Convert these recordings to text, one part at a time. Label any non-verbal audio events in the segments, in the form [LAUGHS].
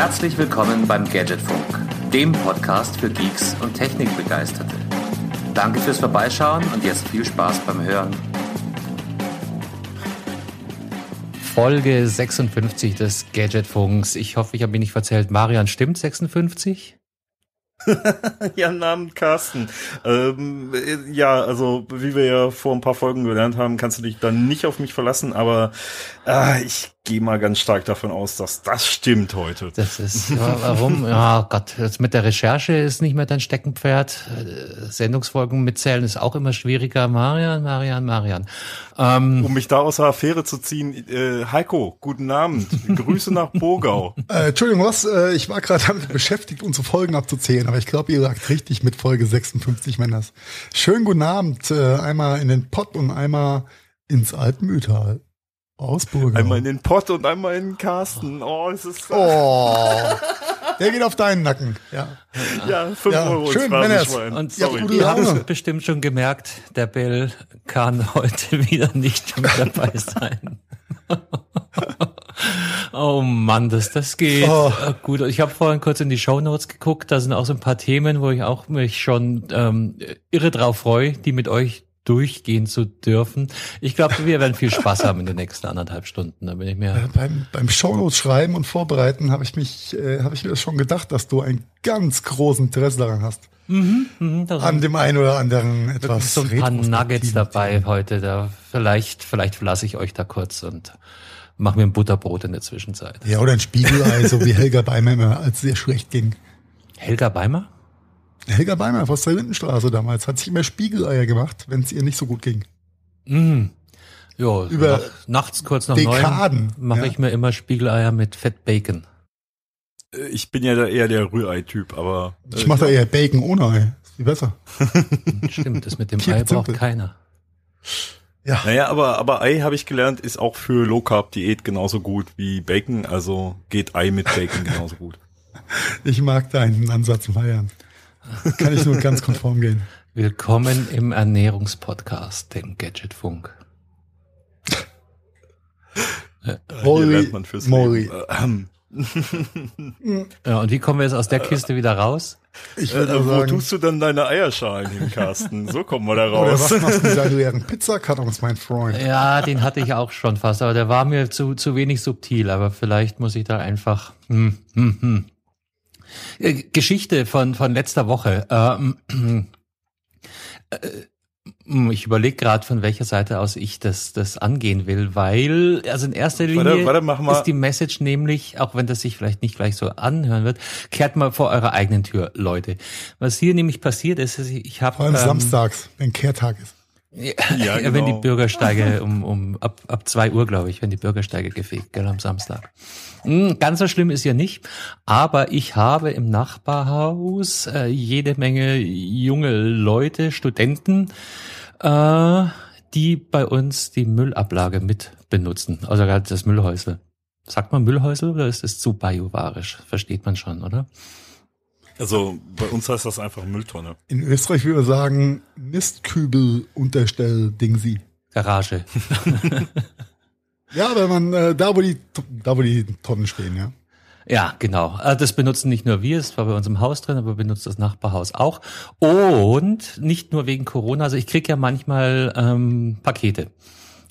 Herzlich willkommen beim Gadgetfunk, dem Podcast für Geeks und Technikbegeisterte. Danke fürs Vorbeischauen und jetzt viel Spaß beim Hören. Folge 56 des Gadgetfunks. Ich hoffe, ich habe mich nicht verzählt. Marian, stimmt 56? [LAUGHS] ja, Namen Carsten. Ähm, äh, ja, also wie wir ja vor ein paar Folgen gelernt haben, kannst du dich dann nicht auf mich verlassen, aber äh, ich gehe mal ganz stark davon aus, dass das stimmt heute. Das ist, warum? [LAUGHS] Ja, Gott, jetzt mit der Recherche ist nicht mehr dein Steckenpferd. Äh, Sendungsfolgen mitzählen ist auch immer schwieriger. Marian, Marian, Marian. Ähm, um mich da aus der Affäre zu ziehen, äh, Heiko, guten Abend. Grüße nach Bogau. [LAUGHS] Äh, Entschuldigung, was? Äh, ich war gerade damit beschäftigt, unsere Folgen abzuzählen, aber ich glaube, ihr lag richtig mit Folge 56, Männers. Schönen guten Abend. Äh, einmal in den Pott und einmal ins Altmühltal. Ausburger. Einmal in den Pott und einmal in den Carsten. Oh, es ist. Oh. Der geht auf deinen Nacken. Ja. Ja, fünf ja, Euro. Schön, Männers. Und ja, ihr habt es bestimmt schon gemerkt, der Bill kann [LAUGHS] heute wieder nicht mit dabei sein. [LAUGHS] oh Mann, das, das geht oh. gut. Ich habe vorhin kurz in die Show Notes geguckt. Da sind auch so ein paar Themen, wo ich auch mich schon ähm, irre drauf freue, die mit euch durchgehen zu dürfen. Ich glaube, wir werden viel Spaß haben in den nächsten anderthalb Stunden. Da bin ich mir. Äh, beim beim Shownotes schreiben und vorbereiten habe ich mich, äh, habe ich mir schon gedacht, dass du einen ganz großen Interesse daran hast. Mhm, mh, an dem einen oder anderen etwas. So ein paar Nuggets dabei heute. Da vielleicht, vielleicht verlasse ich euch da kurz und mache mir ein Butterbrot in der Zwischenzeit. Ja, oder ein Spiegelei, so wie Helga Beimer immer, als es sehr schlecht ging. Helga Beimer? Helga Beimer aus der Lindenstraße damals hat sich immer Spiegeleier gemacht, wenn es ihr nicht so gut ging. Mhm. Ja, Über nachts kurz nach Dekaden, neun mache ja. ich mir immer Spiegeleier mit Fett Bacon. Äh, ich bin ja da eher der Rührei-Typ, aber. Äh, ich mache da eher Bacon ohne Ei. Ist viel besser. [LAUGHS] Stimmt, das mit dem Ei braucht keiner. Ja. Naja, aber, aber Ei, habe ich gelernt, ist auch für Low Carb Diät genauso gut wie Bacon. Also geht Ei mit Bacon genauso gut. [LAUGHS] Ich mag deinen Ansatz feiern. [LAUGHS] Kann ich nur ganz konform gehen. Willkommen im Ernährungspodcast, dem Gadgetfunk. Holy Moly. ja, und wie kommen wir jetzt aus der Kiste wieder raus? Ich würde äh, wo sagen, tust du dann deine Eierschalen hin, Carsten? So kommen wir da raus. Oder was machst du mit deinen leeren Pizzakartons, mein Freund? Ja, den hatte ich auch schon fast, aber der war mir zu, zu wenig subtil. Aber vielleicht muss ich da einfach hm, hm, hm, äh, Geschichte von, von letzter Woche. Ähm, äh, ich überlege gerade, von welcher Seite aus ich das, das angehen will, weil, also in erster Linie warte, warte, ist die Message nämlich, auch wenn das sich vielleicht nicht gleich so anhören wird, kehrt mal vor eurer eigenen Tür, Leute. Was hier nämlich passiert ist, ich habe... Vor allem ähm, samstags, wenn Kehrtag ist. Ja, ja genau. wenn die genau. Bürgersteige um, um ab, ab zwei Uhr, glaube ich, wenn die Bürgersteige gefegt, gell, am Samstag. Hm, ganz so schlimm ist ja nicht, aber ich habe im Nachbarhaus äh, jede Menge junge Leute, Studenten, äh, die bei uns die Müllablage mit benutzen, also gerade das Müllhäusel. Sagt man Müllhäusel oder ist es zu biovarisch? Versteht man schon, oder? Also bei uns heißt das einfach Mülltonne. In Österreich würde man sagen Mistkübel Unterstell Dingsi. Garage. [LAUGHS] ja, wenn man äh, da wo die da wo die Tonnen stehen, ja. Ja, genau. Äh, das benutzen nicht nur wir, es war bei uns im Haus drin, aber benutzt das Nachbarhaus auch. Und nicht nur wegen Corona, also ich krieg ja manchmal ähm, Pakete.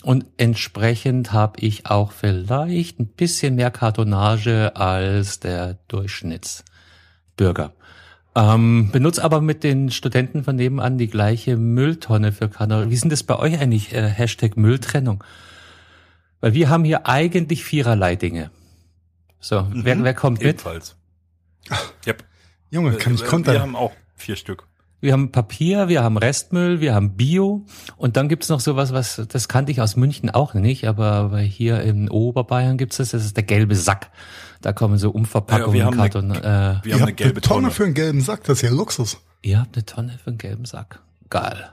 Und entsprechend habe ich auch vielleicht ein bisschen mehr Kartonage als der Durchschnittsbürger. Ähm, benutzt aber mit den Studenten von nebenan die gleiche Mülltonne für Kanal. Wie sind das bei euch eigentlich? Äh, Hashtag Mülltrennung. Weil wir haben hier eigentlich viererlei Dinge. So, mhm. wer, wer kommt Ebenfalls. mit? Yep. Junge, kann ich kontern. Wir haben auch vier Stück. Wir haben Papier, wir haben Restmüll, wir haben Bio und dann gibt's noch sowas, was das kannte ich aus München auch nicht, aber, hier in Oberbayern gibt's das, das ist der gelbe Sack. Da kommen so Umverpackungen. Ja, wir haben, Karton, eine, äh, wir haben eine gelbe eine Tonne, Tonne für einen gelben Sack, das ist ja Luxus. Ihr habt eine Tonne für einen gelben Sack. Geil.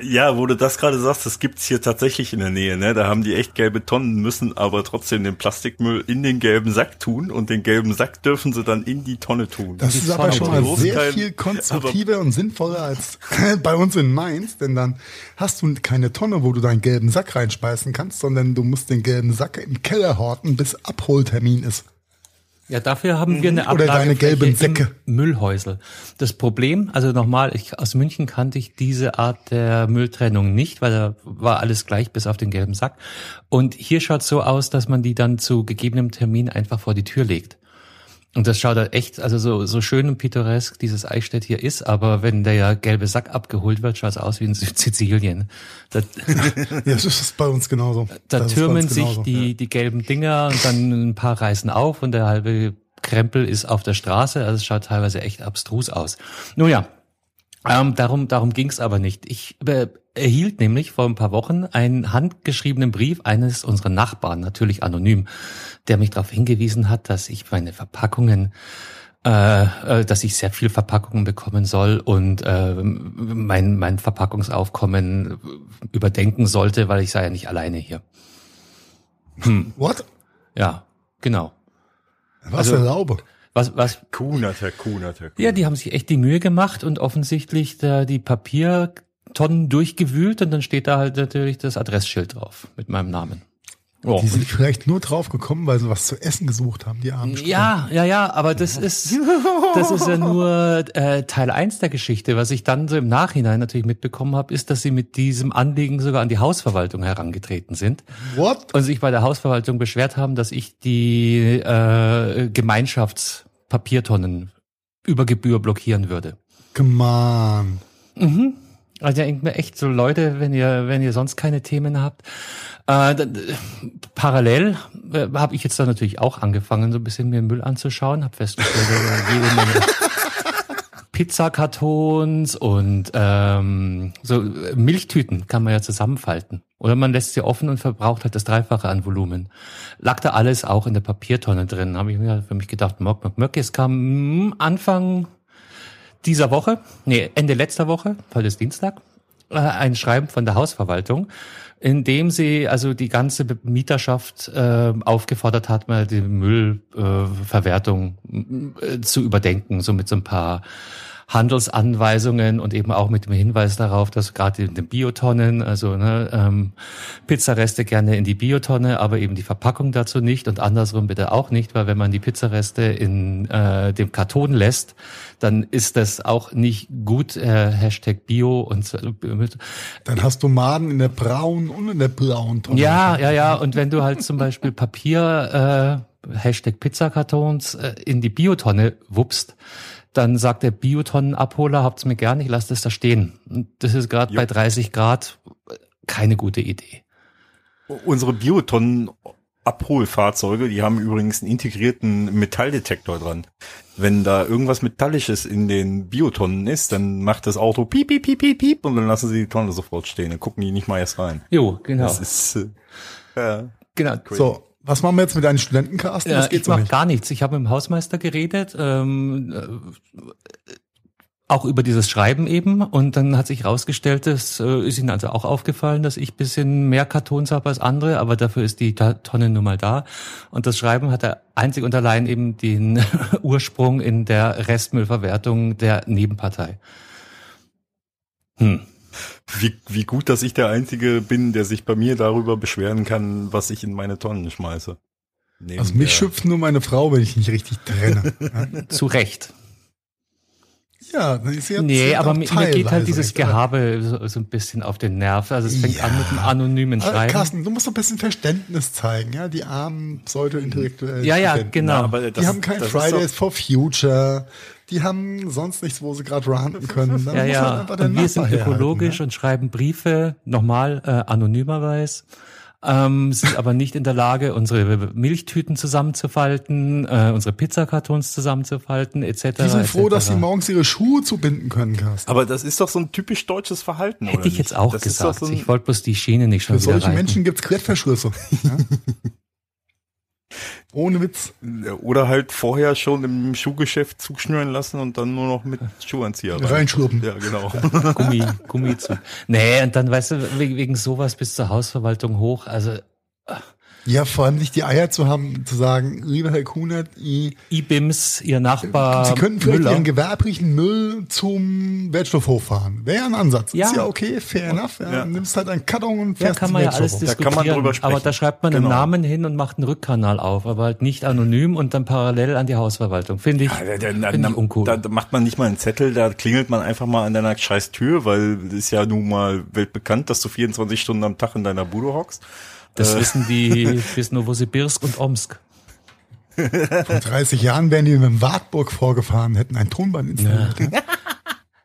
Ja, wo du das gerade sagst, das gibt's hier tatsächlich in der Nähe, ne? Da haben die echt gelbe Tonnen, müssen aber trotzdem den Plastikmüll in den gelben Sack tun und den gelben Sack dürfen sie dann in die Tonne tun. Das ist aber schon mal sehr kein, viel konstruktiver und sinnvoller als [LAUGHS] bei uns in Mainz, denn dann hast du keine Tonne, wo du deinen gelben Sack reinspeisen kannst, sondern du musst den gelben Sack im Keller horten, bis Abholtermin ist. Ja, dafür haben wir eine Mhm. Oder deine gelben Säcke. Müllhäusel. Das Problem, also nochmal, ich, aus München kannte ich diese Art der Mülltrennung nicht, weil da war alles gleich bis auf den gelben Sack. Und hier schaut so aus, dass man die dann zu gegebenem Termin einfach vor die Tür legt. Und das schaut halt echt, also so, so schön und pittoresk dieses Eichstätt hier ist, aber wenn der gelbe Sack abgeholt wird, schaut es aus wie in Sizilien. Da, [LAUGHS] Ja, das ist bei uns genauso. da Das türmen sich genauso. die, die gelben Dinger und dann ein paar reißen auf und der halbe Krempel ist auf der Straße. Also es schaut teilweise echt abstrus aus. Nun ja, ähm, darum, darum ging's aber nicht. Ich äh, erhielt nämlich vor ein paar Wochen einen handgeschriebenen Brief eines unserer Nachbarn, natürlich anonym, der mich darauf hingewiesen hat, dass ich meine Verpackungen äh, äh, dass ich sehr viel Verpackungen bekommen soll und äh, mein, mein Verpackungsaufkommen überdenken sollte, weil ich sei ja nicht alleine hier. What? Ja, genau. Was Also- für Laube? Was, was, Kuhnatter, Kuhnatter. ja, die haben sich echt die Mühe gemacht und offensichtlich da die Papiertonnen durchgewühlt und dann steht da halt natürlich das Adressschild drauf mit meinem Namen. Oh. Die sind vielleicht nur drauf gekommen, weil sie was zu essen gesucht haben, die armen. Ja, ja, ja, aber das ist, das ist ja nur äh, Teil eins der Geschichte. Was ich dann so im Nachhinein natürlich mitbekommen habe, ist, dass sie mit diesem Anliegen sogar an die Hausverwaltung herangetreten sind What? und sich bei der Hausverwaltung beschwert haben, dass ich die äh, Gemeinschaftspapiertonnen über Gebühr blockieren würde. Come on. Also denkt mir echt so Leute, wenn ihr wenn ihr sonst keine Themen habt. Äh, d- parallel äh, habe ich jetzt dann natürlich auch angefangen, so ein bisschen mir Müll anzuschauen, habe festgestellt, [LAUGHS] jede Menge Pizzakartons und ähm, so äh, Milchtüten kann man ja zusammenfalten. Oder man lässt sie offen und verbraucht halt das Dreifache an Volumen. Lag da alles auch in der Papiertonne drin. Habe ich mir für mich gedacht, Mock, Mock, Mock. Es kam mm, Anfang dieser Woche, nee, Ende letzter Woche, heute ist Dienstag, äh, ein Schreiben von der Hausverwaltung, in dem sie also die ganze Mieterschaft äh, aufgefordert hat, mal die Müllverwertung Verwertung, äh, zu überdenken, so mit so ein paar Handelsanweisungen und eben auch mit dem Hinweis darauf, dass gerade in den Biotonnen, also ne, ähm, Pizzareste gerne in die Biotonne, aber eben die Verpackung dazu nicht und andersrum bitte auch nicht, weil wenn man die Pizzareste in äh, dem Karton lässt, dann ist das auch nicht gut, äh, Hashtag Bio und mit, Dann hast du Maden in der braunen und in der blauen Tonne. ja, ja, ja. Und wenn du halt zum Beispiel Papier, äh, Hashtag Pizzakartons, äh, in die Biotonne wuppst, dann sagt der Biotonnenabholer, habt's mir gern, ich lasse das da stehen. Und das ist gerade bei 30 Grad keine gute Idee. Unsere Biotonnen-Abholfahrzeuge, die haben übrigens einen integrierten Metalldetektor dran. Wenn da irgendwas Metallisches in den Biotonnen ist, dann macht das Auto piep, piep, piep, piep, piep und dann lassen sie die Tonne sofort stehen. Dann gucken die nicht mal erst rein. Jo, genau. Das ist, äh, ja. genau. So, was machen wir jetzt mit deinen Studentenkasten? Ja, Das geht ich so mach nicht. gar nichts. Ich habe mit dem Hausmeister geredet, ähm, äh, auch über dieses Schreiben eben. Und dann hat sich rausgestellt, das äh, ist Ihnen also auch aufgefallen, dass ich bisschen mehr Kartons habe als andere, aber dafür ist die Tonne nun mal da. Und das Schreiben hat er einzig und allein eben den [LAUGHS] Ursprung in der Restmüllverwertung der Nebenpartei. Hm. Wie, wie gut, dass ich der Einzige bin, der sich bei mir darüber beschweren kann, was ich in meine Tonnen schmeiße. Neben Also mich schüpft nur meine Frau, wenn ich nicht richtig trenne. Ja, [LAUGHS] Zu Recht. Ja ist ja Nee, aber mir, mir geht halt dieses Gehabe so, so ein bisschen auf den Nerv. Also es fängt Ja. an mit einem anonymen Aber Schreiben. Carsten, du musst doch ein bisschen Verständnis zeigen, ja, die armen Pseudo-Intellektuellen. Ja, ja, Studenten. genau. Ja, aber das, Die haben kein Fridays for Future, die haben sonst nichts, wo sie gerade ranten können. Dann Ja, muss ja. halt wir sind ökologisch ja. und schreiben Briefe, nochmal äh, anonymerweise, ähm, sind aber nicht in der Lage, unsere Milchtüten zusammenzufalten, äh, unsere Pizzakartons zusammenzufalten, etc. Die sind froh, etc. dass sie morgens ihre Schuhe zubinden können, Carsten. Aber das ist doch so ein typisch deutsches Verhalten, Hätte oder ich jetzt auch das gesagt. So ich wollte bloß die Schiene nicht schon Für wieder solche reiten. Menschen gibt's Klettverschlüsse. Ja? [LAUGHS] Ohne Witz. oder halt vorher schon im Schuhgeschäft zuschnüren lassen und dann nur noch mit Schuhanzieher rein. Reinschlurpen. Ja, genau. [LAUGHS] Gummi, Gummi zu. Nee, und dann, weißt du, wegen, wegen sowas bis zur Hausverwaltung hoch, also äh, Ja, vor allem nicht die Eier zu haben, zu sagen, lieber Herr Kunert, I, IBIMS, Ihr Nachbar Sie könnten vielleicht Müller. Ihren gewerblichen Müll zum Wertstoffhof fahren. Wäre ein Ansatz. Ja. Ist ja okay, fair enough. Ja, Ja. Nimmst halt einen Karton und Ja, fährst kann zum man ja alles Wertstoffhof. Da kann man diskutieren. drüber sprechen. aber da schreibt man einen Genau. Namen hin und macht einen Rückkanal auf, aber halt nicht anonym und dann parallel an die Hausverwaltung. Finde ich, Ja, da, da, finde da, ich uncool. da macht man nicht mal einen Zettel, da klingelt man einfach mal an deiner scheiß Tür, weil es ist ja nun mal weltbekannt, dass du 24 Stunden am Tag in deiner Bude hockst. Das äh. wissen die [LAUGHS] bis Novosibirsk und Omsk. Vor 30 Jahren wären die mit dem Wartburg vorgefahren, hätten ein Tonband installiert. [LAUGHS]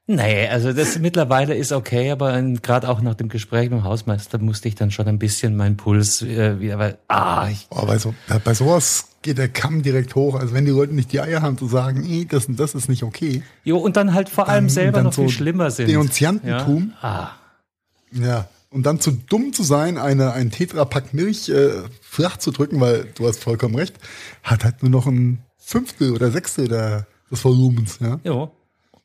Nee, also das mittlerweile ist okay, aber gerade auch nach dem Gespräch mit dem Hausmeister musste ich dann schon ein bisschen meinen Puls äh, wieder, weil, ah, ich, Oh, bei, so, bei sowas geht der Kamm direkt hoch. Also wenn die Leute nicht die Eier haben zu sagen, "Ih, das und das ist nicht okay. jo, und dann halt vor allem Dann- selber noch viel so schlimmer sind. Denunziantentum. Ja? Ah, Ja. Und dann zu dumm zu sein, eine, ein Tetrapack Milch äh, flach zu drücken, weil du hast vollkommen recht, hat halt nur noch ein Fünftel oder Sechstel der, des Volumens. Ja. jo.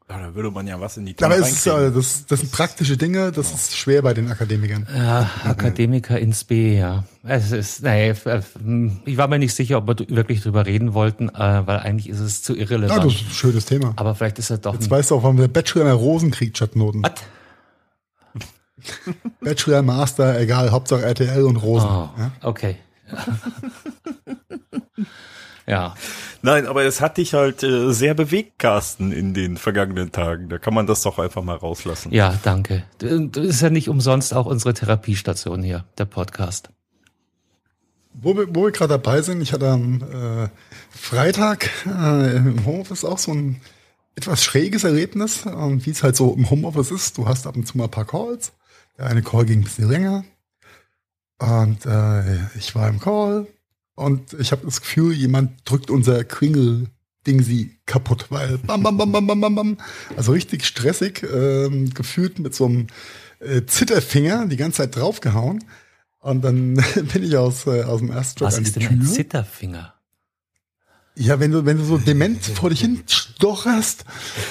Ja, da würde man ja was in die Tonne Aber es ist, äh, das, das sind praktische Dinge, das ist schwer bei den Akademikern. Ja, Akademiker ins B, ja. Es ist, nee, ich war mir nicht sicher, ob wir wirklich drüber reden wollten, äh, weil eigentlich ist es zu Ja, irrelevant. das ist ein schönes Thema. Aber vielleicht ist er doch Jetzt ein weißt du auch, warum der Bachelor in der Rosen kriegt statt Noten. Was? [LAUGHS] Bachelor, Master, egal, Hauptsache RTL und Rosen. Oh, Ja? okay. [LAUGHS] ja, Nein, aber es hat dich halt äh, sehr bewegt, Carsten, in den vergangenen Tagen. Da kann man das doch einfach mal rauslassen. ja, danke. Das ist ja nicht umsonst auch unsere Therapiestation hier, der Podcast. Wo wir, wo wir gerade dabei sind, ich hatte am äh, Freitag äh, im Homeoffice auch so ein etwas schräges Erlebnis, und wie es halt so im Homeoffice ist. Du hast ab und zu mal ein paar Calls. Der eine Call ging ein bisschen länger. Und äh, ich war im Call und ich habe das Gefühl, jemand drückt unser Klingel-Dingsi kaputt, weil bam, bam, bam, bam, bam, bam, bam. Also richtig stressig, ähm, gefühlt mit so einem äh, Zitterfinger die ganze Zeit draufgehauen. Und dann [LAUGHS] bin ich aus, äh, aus dem Was an die ist denn Tür. ein Zitterfinger? Ja, wenn du, wenn du so dement vor dich hin stocherst,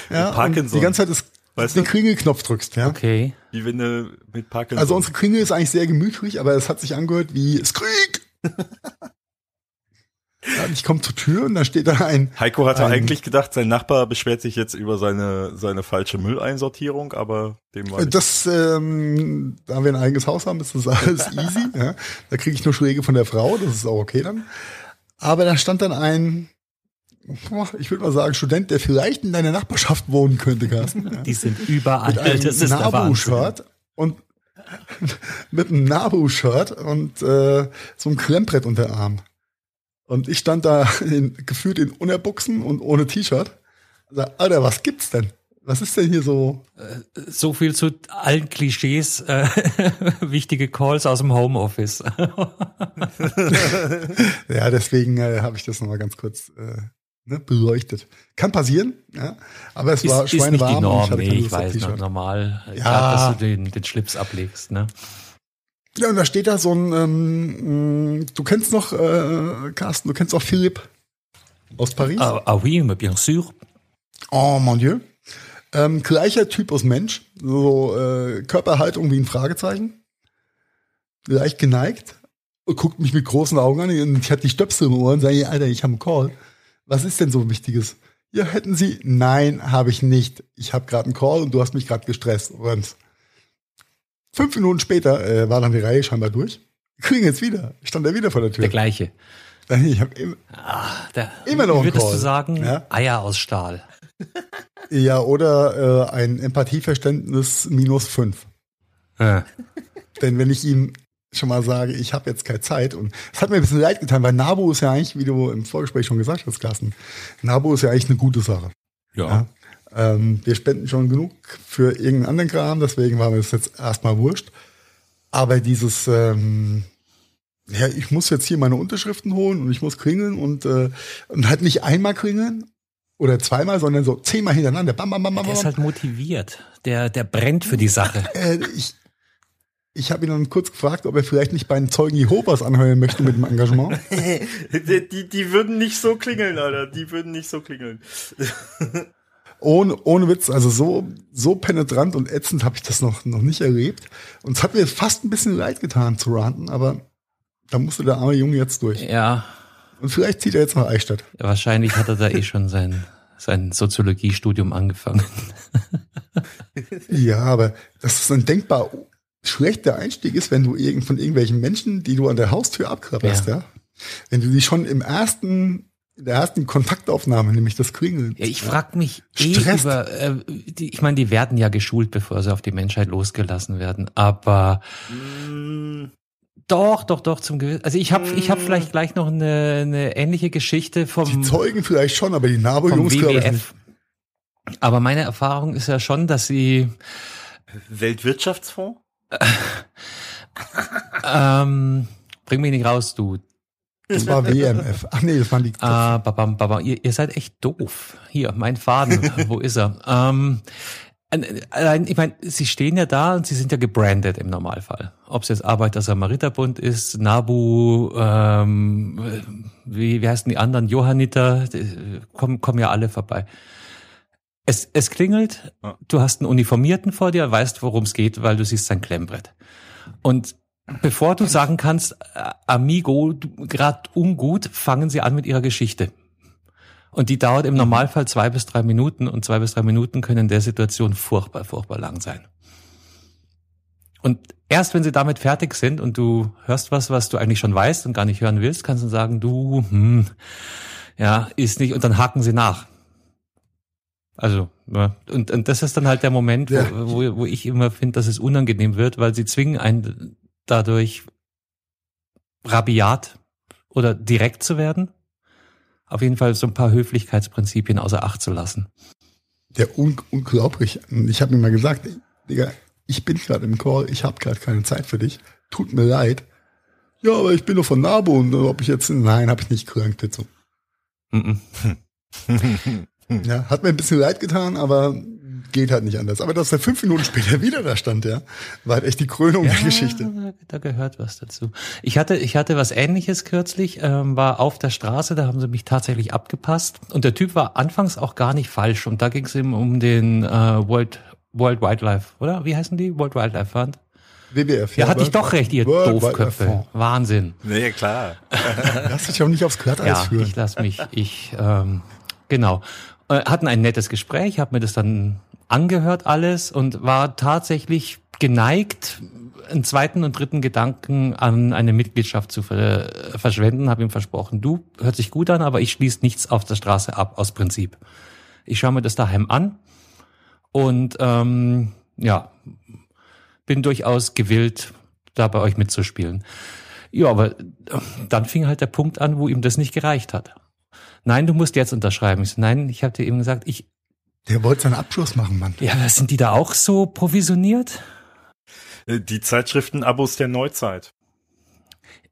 ja, und Parkinson. die ganze Zeit das, Weißt den du? Klingelknopf drückst, ja. Okay. Wie wenn du mit Parkinson. Also unsere Klingel ist eigentlich sehr gemütlich, aber es hat sich angehört wie [LAUGHS] ja, und ich komme zur Tür und da steht da ein, Heiko hatte ein- eigentlich gedacht, sein Nachbar beschwert sich jetzt über seine, seine falsche Mülleinsortierung, aber dem war nicht. das, ähm, da wir ein eigenes Haus haben, ist das alles [LAUGHS] easy. ja. Da kriege ich nur Schläge von der Frau, das ist auch okay dann. Aber da stand dann ein, ich würde mal sagen, Student, der vielleicht in deiner Nachbarschaft wohnen könnte, Carsten. [LAUGHS] Die sind überall. mit einem das ist. Nabu-Shirt und [LAUGHS] mit einem Nabu-Shirt und äh, so einem Klemmbrett unter Arm. Und ich stand da [LAUGHS] in, gefühlt in Unterbuchsen und ohne T-Shirt. Sag, Alter, was gibt's denn? Was ist denn hier so? So viel zu allen Klischees, äh, wichtige Calls aus dem Homeoffice. Ja, deswegen äh, habe ich das nochmal ganz kurz äh, ne, beleuchtet. Kann passieren, ja. Aber es war ist, ist nicht die schweinewarm Norm, ich nee, ich weiß, T-Shirt. normal, Ja. ja. dass du den, den Schlips ablegst, ne? Ja, und da steht da so ein, ähm, mh, du kennst noch, äh, Carsten, du kennst auch Philipp aus Paris. Ah, ah oui, mais bien sûr. Oh mon Dieu. Ähm, gleicher Typ aus Mensch, so äh, Körperhaltung wie ein Fragezeichen, leicht geneigt, guckt mich mit großen Augen an und ich hatte die Stöpsel im Ohr und sage, Alter, ich habe einen Call. Was ist denn so Wichtiges? Ja, hätten Sie? Nein, habe ich nicht. Ich habe gerade einen Call und du hast mich gerade gestresst. Und fünf Minuten später äh, war dann die Reihe scheinbar durch. Kriegen jetzt wieder. Stand er wieder vor der Tür. Der gleiche. [LAUGHS] Ich hab im, Der, Immer noch ein wie würdest Call. du sagen, Ja. Eier aus Stahl. ja, oder äh, ein Empathieverständnis minus fünf. Äh. Denn wenn ich ihm schon mal sage, ich habe jetzt keine Zeit und es hat mir ein bisschen leid getan, weil Nabu ist ja eigentlich, wie du im Vorgespräch schon gesagt hast, Carsten, Nabu ist ja eigentlich eine gute Sache. Ja. Ja. Ähm, wir spenden schon genug für irgendeinen anderen Kram, deswegen war mir das jetzt erstmal wurscht. Aber dieses, ähm, ja, ich muss jetzt hier meine Unterschriften holen und ich muss klingeln und, äh, und halt nicht einmal klingeln oder zweimal, sondern so zehnmal hintereinander. Bam, bam, bam, bam, Der ist bam. halt motiviert. Der, der brennt für die Sache. Äh, ich ich habe ihn dann kurz gefragt, ob er vielleicht nicht bei den Zeugen Jehovas anheuern möchte mit dem Engagement. die, [LAUGHS] die, die würden nicht so klingeln, Alter. Die würden nicht so klingeln. [LAUGHS] Ohne, ohne Witz, also so, so penetrant und ätzend habe ich das noch, noch nicht erlebt. Und es hat mir fast ein bisschen leid getan zu ranten, aber Da musste der arme Junge jetzt durch. Ja, Und vielleicht zieht er jetzt nach Eichstätt. wahrscheinlich hat er da eh schon sein, sein Soziologiestudium angefangen. [LAUGHS] Ja, aber das ist ein denkbar schlechter Einstieg ist, wenn du irgend von irgendwelchen Menschen, die du an der Haustür abkrabberst, ja. Wenn du die schon im ersten, in der ersten Kontaktaufnahme, nämlich das Klingeln. Ja, ich frag mich eh Stresst. über, äh, die, ich meine, die werden ja geschult, bevor sie auf die Menschheit losgelassen werden, aber Mm, doch, doch, doch, zum gewissen, also ich habe ich hab vielleicht gleich noch eine, eine ähnliche Geschichte vom, Die Zeugen vielleicht schon, aber die Nabo-Jungs glaube ich nicht. Aber meine Erfahrung ist ja schon, dass sie, Weltwirtschaftsfonds? Ähm, bring mich nicht raus, du. Das war WMF. Ach nee, das waren die. Ah, babam, babam. Ihr, ihr seid echt doof. Hier, mein Faden. [LAUGHS] Wo ist er? Ähm, allein, ich meine, sie stehen ja da und sie sind ja gebrandet im Normalfall. Ob es jetzt Arbeiter-Samariter-Bund ist, Nabu, ähm, wie, wie heißen die anderen, Johanniter, kommen, kommen ja alle vorbei. Es, es klingelt, Ja. du hast einen Uniformierten vor dir, weißt, worum es geht, weil du siehst sein Klemmbrett. Und bevor du sagen kannst, äh, Amigo, gerade ungut, fangen sie an mit ihrer Geschichte. Und die dauert im Normalfall zwei bis drei Minuten und zwei bis drei Minuten können in der Situation furchtbar, furchtbar lang sein. Und erst wenn sie damit fertig sind und du hörst was, was du eigentlich schon weißt und gar nicht hören willst, kannst du sagen, du, hm, ja, ist nicht, und dann haken sie nach. Also, ja, und, und das ist dann halt der Moment, Ja. wo, wo, wo ich immer finde, dass es unangenehm wird, weil sie zwingen einen dadurch rabiat oder direkt zu werden. Auf jeden Fall so ein paar Höflichkeitsprinzipien außer Acht zu lassen. Der un unglaublich. Ich habe ihm mal gesagt, Digga, ich bin gerade im Call, ich habe gerade keine Zeit für dich. Tut mir leid. Ja, aber ich bin doch von Nabo und ob ich jetzt nein, habe ich nicht krank so. [LAUGHS] Ja, hat mir ein bisschen leid getan, aber geht halt nicht anders. Aber dass er fünf Minuten später [LAUGHS] wieder da stand, ja, war halt echt die Krönung der Geschichte. Da, da gehört was dazu. Ich hatte, ich hatte was Ähnliches kürzlich, ähm, war auf der Straße, da haben sie mich tatsächlich abgepasst und der Typ war anfangs auch gar nicht falsch und da ging es eben um den äh, World World Wildlife, oder? Wie heißen die? World Wildlife Fund. WWF. Ja, hatte ich doch recht, ihr World Doofköpfe. Fonds. Wahnsinn. Nee, klar. [LAUGHS] Lass dich auch nicht aufs Glatteis Ja, führen. ich lass mich, ich, ähm, genau. Äh, hatten ein nettes Gespräch, habe mir das dann angehört alles und war tatsächlich geneigt, einen zweiten und dritten Gedanken an eine Mitgliedschaft zu ver verschwenden, habe ihm versprochen, du, hört sich gut an, aber ich schließe nichts auf der Straße ab, aus Prinzip. Ich schaue mir das daheim an und ähm, ja, bin durchaus gewillt, da bei euch mitzuspielen. Ja, aber äh, dann fing halt der Punkt an, wo ihm das nicht gereicht hat. Nein, du musst jetzt unterschreiben. Ich so, nein, ich habe dir eben gesagt, ich, Der wollte seinen Abschluss machen, Mann. ja, sind die da auch so provisioniert? Äh, Die Zeitschriften-Abos der Neuzeit.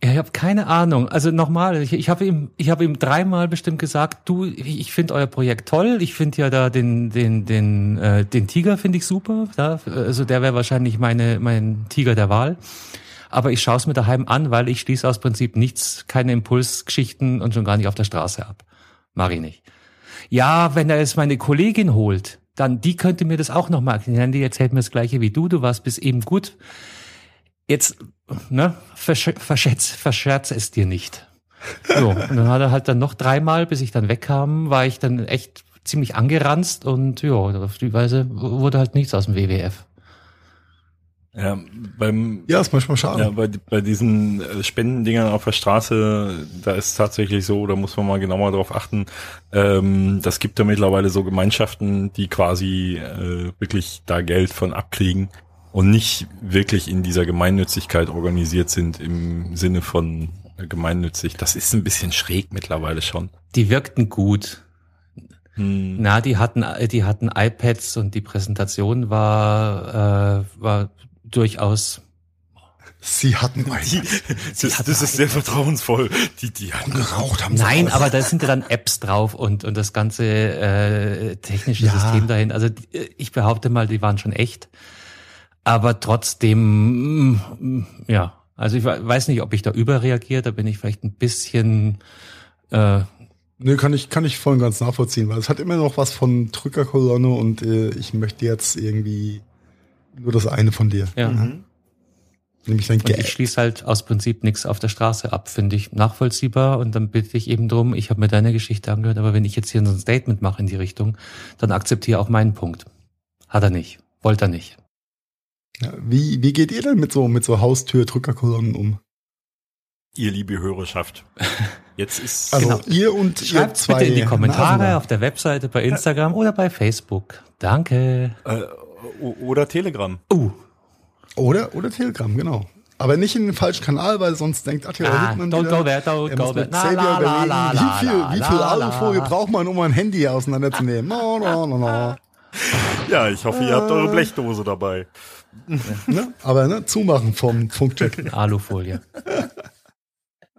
Ja, Ich habe keine Ahnung. Also nochmal, ich, ich habe ihm, ich habe ihm dreimal bestimmt gesagt, du, ich, ich finde euer Projekt toll. Ich finde ja da den, den, den, äh, den Tiger finde ich super. Ja, also der wäre wahrscheinlich meine, mein Tiger der Wahl. Aber ich schaue es mir daheim an, weil ich schließe aus Prinzip nichts, keine Impulsgeschichten und schon gar nicht auf der Straße ab. Mach ich nicht. Ja, wenn er jetzt meine Kollegin holt, dann die könnte mir das auch noch mal erklären. Die erzählt mir das Gleiche wie du. Du warst bis eben gut. Jetzt, ne, versch verschätz, verscherz es dir nicht. So, und dann hat er halt dann noch dreimal, bis ich dann wegkam, war ich dann echt ziemlich angeranzt und ja, auf die Weise wurde halt nichts aus dem WWF. Ja, beim Ja, ist manchmal schade. Ja, bei, bei diesen äh, Spendendingern auf der Straße, da ist tatsächlich so, da muss man mal genauer drauf achten. Ähm, das gibt ja mittlerweile so Gemeinschaften, die quasi äh, wirklich da Geld von abkriegen und nicht wirklich in dieser Gemeinnützigkeit organisiert sind im Sinne von äh, gemeinnützig. Das ist ein bisschen schräg mittlerweile schon. Die wirkten gut. Hm. Na, die hatten, die hatten iPads und die Präsentation war, äh, war durchaus Sie hatten [LAUGHS] einen. Die, das, das ist sehr vertrauensvoll. Die, die hatten geraucht haben sie Nein, aber da sind ja dann Apps drauf und, und das ganze äh, technische Ja. System dahin. Also ich behaupte mal, die waren schon echt. Aber trotzdem, mm, ja. Also ich we- weiß nicht, ob ich da überreagiert, da bin ich vielleicht ein bisschen äh, Nö, kann ich, kann ich voll und ganz nachvollziehen, weil es hat immer noch was von Drückerkolonne und äh, ich möchte jetzt irgendwie nur das eine von dir. ja. Mhm. Nämlich dein Und ich schließe halt aus Prinzip nichts auf der Straße ab, finde ich nachvollziehbar. Und dann bitte ich eben drum, ich habe mir deine Geschichte angehört, aber wenn ich jetzt hier so ein Statement mache in die Richtung, dann akzeptiere auch meinen Punkt. Hat er nicht. Wollte er nicht. Ja, wie, wie geht ihr denn mit so, mit so Haustür-Drückerkolonnen um? Ihr liebe Hörerschaft. Jetzt ist [LAUGHS] Also Genau. ihr und ihr Schreibt zwei bitte in die Kommentare Nasen. auf der Webseite, bei Instagram oder bei Facebook. Danke. äh, oder Telegram. Uh, Oder, oder Telegram, genau. Aber nicht in den falschen Kanal, weil sonst denkt Attila Ah, Hildmann don't wieder, go there, don't er go there. Na, la, la, überlegen, la, la, wie viel, la, wie viel Alufolie braucht man, um ein Handy auseinanderzunehmen? No, no, no, no. [LAUGHS] Ja, ich hoffe, ihr habt eure Blechdose dabei. Ne? Aber ne, zumachen vom Funkcheck. Alufolie.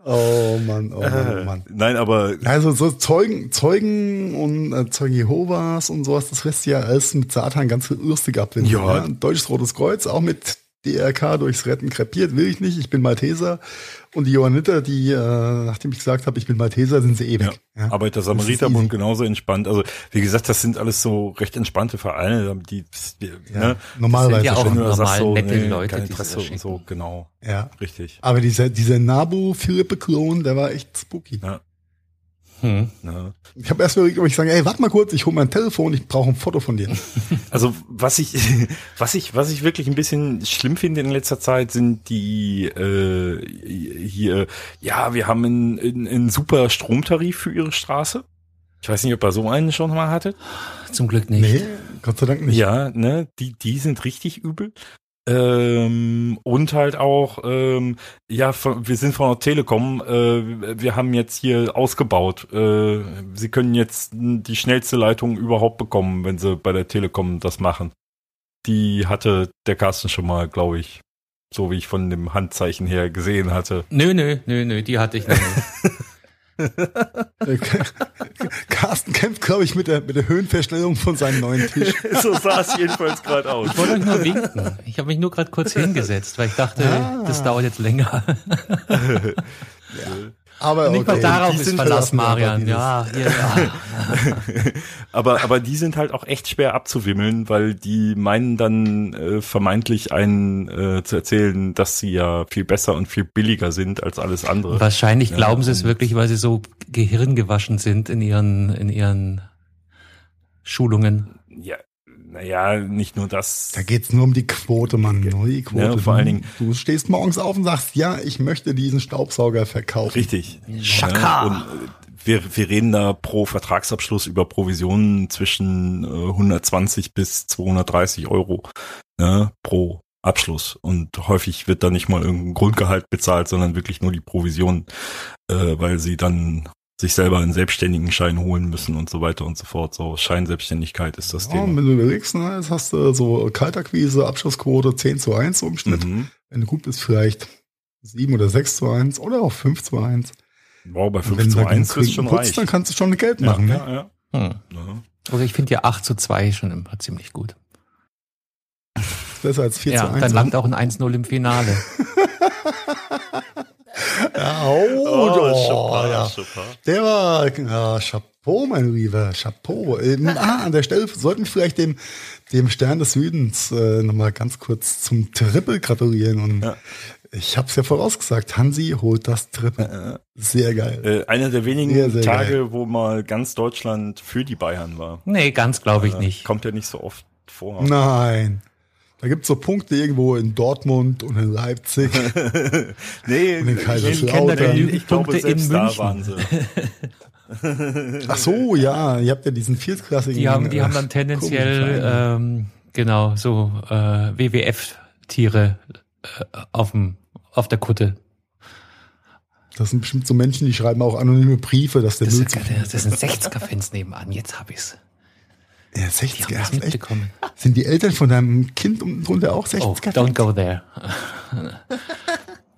Oh Mann, oh Mann, oh Mann. Nein, aber Also so Zeugen, Zeugen und äh, Zeugen Jehovas und sowas, das lässt ja alles mit Satan ganz lustig abwinden. Ja. ne? Deutsches Rotes Kreuz, auch mit DRK durchs Retten krepiert, will ich nicht, ich bin Malteser. Und die Johanniter, die, äh, nachdem ich gesagt habe, ich bin Malteser, sind sie ewig. ja, Arbeiter Das Samariterbund ist genauso entspannt. Also wie gesagt, das sind alles so recht entspannte Vereine, die, die Ja, ne, normalerweise ja auch schon. normal nette nee, Leute, kein die Interesse das und so, genau, Ja. richtig. Aber dieser, dieser Nabu-Philippe-Klon, der war echt spooky. Ja. Hm. Ne. Ich habe erst überlegt, ob ich sage, ey, warte mal kurz, ich hole mein Telefon, ich brauche ein Foto von dir. [LAUGHS] Also was ich, [LAUGHS] was ich, was ich wirklich ein bisschen schlimm finde in letzter Zeit sind die äh, hier, ja, wir haben einen, einen, einen super Stromtarif für ihre Straße. Ich weiß nicht, ob ihr so einen schon mal hattet. Zum Glück nicht. Nee, Gott sei Dank nicht. Ja, ne, die, die sind richtig übel. Ähm, und halt auch, ähm, ja, von, wir sind von der Telekom, äh, wir haben jetzt hier ausgebaut. Äh, sie können jetzt die schnellste Leitung überhaupt bekommen, wenn sie bei der Telekom das machen. Die hatte der Carsten schon mal, glaube ich, so wie ich von dem Handzeichen her gesehen hatte. Nö, nö, nö, nö, die hatte ich noch nicht. [LAUGHS] Äh, Carsten kämpft, glaube ich, mit der, mit der Höhenverstellung von seinem neuen Tisch. [LAUGHS] so sah es jedenfalls gerade aus. Ich wollte euch nur winken. Ich habe mich nur gerade kurz hingesetzt, weil ich dachte, Ah. das dauert jetzt länger. [LAUGHS] [LAUGHS] Aber Nicht mal okay, darauf die ist sind Verlass, Marian. Ja, ja. [LAUGHS] aber, aber die sind halt auch echt schwer abzuwimmeln, weil die meinen dann äh, vermeintlich einen äh, zu erzählen, dass sie ja viel besser und viel billiger sind als alles andere. Wahrscheinlich Ja, glauben sie es wirklich, weil sie so gehirngewaschen sind in ihren, in ihren Schulungen. Ja, naja, nicht nur das. Da geht's nur um die Quote, Mann. Nur die Quote. Ja, vor allen Dingen- Du stehst morgens auf und sagst, ja, ich möchte diesen Staubsauger verkaufen. Richtig. Schaka. Ja, und äh, wir, wir reden da pro Vertragsabschluss über Provisionen zwischen äh, 120 bis 230 Euro ne, pro Abschluss. Und häufig wird da nicht mal irgendein Grundgehalt bezahlt, sondern wirklich nur die Provision, äh, weil sie dann sich selber einen selbstständigen Schein holen müssen und so weiter und so fort. So Scheinselbstständigkeit ist das Ja, Thema. wenn du überlegst, ne, jetzt hast du so Kaltakquise, Abschlussquote 10 zu 1 so im Schnitt. Mhm. Wenn du gut bist, vielleicht 7 oder 6 zu 1 oder auch 5 zu 1. Wow, bei Und 5 wenn zu du da 1 genug ist schon putzt, reich. dann kannst du schon Geld ja, machen. ne? ja, ja. Hm. ja. Also ich finde ja 8 zu 2 schon immer ziemlich gut. Besser als 4 zu Ja, 1. dann langt auch ein 1-0 im Finale. [LAUGHS] Ja, oh, oh, super, ja. super. Der war, ja, Chapeau, mein Lieber, Chapeau. Ähm, [LAUGHS] ah, an der Stelle sollten wir vielleicht dem, dem Stern des Südens äh, nochmal ganz kurz zum Triple gratulieren. Und Ja. ich habe es ja vorausgesagt, Hansi holt das Triple. Sehr geil. Äh, einer der wenigen Sehr, sehr Tage, geil. wo mal ganz Deutschland für die Bayern war. Nee, ganz glaube ich Äh, nicht. Kommt ja nicht so oft vor. Nein. Da gibt's so Punkte irgendwo in Dortmund und in Leipzig. [LAUGHS] nee, Und in Kaiserslautern. Ich kenne da genügend ich glaube, Punkte in selbst da München. waren sie. [LAUGHS] Ach so, ja, ihr habt ja diesen viertklassigen. Die haben, die äh, haben dann komischen tendenziell, ähm, genau, so äh, WWF-Tiere äh, auf dem auf der Kutte. Das sind bestimmt so Menschen, die schreiben auch anonyme Briefe, dass der Das, Müll ist, das sind 60er-Fans nebenan, jetzt hab ich's. Ja, Die 60er, haben das hast echt? Sind die Eltern von deinem Kind unten drunter auch 60er? Oh, don't go there. [LAUGHS]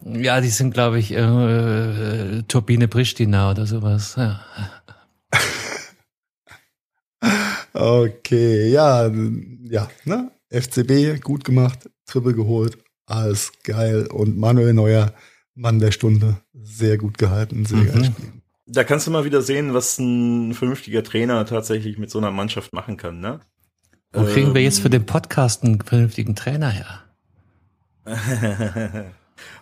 ja, die sind, glaube ich, äh, Turbine Pristina oder sowas. Ja. Okay, ja, ja, ne? FCB, gut gemacht, Triple geholt, alles geil. Und Manuel Neuer, Mann der Stunde, sehr gut gehalten, sehr Mhm. geil gespielt. Da kannst du mal wieder sehen, was ein vernünftiger Trainer tatsächlich mit so einer Mannschaft machen kann, ne? Wo kriegen wir Ähm, jetzt für den Podcast einen vernünftigen Trainer her? [LAUGHS]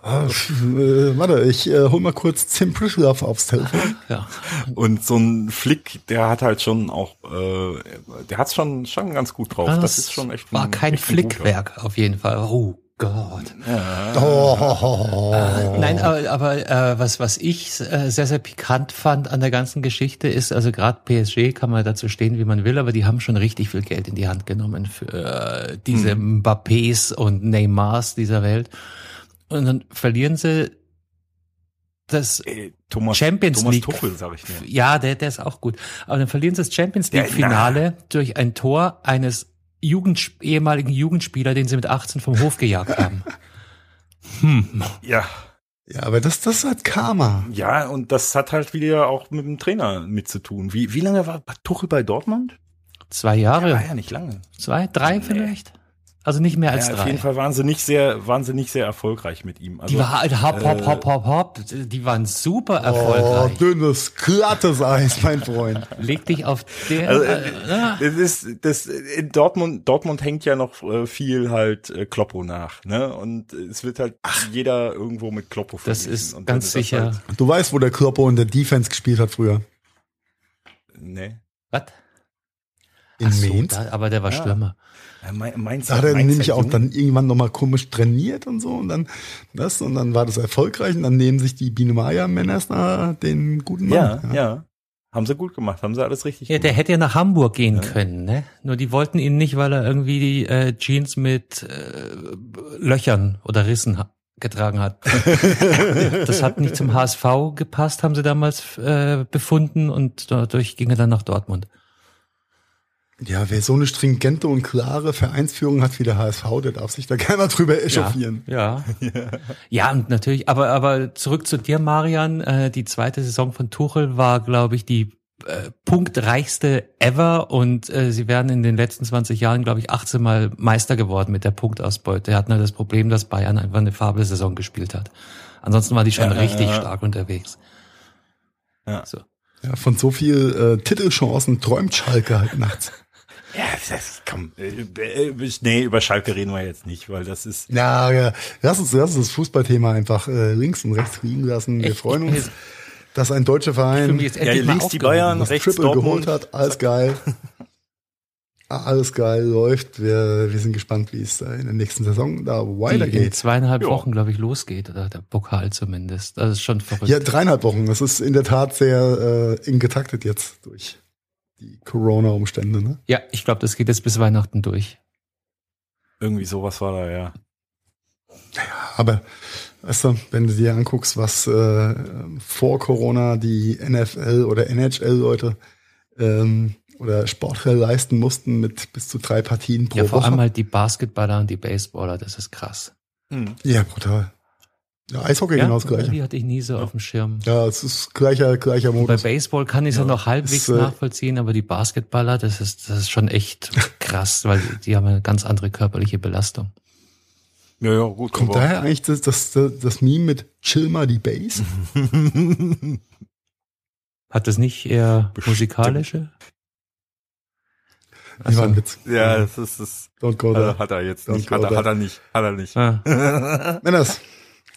Ah, äh, warte, ich äh, hol mal kurz Tim Pritlove aufs Telefon. [LAUGHS] Ja. Und so ein Flick, der hat halt schon auch, äh, der hat's schon schon ganz gut drauf. Das, ist schon echt. war ein- kein echt ein guter. Flickwerk auf jeden Fall. Oh Gott. Oh, Nein, aber, aber äh, was was ich äh, sehr sehr pikant fand an der ganzen Geschichte ist, also gerade PSG kann man dazu stehen, wie man will, aber die haben schon richtig viel Geld in die Hand genommen für äh, diese Mbappés und Neymars dieser Welt. Und dann verlieren sie das Ey, Thomas, Champions Thomas League. Tuchel, sag ich nur. Ja, der, der ist auch gut. Aber dann verlieren sie das Champions Ja, League Finale durch ein Tor eines Jugend, ehemaligen Jugendspieler, den sie mit 18 vom Hof gejagt haben. [LAUGHS] Hm. Ja, ja, aber das, das halt Karma. ja, und das hat halt wieder auch mit dem Trainer mit zu tun. Wie, wie lange war Tuchel bei Dortmund? Zwei Jahre, War ja nicht lange. zwei, drei vielleicht? Also nicht mehr als Ja, auf drei. jeden Fall waren sie nicht sehr, waren sie nicht sehr erfolgreich mit ihm. Also, Die war halt hopp, hopp, äh, hopp, hopp, hopp. Die waren super Oh, erfolgreich. dünnes, glattes Eis, mein Freund. Leg dich auf der. Also, äh, äh, das ist, das, in Dortmund, Dortmund hängt ja noch äh, viel halt Kloppo nach, ne? Und es wird halt jeder irgendwo mit Kloppo das verglichen. ist Und wenn ganz das sicher. Halt, Du weißt, wo der Kloppo in der Defense gespielt hat früher. ne. Was? In Ach so, Mainz. da, aber der war Ja. Stürmer. Ja, mein, Mainz, Da hat er nämlich halt auch dann irgendwann nochmal komisch trainiert und so und dann das und dann war das erfolgreich und dann nehmen sich die Biene Maya Männers den guten Ja, Mann. ja, Haben sie gut gemacht, haben sie alles richtig Ja, der gemacht. hätte ja nach Hamburg gehen Ja. können, ne? Nur die wollten ihn nicht, weil er irgendwie die äh, Jeans mit äh, Löchern oder Rissen getragen hat. [LAUGHS] das hat nicht zum HSV gepasst, haben sie damals äh, befunden und dadurch ging er dann nach Dortmund. Ja, wer so eine stringente und klare Vereinsführung hat wie der HSV, der darf sich da [LAUGHS] gerne mal drüber echauffieren. Ja. [LAUGHS] Ja, und natürlich, aber, aber zurück zu dir, Marian. Äh, die zweite Saison von Tuchel war, glaube ich, die äh, punktreichste ever und äh, sie werden in den letzten 20 Jahren, glaube ich, 18 Mal Meister geworden mit der Punktausbeute. Er hat nur das Problem, dass Bayern einfach eine Fabelsaison gespielt hat. Ansonsten war die schon Ja, richtig ja. stark unterwegs. Ja. So. Ja, von so viel äh, Titelchancen träumt Schalke halt nachts. Ja, das, komm, äh, äh, nee, über Schalke reden wir jetzt nicht, weil das ist, Ja, ja, lass uns, lass uns das Fußballthema einfach äh, links und rechts liegen lassen. Wir Echt? freuen Ich- uns, dass ein deutscher Ich Verein ja, links die. Bayern, das rechts Triple Dortmund. geholt hat. Alles geil. [LAUGHS] Alles geil läuft. Wir, wir sind gespannt, wie es da in der nächsten Saison da Die in weitergeht. zweieinhalb Ja. Wochen, glaube ich, losgeht, oder der Pokal zumindest. Das ist schon verrückt. Ja, dreieinhalb Wochen. Das ist in der Tat sehr äh, eng getaktet jetzt durch die Corona-Umstände. Ne? Ja, ich glaube, das geht jetzt bis Weihnachten durch. Irgendwie sowas war da, ja. Aber weißt du, wenn du dir anguckst, was äh, vor Corona die NFL oder NHL-Leute ähm, oder Sportler leisten mussten mit bis zu drei Partien pro Ja, vor Woche. allem halt die Basketballer und die Baseballer, das ist krass. Hm. ja, brutal. Ja, Eishockey genau das gleiche. Die hatte ich nie so auf dem Schirm. Ja, es ist gleicher, gleicher Bei Modus. Baseball kann ich es ja, noch halbwegs ist, äh, nachvollziehen, aber die Basketballer, das ist, das ist schon echt krass, weil die, haben eine ganz andere körperliche Belastung. Ja, ja, gut. Kommt aber- daher eigentlich das, das, das, das Meme mit Chill mal die Base? [LAUGHS] Hat das nicht eher Bestimmt. musikalische? Das war ein Witz. ja, das ist, das Don't go hat er, there. hat er jetzt Don't nicht, hat er, hat er nicht, hat er nicht. Ah, [LAUGHS] Männers,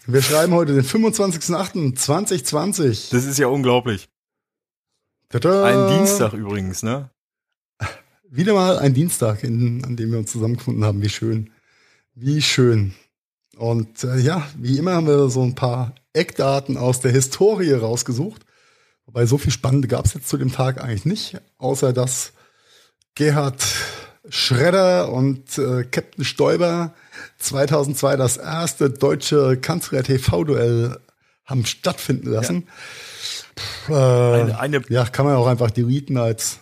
wir schreiben heute den 25.08.2020. Das ist ja unglaublich. Tada! Ein Dienstag übrigens, ne? Wieder mal ein Dienstag, in, an dem wir uns zusammengefunden haben. Wie schön. Wie schön. Und äh, ja, wie immer haben wir so ein paar Eckdaten aus der Historie rausgesucht. Wobei so viel Spannende gab es jetzt zu dem Tag eigentlich nicht, außer dass Gerhard Schredder und äh, Captain Stoiber 2002 das erste deutsche Kanzler-TV-Duell haben stattfinden lassen. Pff, äh, Eine, eine ja, kann man auch einfach deleten als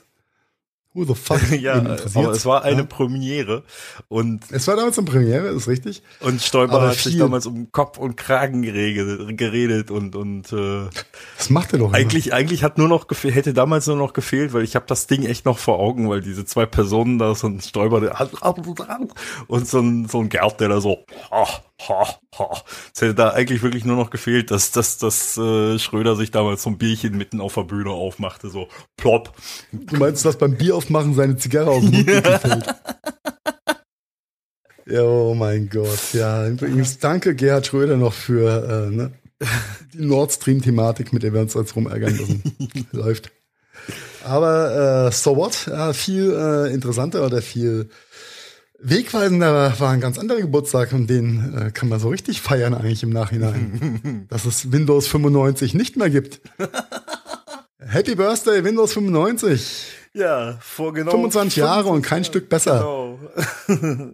Who the fuck [LAUGHS] ja, aber es war eine Ja. Premiere und Es war damals eine Premiere, ist richtig. und Aber hat sich damals um Kopf und Kragen geredet, und und äh, Das macht er doch immer. eigentlich eigentlich hat nur noch gefehlt, hätte damals nur noch gefehlt, weil ich habe das Ding echt noch vor Augen, weil diese zwei Personen da so ein Stoiber der, und so ein so ein Gerd, der da so ha, ha, ha. Es hätte da eigentlich wirklich nur noch gefehlt, dass dass dass äh, Schröder sich damals so ein Bierchen mitten auf der Bühne aufmachte, so plopp. Du meinst, dass beim Bier aufmachen seine Zigarre aus dem Mund fällt? Ja, oh mein Gott. Ja, übrigens danke Gerhard Schröder noch für äh, ne, die Nord Stream-Thematik, mit der wir uns jetzt rumärgern lassen. [LAUGHS] Läuft. Aber äh, so what? Ja, viel äh, interessanter oder viel wegweisender war ein ganz anderer Geburtstag und den äh, kann man so richtig feiern eigentlich im Nachhinein. [LAUGHS] dass es Windows 95 nicht mehr gibt. [LAUGHS] Happy Birthday Windows 95. Ja, vor genau 25 Jahre und kein Stück besser. Genau. [LAUGHS]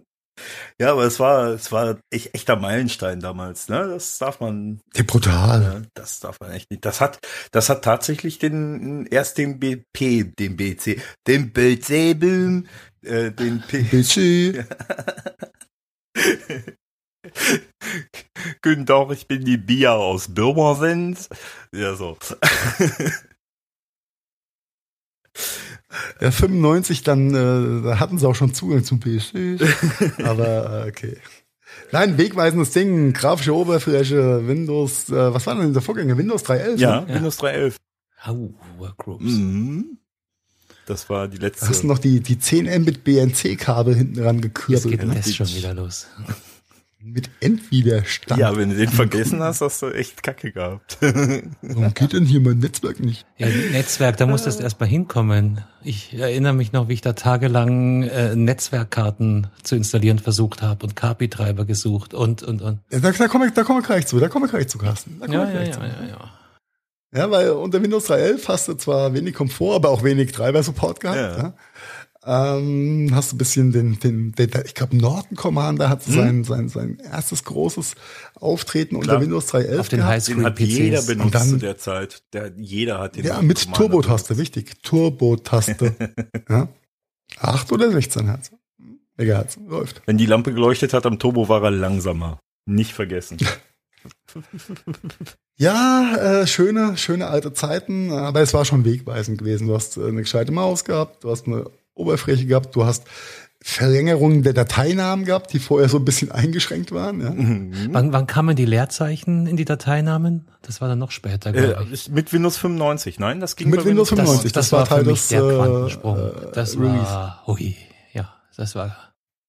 ja, aber es war, es war echt, echter Meilenstein damals, ne? Das darf man. Ja, brutal. Ja, das darf man echt nicht. Das hat, das hat tatsächlich den, erst den BP, den BC, den BC-Boom, äh, den P. [LAUGHS] [LAUGHS] Guten Tag, ich bin die Bia aus Birmersens. Ja, so. [LAUGHS] Ja, 95, dann äh, da hatten sie auch schon Zugang zum PC. Aber äh, okay. Nein, wegweisendes Ding, grafische Oberfläche, Windows, äh, was war denn der Vorgänger? Windows 3.11? Ja, ne? Windows 3.11. Au, Workgroups. Mhm. Das war die letzte. Hast du noch die, die 10 Mbit BNC-Kabel hinten ran Jetzt gekürbelt, geht ne? das schon wieder los. [LAUGHS] Mit Endwiderstand. ja, wenn du den vergessen hast, hast du echt Kacke gehabt. [LAUGHS] Warum geht denn hier mein Netzwerk nicht? Ja, Netzwerk, da musstest du erstmal hinkommen. Ich erinnere mich noch, wie ich da tagelang äh, Netzwerkkarten zu installieren versucht habe und KPI-Treiber gesucht und, und, und. Ja, da, da komme ich, da komme ich gleich zu, da komme ich gleich zu, Carsten. Da komme Ja, ich ja, gleich ja, zu. ja, ja. Ja, weil unter Windows 3.11 hast du zwar wenig Komfort, aber auch wenig Treiber-Support gehabt. Ja. Ja. Ähm, hast du ein bisschen den, den, den ich glaube, Norton Commander hat Hm? sein, sein, sein erstes großes Auftreten Klar. unter Windows 3.11 Auf den hat jeder benutzt Und dann- zu der Zeit. Der, jeder hat den. Ja, mit Commander Turbo-Taste, wichtig. Turbo-Taste. [LAUGHS] ja. 8 oder 16 Hertz. Megahertz, läuft. Wenn die Lampe geleuchtet hat am Turbo, war er langsamer. Nicht vergessen. [LAUGHS] Ja, äh, schöne, schöne alte Zeiten, aber es war schon wegweisend gewesen. Du hast äh, eine gescheite Maus gehabt, du hast eine Oberfläche gehabt, du hast Verlängerungen der Dateinamen gehabt, die vorher so ein bisschen eingeschränkt waren. Ja. Wann, wann kamen die Leerzeichen in die Dateinamen? Das war dann noch später, äh, mit Windows 95, nein, das ging Mit bei Windows Das, 95, das, das war war Teil für mich des, der äh, Quantensprung. äh, Das Release. war, hui, ja, das war,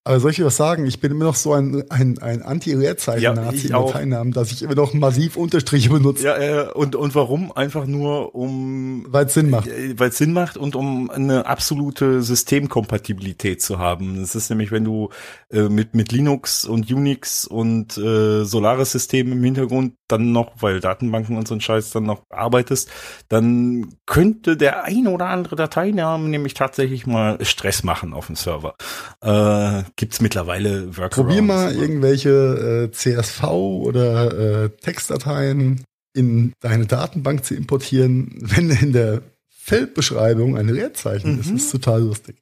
Aber soll ich dir was sagen? Ich bin immer noch so ein, ein, ein Ja, Anti-Leerzeichen-Nazi ich in. Dateinamen, dass ich immer noch massiv Unterstriche benutze, Ja, äh, und, und warum? Einfach nur, um weil es Sinn macht. äh, weil es Sinn macht und um eine absolute Systemkompatibilität zu haben. Das ist nämlich, wenn du äh, mit, mit Linux und Unix und äh, Solaris-Systemen im Hintergrund dann noch, weil Datenbanken und so ein Scheiß dann noch arbeitest, dann könnte der ein oder andere Dateiname nämlich tatsächlich mal Stress machen auf dem Server. Äh, gibt's mittlerweile Workarounds. Probier mal irgendwelche äh, CSV oder äh, Textdateien in deine Datenbank zu importieren, wenn in der Feldbeschreibung ein Leerzeichen ist. Mhm. Das ist total lustig.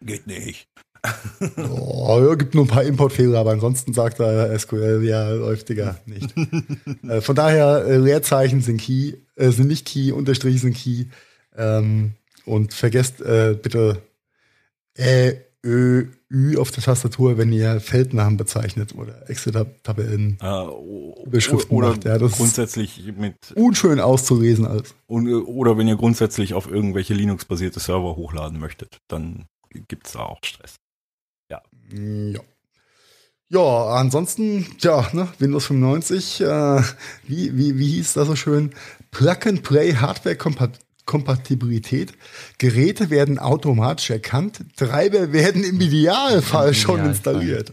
Geht nicht. Oh, ja, gibt nur ein paar Importfehler, aber ansonsten sagt er SQL, ja, läuft Digga, [LAUGHS] nicht. äh, von daher, äh, Leerzeichen sind Key, äh, sind nicht Key, Unterstriche sind Key. Ähm, und vergesst äh, bitte Ä, Ö, Ü auf der Tastatur, wenn ihr Feldnamen bezeichnet oder Excel-Tabellen. Äh, o- Überschriften oder macht, ja, das- grundsätzlich mit Unschön auszulesen als. und, oder wenn ihr grundsätzlich auf irgendwelche Linux-basierte Server hochladen möchtet, dann gibt's da auch Stress. Ja. Ja, ansonsten, ja, ne, Windows 95, äh, wie, wie, wie hieß das so schön? Plug-and-Play Hardware-Kompatibilität. Geräte werden automatisch erkannt, Treiber werden im Idealfall schon Idealfall. installiert.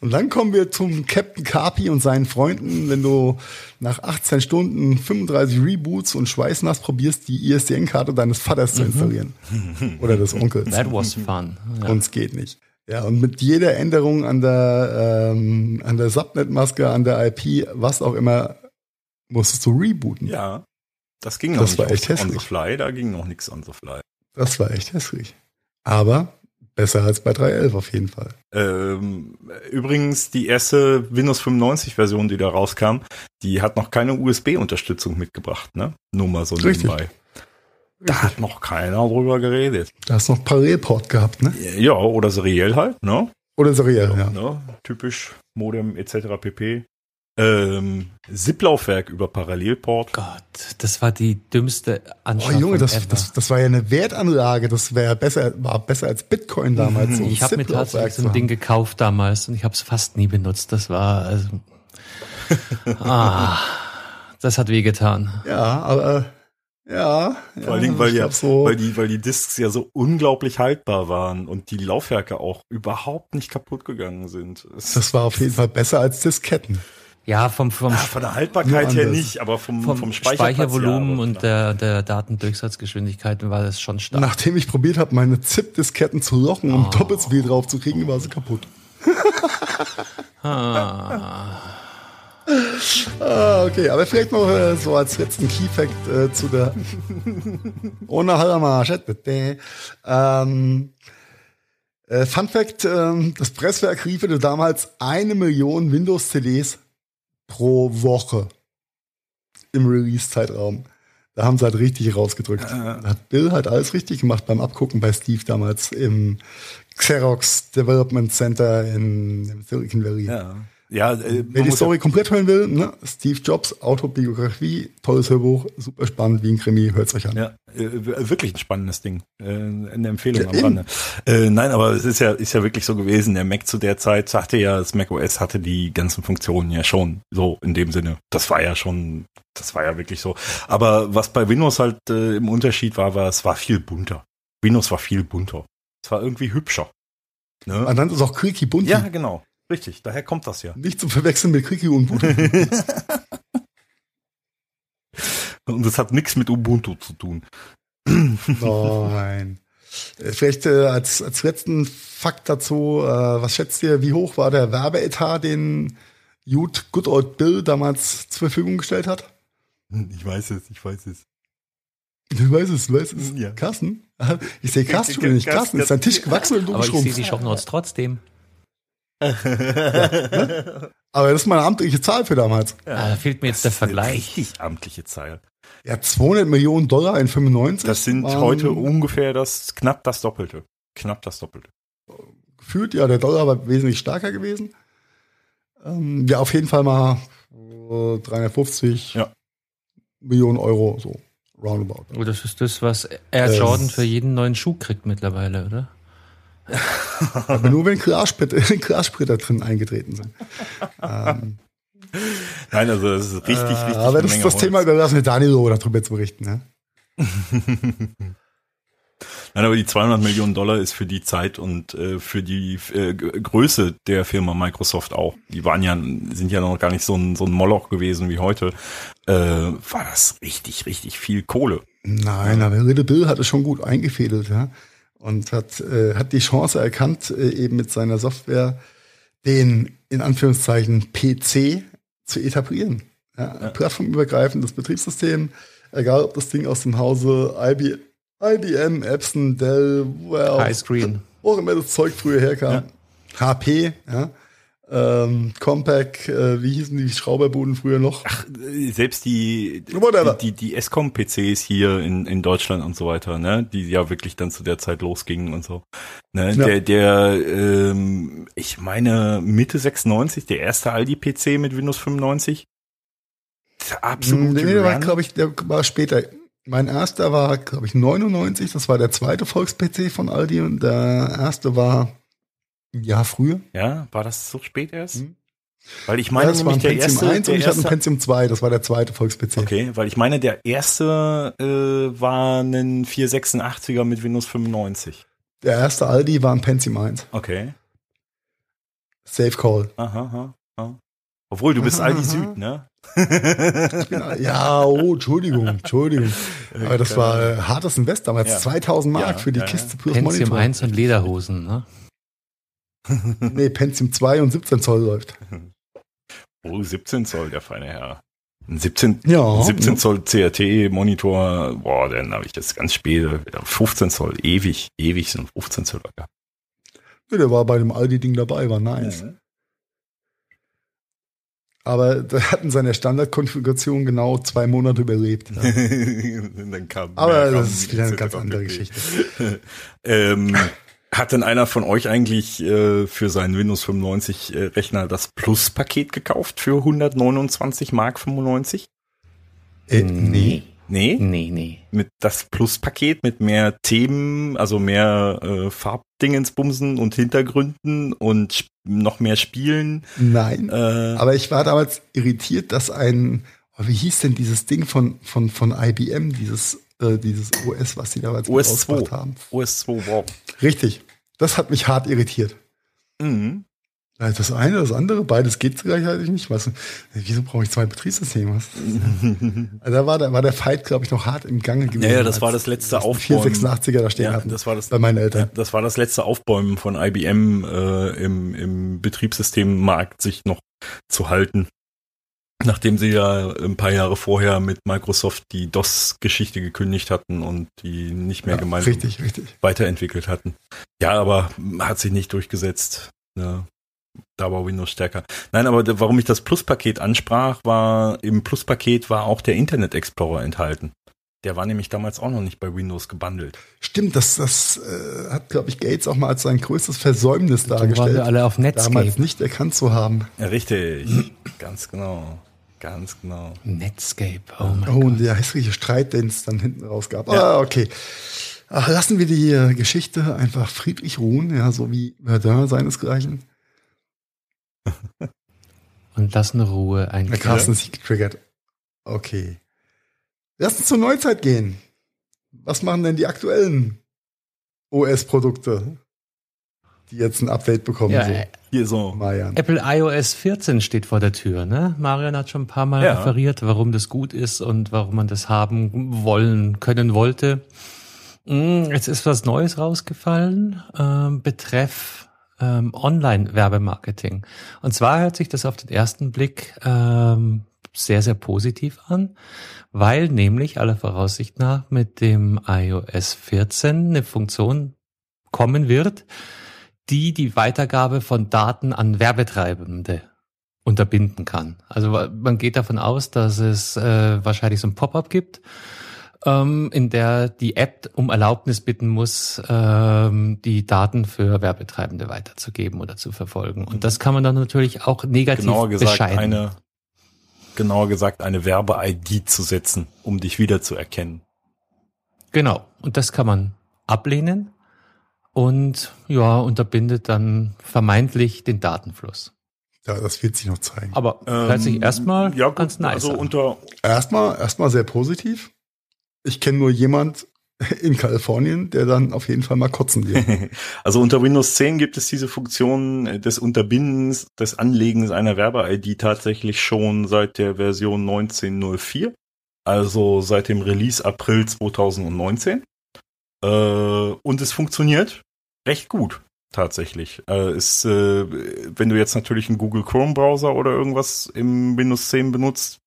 Und dann kommen wir zum Captain Carpi und seinen Freunden, wenn du nach 18 Stunden 35 Reboots und Schweißnass probierst, die ISDN-Karte deines Vaters zu installieren. Oder des Onkels. that was fun. Ja. Und es geht nicht. Ja, und mit jeder Änderung an der, ähm, an der Subnet-Maske, an der IP, was auch immer, musstest du rebooten. Ja, das ging noch Das nicht war echt on the fly, da ging noch nichts on the fly. Das war echt hässlich. Aber besser als bei 3.11 auf jeden Fall. Ähm, übrigens, die erste Windows 95 Version, die da rauskam, die hat noch keine USB-Unterstützung mitgebracht, ne? Nur mal so Richtig. nebenbei. Da hat noch keiner drüber geredet. Da hast du noch Parallelport gehabt, ne? Ja, oder seriell halt, ne? Oder seriell, ja. ne? Typisch Modem etc. pp. Ähm, Zip-Laufwerk über Parallelport. Gott, das war die dümmste Oh Anschaffung Junge, das, ever. das, das war ja eine Wertanlage. Das wäre besser, war besser als Bitcoin damals. ein ich habe mir tatsächlich so ein Ding gekauft damals und ich habe es fast nie benutzt. Das war also, [LAUGHS] ah, das hat wehgetan. Ja, aber ja. Vor allen Dingen, ja, weil, ja, so, weil, die, weil die Discs ja so unglaublich haltbar waren und die Laufwerke auch überhaupt nicht kaputt gegangen sind. Das war auf jeden Fall besser als Disketten. Ja, vom vom, Ah, von der Haltbarkeit her nicht, aber vom, vom, vom, Speichervolumen ja, aber und der der Datendurchsatzgeschwindigkeit war das schon stark. Nachdem ich probiert habe, meine ZIP-Disketten zu lochen, um doppelt so viel drauf zu kriegen, war sie kaputt. [LAUGHS] Ah. Ah, okay, aber vielleicht noch äh, so als letzten Key-Fact äh, zu der [LAUGHS] ohne Hallermarsch. Ähm, äh, Fun Fact, ähm, das Presswerk lieferte damals eine Million Windows-CDs pro Woche im Release-Zeitraum. Da haben sie halt richtig rausgedrückt. Da hat Bill halt alles richtig gemacht beim Abgucken bei Steve damals im Xerox Development Center in, in Silicon Valley. Ja, ja äh, Wer die Story komplett hören will, ne? Steve Jobs, Autobiografie, tolles Hörbuch, super spannend, wie ein Krimi, hört's euch an. Ja, äh, wirklich ein spannendes Ding. Äh, eine Empfehlung Ja, am. Rande. Äh, nein, aber es ist ja, ist ja wirklich so gewesen. Der Mac zu der Zeit sagte ja, das Mac OS hatte die ganzen Funktionen ja schon so in dem Sinne. Das war ja schon, das war ja wirklich so. Aber was bei Windows halt äh, im Unterschied war, war, es war viel bunter. Windows war viel bunter. Es war irgendwie hübscher. Ne? Man nannte es auch Quickie Bunti. Ja, genau. Richtig. Daher kommt das ja. Nicht zu verwechseln mit Quickie und Bunti. [LAUGHS] Und es hat nichts mit Ubuntu zu tun. [LAUGHS] Nein. Äh, Vielleicht äh, als, als letzten Fakt dazu, äh, was schätzt ihr, wie hoch war der Werbeetat, den Jude Good Old Bill damals zur Verfügung gestellt hat? Ich weiß es, ich weiß es. Du weißt es, du weißt es. Ja. Carsten? Ich sehe Carsten schon nicht. Carsten, ist dein Tisch gewachsen und du Aber ich sehe die? Shownotes trotzdem. Aber das ist meine amtliche Zahl für damals. Ah, da fehlt mir jetzt der Vergleich. Richtig amtliche Zahl. Ja, 200 Millionen Dollar in 95. Das sind waren heute ungefähr das, knapp das Doppelte. Knapp das Doppelte. gefühlt, ja, der Dollar war wesentlich stärker gewesen. Ähm, ja, auf jeden Fall mal äh, 350 Ja. Millionen Euro, so roundabout. Oh, das ist das, was Air Das- Jordan für jeden neuen Schuh kriegt mittlerweile, oder? Aber nur wenn Glassplitter [LAUGHS] drin eingetreten sind. ähm, Nein, also das ist richtig, äh, richtig. aber das, Menge das Holz. Thema überlassen wir Danilo darüber zu berichten. Ne? [LAUGHS] Nein, aber die 200 Millionen Dollar ist für die Zeit und äh, für die äh, Größe der Firma Microsoft auch. Die waren ja, sind ja noch gar nicht so ein, so ein Moloch gewesen wie heute. Äh, war das richtig, richtig viel Kohle. Nein, aber Little Bill hat es schon gut eingefädelt, ja. Und hat, äh, hat die Chance erkannt, äh, eben mit seiner Software den, in Anführungszeichen, PC zu etablieren. Ja, Plattformübergreifendes Betriebssystem, egal ob das Ding aus dem Hause IB, IBM, Epson, Dell, well, Highscreen. wo auch immer das Zeug früher herkam. HP, ja. Ähm, Compaq, äh, wie hießen die Schrauberbuden früher noch? Äh, Selbst die, Whatever. die, die, die Escom-PCs hier in, in Deutschland und so weiter, ne, die ja wirklich dann zu der Zeit losgingen und so. Ne, Ja. Der, der, ähm, ich meine Mitte 96, der erste Aldi-PC mit Windows 95. Absolut. Nee, der war, glaube ich, der war später. Mein erster war, glaube ich, 99. Das war der zweite Volks-PC von Aldi und der erste war ein Jahr früher. Ja, war das so spät erst? Hm. Weil ich Ja, meine das war ein nämlich der Pentium erste, 1 der und ich hatte ein Pentium 2. Das war der zweite Volks-PC. Okay, weil ich meine, der erste äh, war ein 486er mit Windows 95. Der erste Aldi war ein Pentium 1. Okay. Safe Call. Aha, aha, aha. Obwohl, du bist Aha, Aldi aha. [LAUGHS] Süd, ne? Ja, oh, Entschuldigung, Entschuldigung. [LAUGHS] Aber das war äh, hartes Invest damals. Ja. 2000 Mark Ja, für die ja, ja. Kiste plus Pentium Monitor. 1 und Lederhosen, ne? [LAUGHS] Nee, Pentium 2 und 17 Zoll läuft. Oh, 17 Zoll, der feine Herr. Ein 17, Ja. 17 Zoll CRT-Monitor, boah, dann habe ich das ganz spät, 15 Zoll, ewig, ewig sind 15 Zoll gehabt. Ja, der war bei dem Aldi-Ding dabei, war nice. Aber da hatten seine Standardkonfiguration genau zwei Monate überlebt. Ja. [LAUGHS] [LAUGHS] Dann kam Aber das ist wieder eine ganz andere. Geschichte. ähm, Hat denn einer von euch eigentlich äh, für seinen Windows 95 äh, Rechner das Plus-Paket gekauft für 129 Mark 95? Äh, nee. Nee? Nee, nee. Mit das Plus-Paket mit mehr Themen, also mehr äh, Farbdingensbumsen und Hintergründen und noch mehr Spielen. Nein. Äh, Aber ich war damals irritiert, dass ein, oh, wie hieß denn dieses Ding von, von, von IBM, dieses, äh, dieses OS, was die damals OS rausgebracht 2. haben. OS 2, wow. Richtig. Das hat mich hart irritiert. Mhm. Das eine, das andere, beides geht gleichzeitig nicht. Was, wieso brauche ich zwei Betriebssysteme? Also da war, da war der Fight, glaube ich, noch hart im Gange gewesen. Ja, ja, das war das letzte Aufbäumen. 486er da stehen Ja, hatten. das war das- bei meinen Eltern. Das war das letzte Aufbäumen von IBM äh, im, im Betriebssystemmarkt, sich noch zu halten. Nachdem sie ja ein paar Jahre vorher mit Microsoft die DOS-Geschichte gekündigt hatten und die nicht mehr Ja, gemeinsam richtig, richtig. weiterentwickelt hatten. Ja, aber hat sich nicht durchgesetzt. Ja, da war Windows stärker. Nein, aber warum ich das Plus-Paket ansprach, war im Plus-Paket war auch der Internet Explorer enthalten. Der war nämlich damals auch noch nicht bei Windows gebundelt. Stimmt, das, das äh, hat, glaube ich, Gates auch mal als sein größtes Versäumnis Dann waren dargestellt. wir alle auf damals Netscape. nicht erkannt zu haben. Ja, richtig, ganz genau. Ganz genau. Netscape, oh mein Oh, und der hässliche Streit, den es dann hinten raus gab. Ah, okay. Ach, lassen wir die Geschichte einfach friedlich ruhen, ja, so wie Verdun seinesgleichen. [LAUGHS] Und lassen Ruhe Der ein. Carsten ist getriggert. Okay. Lass uns zur Neuzeit gehen. Was machen denn die aktuellen OS-Produkte, die jetzt ein Update bekommen? Ja, so, äh, Hier so. Marian. Apple iOS 14 steht vor der Tür, ne? Marian hat schon ein paar Mal Ja. referiert, warum das gut ist und warum man das haben wollen, können wollte. Mm, Jetzt ist was Neues rausgefallen, ähm, betreff ähm, Online-Werbemarketing. Und zwar hört sich das auf den ersten Blick ähm, sehr, sehr positiv an, weil nämlich aller Voraussicht nach mit dem iOS 14 eine Funktion kommen wird, die die Weitergabe von Daten an Werbetreibende unterbinden kann. Also man geht davon aus, dass es äh, wahrscheinlich so ein Pop-up gibt, ähm, in der die App um Erlaubnis bitten muss, ähm, die Daten für Werbetreibende weiterzugeben oder zu verfolgen. Und das kann man dann natürlich auch negativ Genauer gesagt, bescheiden. eine, genauer gesagt, eine Werbe-ID zu setzen, um dich wiederzuerkennen. Genau. Und das kann man ablehnen und ja, unterbindet dann vermeintlich den Datenfluss. Ja, das wird sich noch zeigen. Aber hört sich Ähm, erstmal ja, gut, ganz nice Also an. unter, Erstmal, erstmal sehr positiv. Ich kenne nur jemand [LAUGHS] in Kalifornien, der dann auf jeden Fall mal kotzen wird. [LAUGHS] Also unter Windows 10 gibt es diese Funktion des Unterbindens, des Anlegens einer Werbe-ID tatsächlich schon seit der Version 1904. Also seit dem Release April 2019. Äh, und es funktioniert recht gut. Tatsächlich. Äh, ist, äh, wenn du jetzt natürlich einen Google Chrome Browser oder irgendwas im Windows 10 benutzt,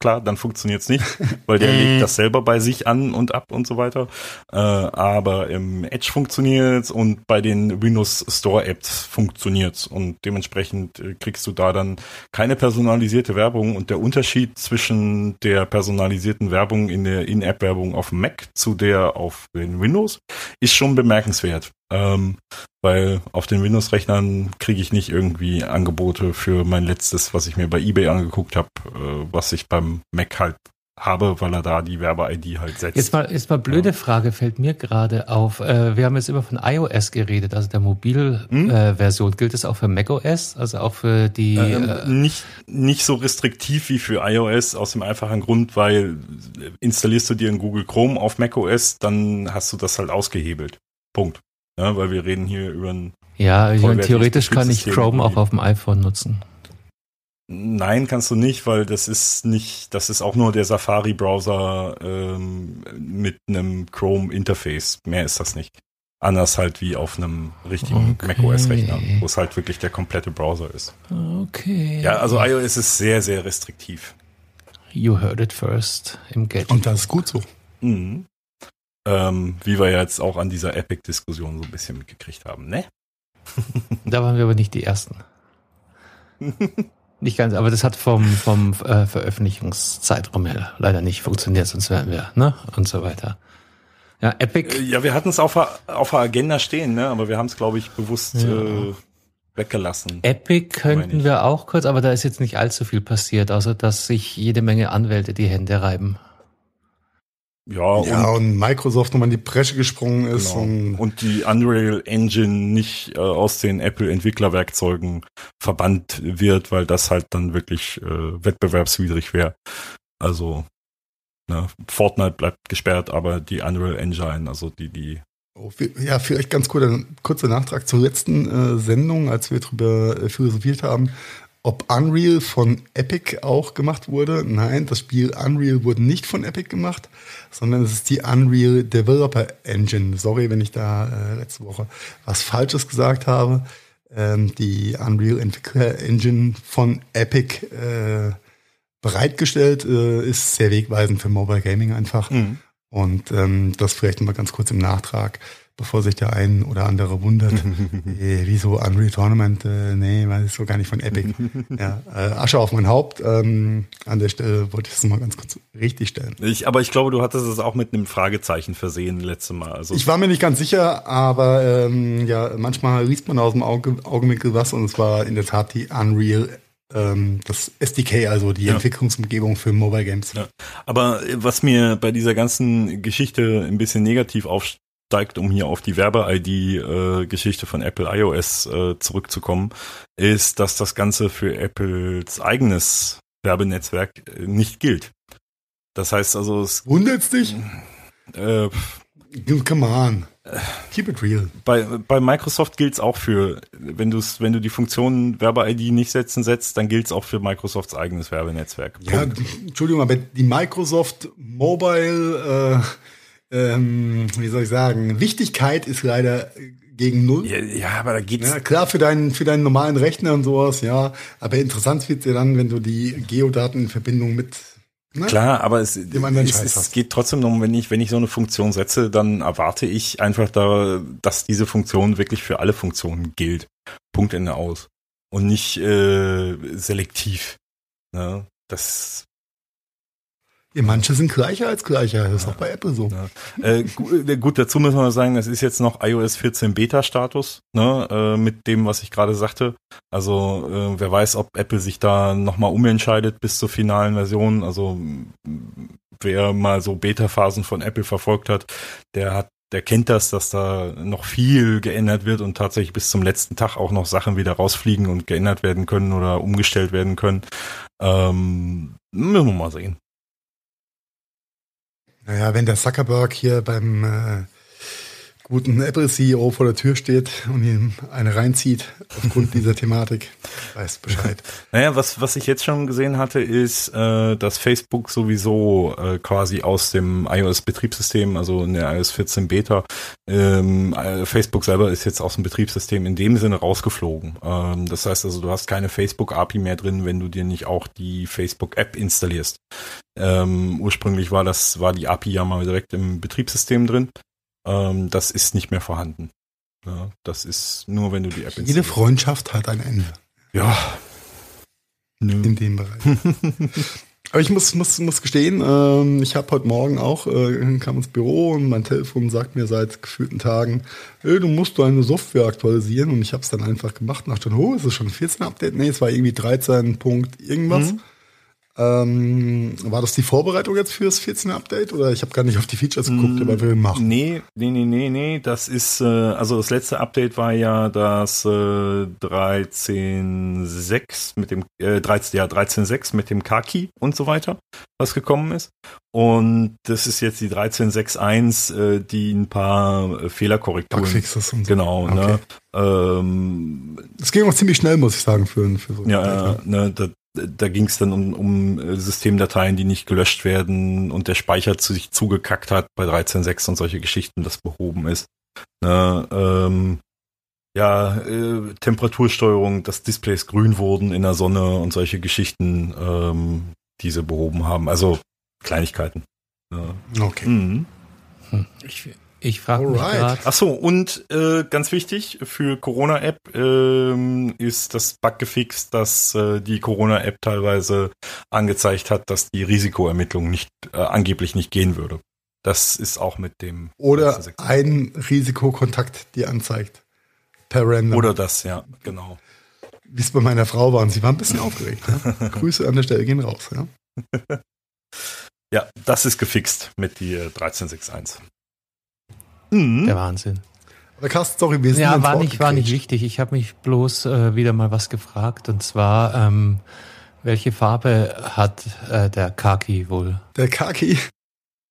klar, dann funktioniert's nicht, [LAUGHS] weil der legt das selber bei sich an und ab und so weiter. Äh, aber im Edge funktioniert's und bei den Windows Store Apps funktioniert's und dementsprechend äh, kriegst du da dann keine personalisierte Werbung und der Unterschied zwischen der personalisierten Werbung in der In-App-Werbung auf Mac zu der auf den Windows ist schon bemerkenswert. Ähm, weil auf den Windows-Rechnern kriege ich nicht irgendwie Angebote für mein letztes, was ich mir bei eBay angeguckt habe, äh, was ich beim Mac halt habe, weil er da die Werbe-ID halt setzt. Jetzt mal, jetzt mal blöde Frage fällt mir gerade auf. Äh, wir haben jetzt immer von iOS geredet, also der Mobilversion. Hm? Äh, Version. Gilt das auch für macOS, also auch für die? Ähm, äh, nicht, nicht so restriktiv wie für iOS, aus dem einfachen Grund, weil installierst du dir in Google Chrome auf macOS, dann hast du das halt ausgehebelt. Punkt. Ja, weil wir reden hier über ein ja, ich meine, theoretisch kann ich Chrome auch auf dem iPhone nutzen. Nein, kannst du nicht, weil das ist nicht, das ist auch nur der Safari-Browser ähm, mit einem Chrome-Interface. Mehr ist das nicht. Anders halt wie auf einem richtigen Okay. macOS-Rechner, wo es halt wirklich der komplette Browser ist. Okay. Ja, also iOS ist sehr, sehr restriktiv. You heard it first im Gadget. Und das ist gut so. Mhm. Ähm, wie wir jetzt auch an dieser Epic-Diskussion so ein bisschen mitgekriegt haben, ne? [LAUGHS] Da waren wir aber nicht die Ersten. Nicht ganz, aber das hat vom, vom äh, Veröffentlichungszeitraum her leider nicht funktioniert, sonst wären wir, ne? Und so weiter. Ja, Epic. Äh, ja, wir hatten es auf, auf der Agenda stehen, ne? aber wir haben es, glaube ich, bewusst ja. äh, weggelassen. Epic könnten wir auch kurz, aber da ist jetzt nicht allzu viel passiert, außer dass sich jede Menge Anwälte die Hände reiben. Ja, ja und, und, Microsoft nochmal in die Bresche gesprungen ist. Genau. Und, und, die Unreal Engine nicht äh, aus den Apple-Entwicklerwerkzeugen verbannt wird, weil das halt dann wirklich äh, wettbewerbswidrig wäre. Also ne, Fortnite bleibt gesperrt, aber die Unreal Engine, also die, die Oh, ja, vielleicht ganz kurzer, kurzer Nachtrag zur letzten äh, Sendung, als wir darüber äh, philosophiert haben, ob Unreal von Epic auch gemacht wurde. Nein, das Spiel Unreal wurde nicht von Epic gemacht, sondern es ist die Unreal Developer Engine. Sorry, wenn ich da äh, letzte Woche was Falsches gesagt habe. Ähm, die Unreal Entwickler Engine von Epic äh, bereitgestellt äh, ist sehr wegweisend für Mobile Gaming einfach. Mhm. Und ähm, das vielleicht mal ganz kurz im Nachtrag bevor sich der ein oder andere wundert, [LAUGHS] äh, wieso Unreal Tournament, äh, nee, weil es so gar nicht von Epic. [LAUGHS] ja, äh, Asche auf mein Haupt. Ähm, an der Stelle wollte ich es mal ganz kurz richtig stellen. Ich, aber ich glaube, du hattest es auch mit einem Fragezeichen versehen letzte Mal. Also ich war mir nicht ganz sicher, aber ähm, ja, manchmal liest man aus dem Auge, Augenwinkel was und es war in der Tat die Unreal ähm, das SDK, also die ja. Entwicklungsumgebung für Mobile Games. Ja. Aber was mir bei dieser ganzen Geschichte ein bisschen negativ auf, steigt, um hier auf die Werbe-ID-Geschichte äh, von Apple iOS äh, zurückzukommen, ist, dass das Ganze für Apples eigenes Werbenetzwerk äh, nicht gilt. Das heißt also, es wundert's dich? Äh, Come on. Keep it real. Bei, bei Microsoft gilt es auch für, wenn du wenn du die Funktion Werbe-ID nicht setzen setzt, dann gilt es auch für Microsofts eigenes Werbenetzwerk. Ja, Entschuldigung, aber die Microsoft Mobile äh, ähm, wie soll ich sagen, Wichtigkeit ist leider gegen null. Ja, ja aber da geht's. Ja, klar, für deinen, für deinen normalen Rechner und sowas, ja. Aber interessant wird's ja dann, wenn du die Geodaten in Verbindung mit Ne? Klar, aber es, es, es geht trotzdem darum, wenn ich, wenn ich so eine Funktion setze, dann erwarte ich einfach da, dass diese Funktion wirklich für alle Funktionen gilt. Punkt Ende aus. Und nicht äh, selektiv. Ne? Das ja, manche sind gleicher als gleicher. Das ist auch bei Apple so. Ja. Äh, äh, gut, dazu müssen wir sagen, es ist jetzt noch iOS 14 Beta-Status, ne, äh, mit dem, was ich gerade sagte. Also äh, wer weiß, ob Apple sich da nochmal umentscheidet bis zur finalen Version. Also wer mal so Beta-Phasen von Apple verfolgt hat, der hat der kennt das, dass da noch viel geändert wird und tatsächlich bis zum letzten Tag auch noch Sachen wieder rausfliegen und geändert werden können oder umgestellt werden können. Ähm, müssen wir mal sehen. Naja, wenn der Zuckerberg hier beim äh, guten Apple-CEO vor der Tür steht und ihm eine reinzieht aufgrund [LAUGHS] dieser Thematik, weiß Bescheid. Naja, was, was ich jetzt schon gesehen hatte, ist, äh, dass Facebook sowieso äh, quasi aus dem iOS-Betriebssystem, also in der iOS 14 Beta, ähm, äh, Facebook selber ist jetzt aus dem Betriebssystem in dem Sinne rausgeflogen. Ähm, das heißt also, du hast keine Facebook-API mehr drin, wenn du dir nicht auch die Facebook-App installierst. Ähm, ursprünglich war das, war die API ja mal direkt im Betriebssystem drin. Ähm, das ist nicht mehr vorhanden. Ja, das ist nur, wenn du die App installierst. Jede Freundschaft hat ein Ende. Ja. Nö. In dem Bereich. [LAUGHS] Aber ich muss, muss, muss gestehen, ähm, ich habe heute Morgen auch, äh, kam ins Büro und mein Telefon sagt mir seit gefühlten Tagen, hey, du musst deine Software aktualisieren und ich habe es dann einfach gemacht und dachte, oh, ist es schon 14 Update? Nee, es war irgendwie 13 Punkt irgendwas. Mhm. Ähm, war das die Vorbereitung jetzt fürs 14 Update oder ich habe gar nicht auf die Features geguckt, aber will machen? Nee, nee, nee, nee, nee, das ist äh, also das letzte Update war ja das äh, 13.6 mit dem äh, 13 ja 13.6 mit dem Kaki und so weiter, was gekommen ist. Und das ist jetzt die 13.6.1, äh, die ein paar äh, Fehlerkorrekturen. Bugfixes und so. Genau, ne? okay. ne? Ähm, das ging auch ziemlich schnell, muss ich sagen, für, für so. Ja, ne, da, da ging es dann um, um äh, Systemdateien, die nicht gelöscht werden und der Speicher zu sich zugekackt hat bei 13.6 und solche Geschichten, das behoben ist. Ne, ähm, ja, äh, Temperatursteuerung, dass Displays grün wurden in der Sonne und solche Geschichten, ähm, diese behoben haben. Also Kleinigkeiten. Ja. Okay. Mhm. Hm. Ich, ich frage mich gerade. Ach so, und äh, ganz wichtig für Corona-App ähm, ist das Bug gefixt, dass äh, die Corona-App teilweise angezeigt hat, dass die Risikoermittlung nicht äh, angeblich nicht gehen würde. Das ist auch mit dem. Oder ein Risikokontakt dir anzeigt. Per random. Oder das, ja, genau. Wie es bei meiner Frau war und sie war ein bisschen aufgeregt. Ja? [LAUGHS] Grüße an der Stelle gehen raus, ja. [LAUGHS] ja, das ist gefixt mit die 1361. Mhm. Der Wahnsinn. Aber Carsten, sorry, wir sind Ja, war nicht, war nicht wichtig. Ich habe mich bloß äh, wieder mal was gefragt und zwar, ähm, welche Farbe hat äh, der Kaki wohl? Der Kaki?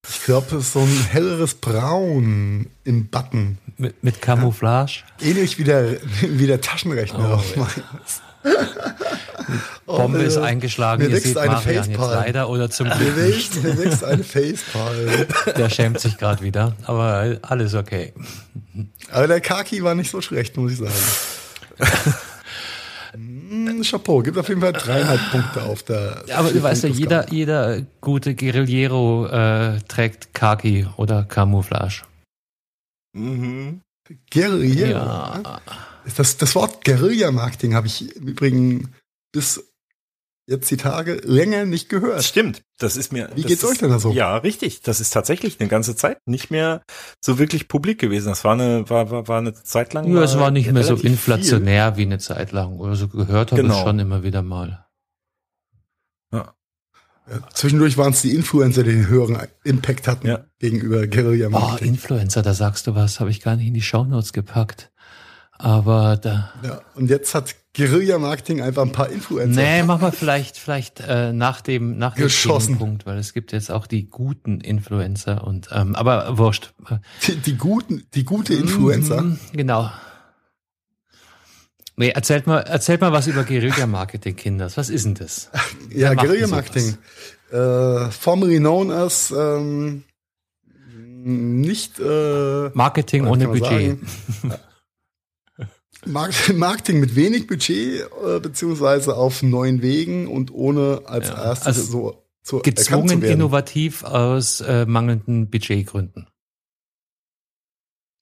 Ich glaube, es ist so ein helleres Braun im Button. Mit, mit Camouflage? Ähnlich wie der, wie der Taschenrechner. Oh, [LAUGHS] Bombe oh, ist eingeschlagen. Mir wächst eine Marian leider oder zum Glück mir wächst, mir wächst eine Facepalm. [LAUGHS] Der schämt sich gerade wieder, aber alles okay. Aber der Kaki war nicht so schlecht, muss ich sagen. Hm, Chapeau, gibt auf jeden Fall dreieinhalb Punkte auf der. Ja, aber du weißt ja, jeder, jeder gute Guerillero äh, trägt Kaki oder Camouflage. Mhm. Guerillero. Ja. Das, das Wort Guerilla-Marketing habe ich im Übrigen bis jetzt die Tage länger nicht gehört. Stimmt, das ist mir. Wie geht's ist, euch denn da so? Ja, richtig. Das ist tatsächlich eine ganze Zeit nicht mehr so wirklich publik gewesen. Das war eine, war, war, war eine Zeit lang. Ja, es war nicht mehr so inflationär viel. wie eine Zeit lang. Oder so gehört habe genau. ich schon immer wieder mal. Ja. ja zwischendurch waren es die Influencer, die den höheren Impact hatten ja. gegenüber Guerilla Marketing. Oh, Influencer, da sagst du was, habe ich gar nicht in die Shownotes gepackt. Aber da. Ja, und jetzt hat Guerilla-Marketing einfach ein paar Influencer. Nee, machen wir vielleicht, vielleicht äh, nach dem, nach dem Punkt, weil es gibt jetzt auch die guten Influencer und ähm, aber wurscht. Die, die guten, die gute Influencer. Mhm, genau. Nee, erzählt mal, erzählt mal was über Guerilla-Marketing, Kinders. Was ist denn das? ja, Guerilla-Marketing. Äh, formerly known as ähm, nicht äh, Marketing ohne Budget. [LAUGHS] [LAUGHS] Marketing mit wenig Budget, äh, beziehungsweise auf neuen Wegen und ohne als ja, erstes also so zu gezwungen innovativ aus äh, mangelnden Budgetgründen.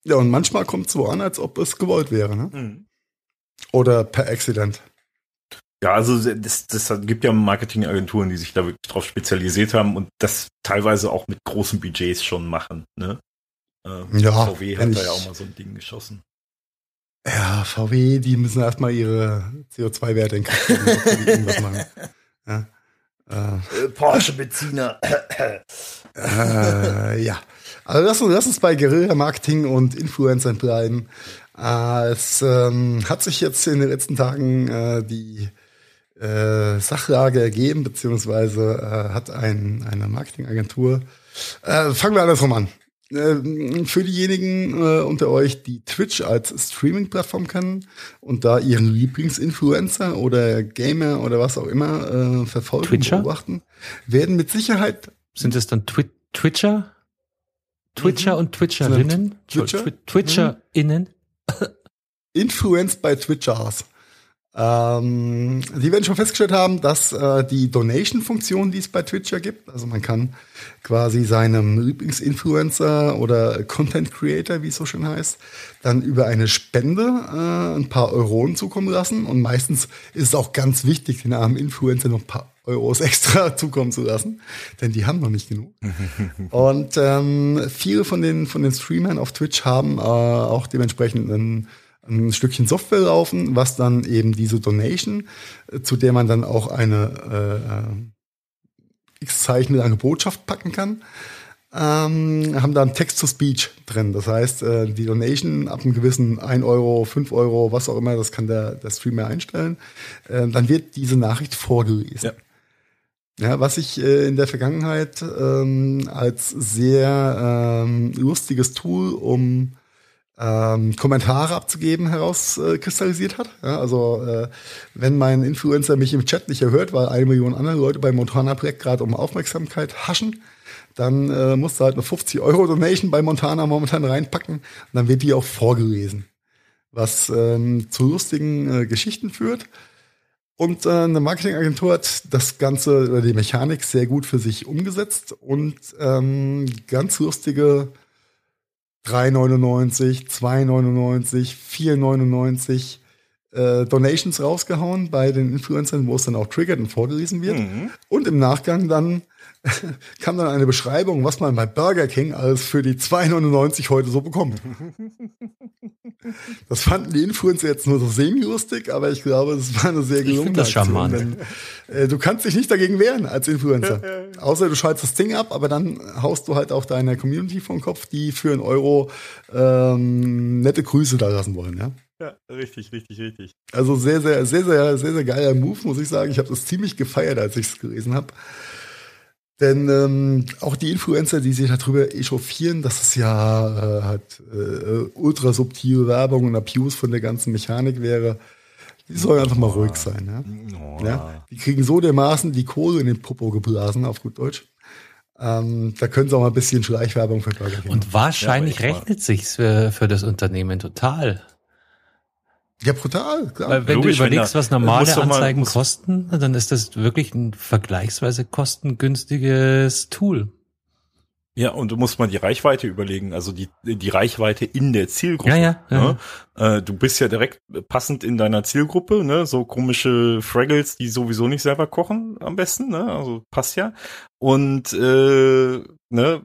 Ja, und manchmal kommt es so an, als ob es gewollt wäre, ne? Mhm. Oder per Accident. Ja, also das, das gibt ja Marketingagenturen, die sich da wirklich drauf spezialisiert haben und das teilweise auch mit großen Budgets schon machen. Ne? Äh, ja, VW hat da ja auch mal so ein Ding geschossen. Ja, VW, die müssen erstmal ihre CO2-Werte in irgendwas machen. Ja. Äh, Porsche-Benziner. äh, ja. Also lass uns, lass uns bei Guerilla-Marketing und Influencern bleiben. Äh, es ähm, hat sich jetzt in den letzten Tagen äh, die äh, Sachlage ergeben, beziehungsweise äh, hat ein, eine Marketingagentur. Äh, fangen wir andersrum an. Ähm, für diejenigen äh, unter euch, die Twitch als Streaming-Plattform kennen und da ihren Lieblingsinfluencer oder Gamer oder was auch immer äh, verfolgen Twitcher? und beobachten, werden mit Sicherheit. Sind es dann Twi Twitcher? Twitcher mhm. und Twitcherinnen? Twitcher? Twi TwitcherInnen? Influenced by Twitchers. Ähm, die werden schon festgestellt haben, dass äh, die Donation-Funktion, die es bei Twitch ja gibt, also man kann quasi seinem Lieblingsinfluencer oder Content Creator, wie es so schön heißt, dann über eine Spende äh, ein paar Euronen zukommen lassen. Und meistens ist es auch ganz wichtig, den armen Influencer noch ein paar Euros [LAUGHS] extra zukommen zu lassen, denn die haben noch nicht genug. [LAUGHS] Und ähm, viele von den von den Streamern auf Twitch haben äh, auch dementsprechend einen ein Stückchen Software laufen, was dann eben diese Donation, äh, zu der man dann auch eine äh, äh, x Zeichen lange Botschaft packen kann, ähm, haben da ein Text-to-Speech drin. Das heißt, äh, die Donation ab einem gewissen 1 Euro, 5 Euro, was auch immer, das kann der, der Streamer einstellen. Äh, dann wird diese Nachricht vorgelesen. Ja. Ja, was ich äh, in der Vergangenheit ähm, als sehr ähm, lustiges Tool, um ähm, Kommentare abzugeben herauskristallisiert äh, hat. Ja, also äh, wenn mein Influencer mich im Chat nicht erhört, weil eine Million andere Leute beim Montana-Projekt gerade um Aufmerksamkeit haschen, dann äh, musst du halt eine 50 Euro Donation bei Montana momentan reinpacken und dann wird die auch vorgelesen. Was ähm, zu lustigen äh, Geschichten führt. Und äh, eine Marketingagentur hat das Ganze oder die Mechanik sehr gut für sich umgesetzt und ähm, ganz lustige 3,99, 2,99, 4,99 äh, Donations rausgehauen bei den Influencern, wo es dann auch triggert und vorgelesen wird. Mhm. Und im Nachgang dann [LAUGHS] kam dann eine Beschreibung, was man bei Burger King alles für die 2,99 heute so bekommt. [LAUGHS] Das fanden die Influencer jetzt nur so semi-lustig, aber ich glaube, das war eine sehr gelungene das Aktion, charmant. denn, äh, du kannst dich nicht dagegen wehren als Influencer. Außer du schaltest das Ding ab, aber dann haust du halt auch deine Community vom Kopf, die für einen Euro ähm, nette Grüße da lassen wollen, ja. Ja, richtig, richtig, richtig. Also sehr, sehr, sehr, sehr, sehr, sehr geiler Move, muss ich sagen. Ich habe das ziemlich gefeiert, als ich es gelesen habe. Denn ähm, auch die Influencer, die sich darüber echauffieren, dass es ja äh, halt äh, ultra subtile Werbung und Abuse von der ganzen Mechanik wäre, die sollen einfach mal ruhig sein. Ja? Ja? Die kriegen so dermaßen die Kohle in den Popo geblasen, auf gut Deutsch. Ähm, da können sie auch mal ein bisschen Schleichwerbung für Burger King Und wahrscheinlich Ja, rechnet sich's für, für das Unternehmen total. Ja, brutal, klar. Weil wenn Logisch, du überlegst, was normale mal- Anzeigen kosten, dann ist das wirklich ein vergleichsweise kostengünstiges Tool. Ja, und du musst mal die Reichweite überlegen, also die, die Reichweite in der Zielgruppe. Ja, ja, ja. Ne? Äh, du bist ja direkt passend in deiner Zielgruppe, ne? So komische Fraggles, die sowieso nicht selber kochen, am besten, ne? Also passt ja. Und äh, ne,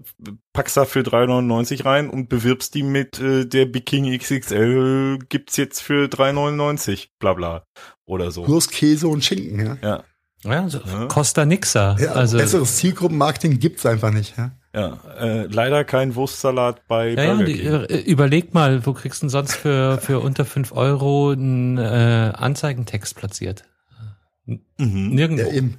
packst da für 3,99 rein und bewirbst die mit äh, der Bikini XXL gibt's jetzt für 3,99, bla bla. Oder so. Plus Käse und Schinken, ja. Ja. Ja, so Ja. Costa Nixa. ja also, besseres Zielgruppenmarketing gibt's einfach nicht, ja. Ja, äh, leider kein Wurstsalat bei ja, ja, Burger die, King. äh, überleg mal, wo kriegst du denn sonst für, für unter fünf Euro einen äh, Anzeigentext platziert? Mhm. Nirgendwo. Ja, eben.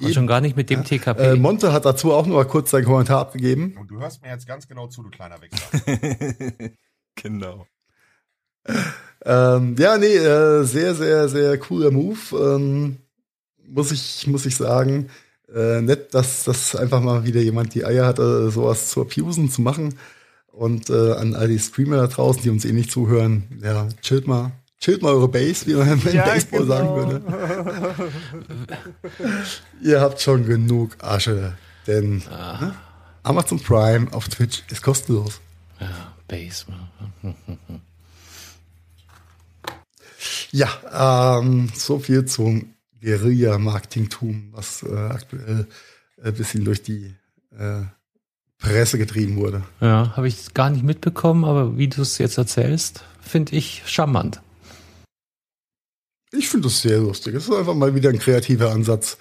Und schon gar nicht mit dem TKP. Äh, Monte hat dazu auch noch mal kurz seinen Kommentar abgegeben. Und du hörst mir jetzt ganz genau zu, du kleiner Wichser. [LAUGHS] genau. Ähm, ja, nee, äh, sehr, sehr, sehr cooler Move. Ähm, muss ich, muss ich sagen. Äh, nett, dass, dass einfach mal wieder jemand die Eier hatte, sowas zu abusen, zu machen. Und äh, an all die Streamer da draußen, die uns eh nicht zuhören, ja, chillt mal. Chillt mal eure Base, wie man im Ja, Baseball genau. sagen würde. Ihr habt schon genug Asche. Denn ne? Amazon Prime auf Twitch ist kostenlos. ja, Base. Ja, ähm, so viel zum Guerilla-Marketingtum, was äh, aktuell ein bisschen durch die äh, Presse getrieben wurde. Ja, habe ich gar nicht mitbekommen, aber wie du es jetzt erzählst, finde ich charmant. Ich finde das sehr lustig. Es ist einfach mal wieder ein kreativer Ansatz,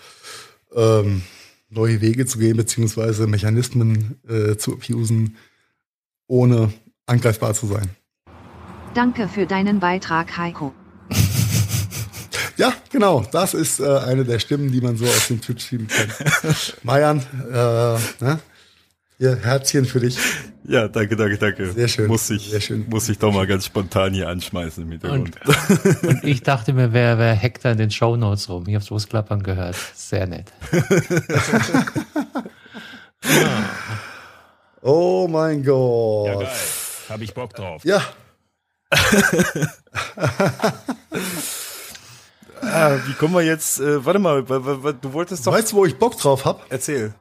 ähm, neue Wege zu gehen, beziehungsweise Mechanismen äh, zu abusen, ohne angreifbar zu sein. Danke für deinen Beitrag, Heiko. Ja, genau. Das ist äh, eine der Stimmen, die man so aus dem Twitch-Stream kennt. [LAUGHS] Mayan, äh, ne? Hier, Herzchen für dich. Ja, danke, danke, danke. Sehr schön, Muss ich, sehr schön. muss ich doch mal ganz spontan hier anschmeißen im Hintergrund. [LAUGHS] Und ich dachte mir, wer, wer hackt da in den Shownotes rum? Ich habe sowas klappern gehört. Sehr nett. [LAUGHS] Oh mein Gott. Ja, geil. Hab ich Bock drauf. Ja, ah, wie kommen wir jetzt, äh, warte mal, du wolltest doch, weißt du, wo ich Bock drauf hab? erzähl.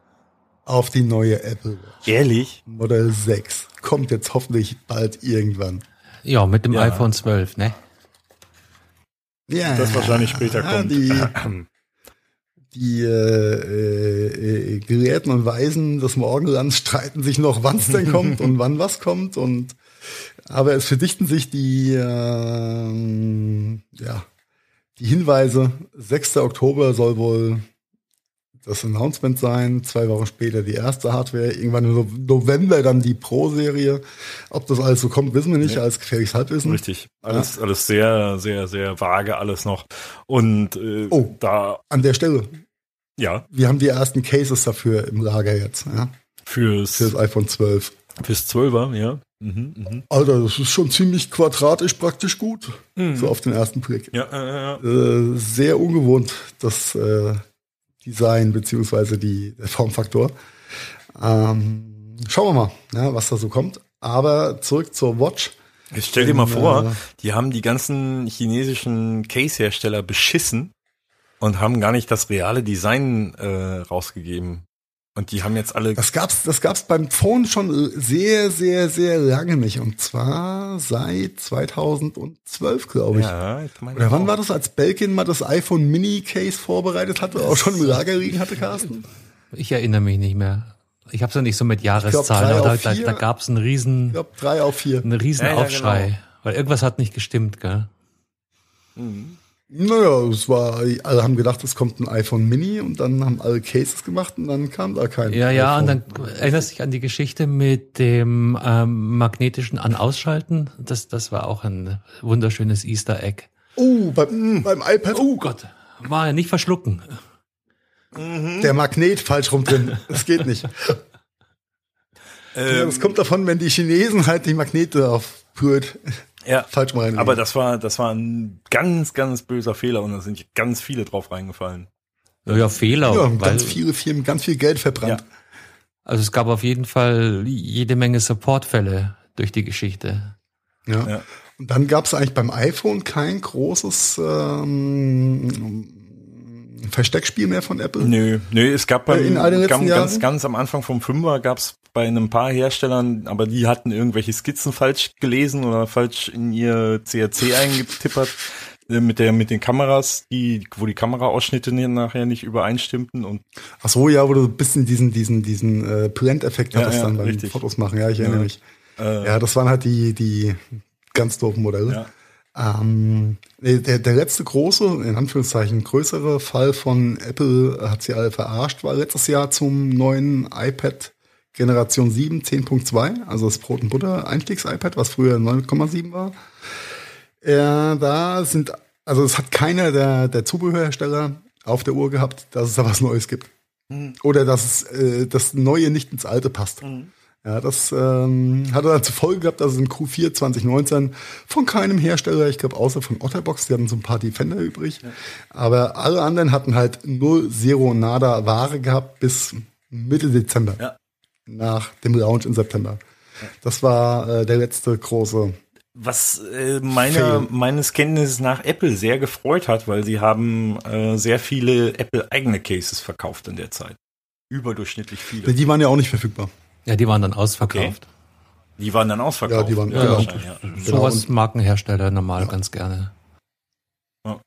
Auf die neue Apple Watch. Ehrlich? Modell 6. Kommt jetzt hoffentlich bald irgendwann. Ja, mit dem Ja. iPhone 12, ne? Ja, Das wahrscheinlich später kommt. Die, [CLEARS THROAT] die äh, äh, Gelehrten und Weisen des Morgenlands streiten sich noch, wann es denn [LAUGHS] kommt und wann was kommt. Und aber es verdichten sich die ähm, ja die Hinweise. 6. Oktober soll wohl das Announcement sein. Zwei Wochen später die erste Hardware. Irgendwann im No- November dann die Pro-Serie. Ob das alles so kommt, wissen wir nicht. Als gefährliches Halbwissen. Richtig. Alles, alles sehr, sehr, sehr vage, alles noch. Und äh, Oh. da, An der Stelle. ja, Wir haben die ersten Cases dafür im Lager jetzt. Ja, fürs, für das iPhone 12. fürs 12er, ja. Mhm, mhm. Alter, das ist schon ziemlich quadratisch praktisch gut. So auf den ersten Blick. Ja, äh, ja. Äh, sehr ungewohnt, das äh, Design beziehungsweise die, der Formfaktor. Ähm, schauen wir mal, ja, was da so kommt. Aber zurück zur Watch. Jetzt stell dir mal vor, äh, die haben die ganzen chinesischen Case-Hersteller beschissen und haben gar nicht das reale Design äh, rausgegeben. Und die haben jetzt alle. Das gab's, das gab's beim Phone schon sehr, sehr, sehr lange nicht. Und zwar seit 2012, glaube ich. ja, ich meine Oder wann auch. war das, als Belkin mal das iPhone Mini Case vorbereitet hatte, auch schon im Lager liegen hatte, Carsten? Ich erinnere mich nicht mehr. Ich habe es ja nicht so mit Jahreszahlen, aber da, da, da gab es einen riesen, Ich glaube drei auf vier. einen riesen Ja, ja, Aufschrei. genau. Weil irgendwas hat nicht gestimmt, gell? Naja, es war, alle haben gedacht, es kommt ein iPhone Mini und dann haben alle Cases gemacht und dann kam da kein Ja, ja, und iPhone. dann erinnerst du dich an die Geschichte mit dem ähm, magnetischen An-Ausschalten. Das, das war auch ein wunderschönes Easter Egg. Oh, beim, beim iPad, Oh Gott, war ja nicht verschlucken. der Magnet falsch rum drin. [LAUGHS] Das geht nicht. ja, Ähm, das kommt davon, wenn die Chinesen halt die Magnete auf ja. falsch mal rein. Aber das war, das war ein ganz, ganz böser Fehler und da sind ganz viele drauf reingefallen. Ja, ja Fehler. ja, weil, ganz viele Firmen, ganz viel Geld verbrannt. Also es gab auf jeden Fall jede Menge Supportfälle durch die Geschichte. Ja. Ja. Und dann gab es eigentlich beim iPhone kein großes ähm, Versteckspiel mehr von Apple. Nö, nö, es gab beim, In all den letzten ganz, ganz, Jahren? ganz am Anfang vom Fünfer gab es bei einem paar Herstellern, aber die hatten irgendwelche Skizzen falsch gelesen oder falsch in ihr CRC eingetippert äh, mit der mit den Kameras, die wo die Kameraausschnitte nachher nicht übereinstimmten und Ach so, ja, wo du ein bisschen diesen, diesen, diesen äh, Blendeffekt Ja, hattest ja, dann beim richtig. Fotos machen. Ja, ich erinnere Ja. mich. äh, Ja, das waren halt die, die ganz doofen Modelle. Ja. Ähm, der, der letzte große, in Anführungszeichen größere Fall von Apple hat sie alle verarscht, war letztes Jahr zum neuen iPad Generation 7 10.2, also das Brot- und Butter Einstiegs-iPad, was früher 9,7 war. Äh, da sind, also es hat keiner der, der Zubehörhersteller auf der Uhr gehabt, dass es da was Neues gibt. Oder dass es, äh, das Neue nicht ins Alte passt. Ja, das ähm, hatte dann zur Folge gehabt, dass es im Q4 2019 von keinem Hersteller, ich glaube außer von Otterbox, die hatten so ein paar Defender übrig, aber alle anderen hatten halt null, zero, nada Ware gehabt bis Mitte Dezember. Ja. Nach dem Launch im September. Das war äh, der letzte große. Was äh, meiner, Fail. meines Kenntnisses nach Apple sehr gefreut hat, weil sie haben äh, sehr viele Apple eigene Cases verkauft in der Zeit. Überdurchschnittlich viele. Die waren ja auch nicht verfügbar. Ja, die waren dann ausverkauft. Die waren dann ausverkauft. Ja, die waren- ja, genau. ja. Genau, Sowas und- Markenhersteller normal ganz gerne. Ja.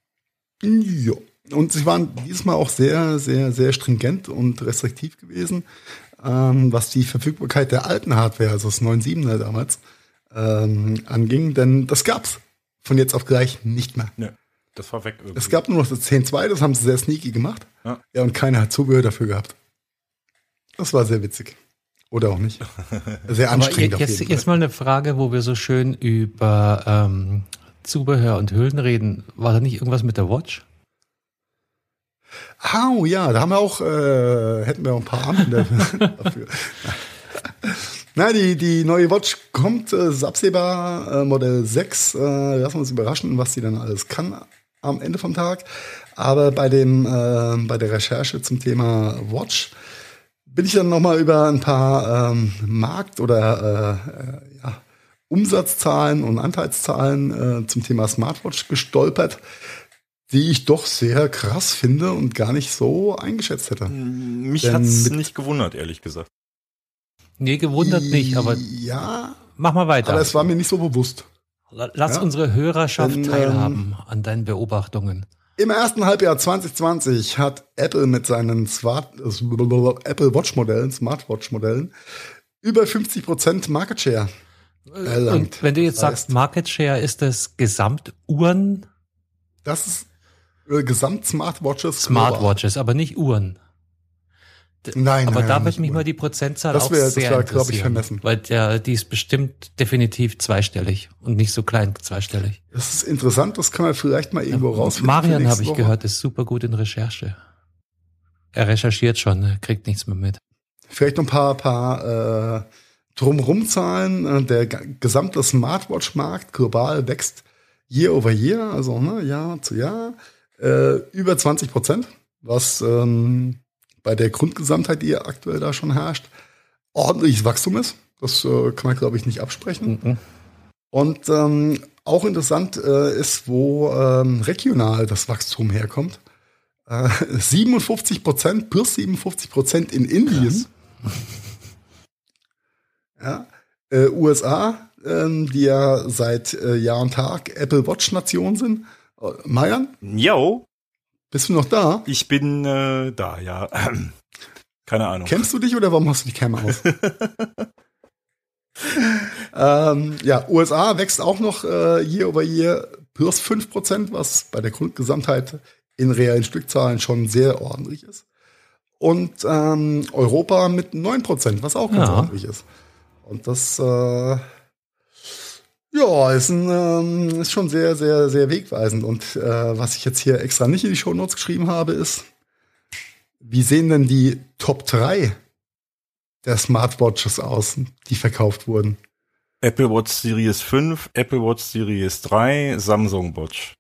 Und sie waren dieses Mal auch sehr, sehr, sehr stringent und restriktiv gewesen, ähm, was die Verfügbarkeit der alten Hardware, also das 9.7er damals, ähm, anging. Denn das gab's von jetzt auf gleich nicht mehr. Nö, das war weg irgendwie. Es gab nur noch das 10.2, das haben sie sehr sneaky gemacht. Ja. ja, und keiner hat Zubehör dafür gehabt. Das war sehr witzig. Oder auch nicht. [LAUGHS] Sehr anstrengend auf jetzt, jetzt mal eine Frage, wo wir so schön über ähm, Zubehör und Hüllen reden. War da nicht irgendwas mit der Watch? Oh ja, da haben wir auch, äh, hätten wir auch ein paar Armbänder [LAUGHS] dafür. Na, die, die neue Watch kommt, äh, ist absehbar, äh, Modell 6. Äh, lassen wir uns überraschen, was sie dann alles kann am Ende vom Tag. Aber bei dem, äh, bei der Recherche zum Thema Watch bin ich dann nochmal über ein paar ähm, Markt- oder äh, äh, ja, Umsatzzahlen und Anteilszahlen äh, zum Thema Smartwatch gestolpert, die ich doch sehr krass finde und gar nicht so eingeschätzt hätte. Mich Denn hat's mit- nicht gewundert, ehrlich gesagt. Nee, gewundert nicht, aber Ja, mach mal weiter. aber es war mir nicht so bewusst. Lass Ja. unsere Hörerschaft Dann, ähm, teilhaben an deinen Beobachtungen. Im ersten Halbjahr 2020 hat Apple mit seinen Smart, Apple Watch Modellen, Smartwatch Modellen, über 50% Market Share erlangt. Und wenn du jetzt Das sagst, heißt, Market Share ist das Gesamtuhren, das ist äh, Gesamt Smartwatches. Smartwatches, aber nicht Uhren. Nein, Aber nein, da nicht mich mal die Prozentzahl Das auch wär- das sehr wär, glaub ich, interessieren. vermessen. Weil der, die ist bestimmt definitiv zweistellig und nicht so klein zweistellig. Das ist interessant, das kann man vielleicht mal irgendwo rausfinden. für Marian habe ich Woche. gehört, ist super gut in Recherche. Er recherchiert schon, er kriegt nichts mehr mit. Vielleicht noch ein paar, paar äh, Drumrum-Zahlen. Äh, Der ge- gesamte Smartwatch-Markt global wächst year over year, also ne, Jahr zu Jahr, äh, über 20 Prozent, was ähm, bei der Grundgesamtheit, die aktuell da schon herrscht, ordentliches Wachstum ist. Das äh, kann man, glaube ich, nicht absprechen. Mhm. Und ähm, auch interessant äh, ist, wo ähm, regional das Wachstum herkommt. Äh, 57 Prozent, plus 57 Prozent in Indien. Ja. Äh, USA, ähm, die ja seit äh, Jahr und Tag Apple Watch Nation sind. Äh, Mayan, Yo, bist du noch da? ich bin äh, da, ja. [CLEARS THROAT] Keine Ahnung. Kennst du dich oder warum hast du die Cam aus? [LAUGHS] ähm, ja, USA wächst auch noch äh, year over year plus 5%, was bei der Grundgesamtheit in reellen Stückzahlen schon sehr ordentlich ist. Und ähm, Europa mit 9%, was auch ganz Ja. ordentlich ist. Und das äh, ja, ist, ein, ähm, ist schon sehr, sehr, sehr wegweisend. Und äh, was ich jetzt hier extra nicht in die Show Notes geschrieben habe, ist, wie sehen denn die Top 3 der Smartwatches aus, die verkauft wurden? Apple Watch Series 5, Apple Watch Series 3, Samsung Watch.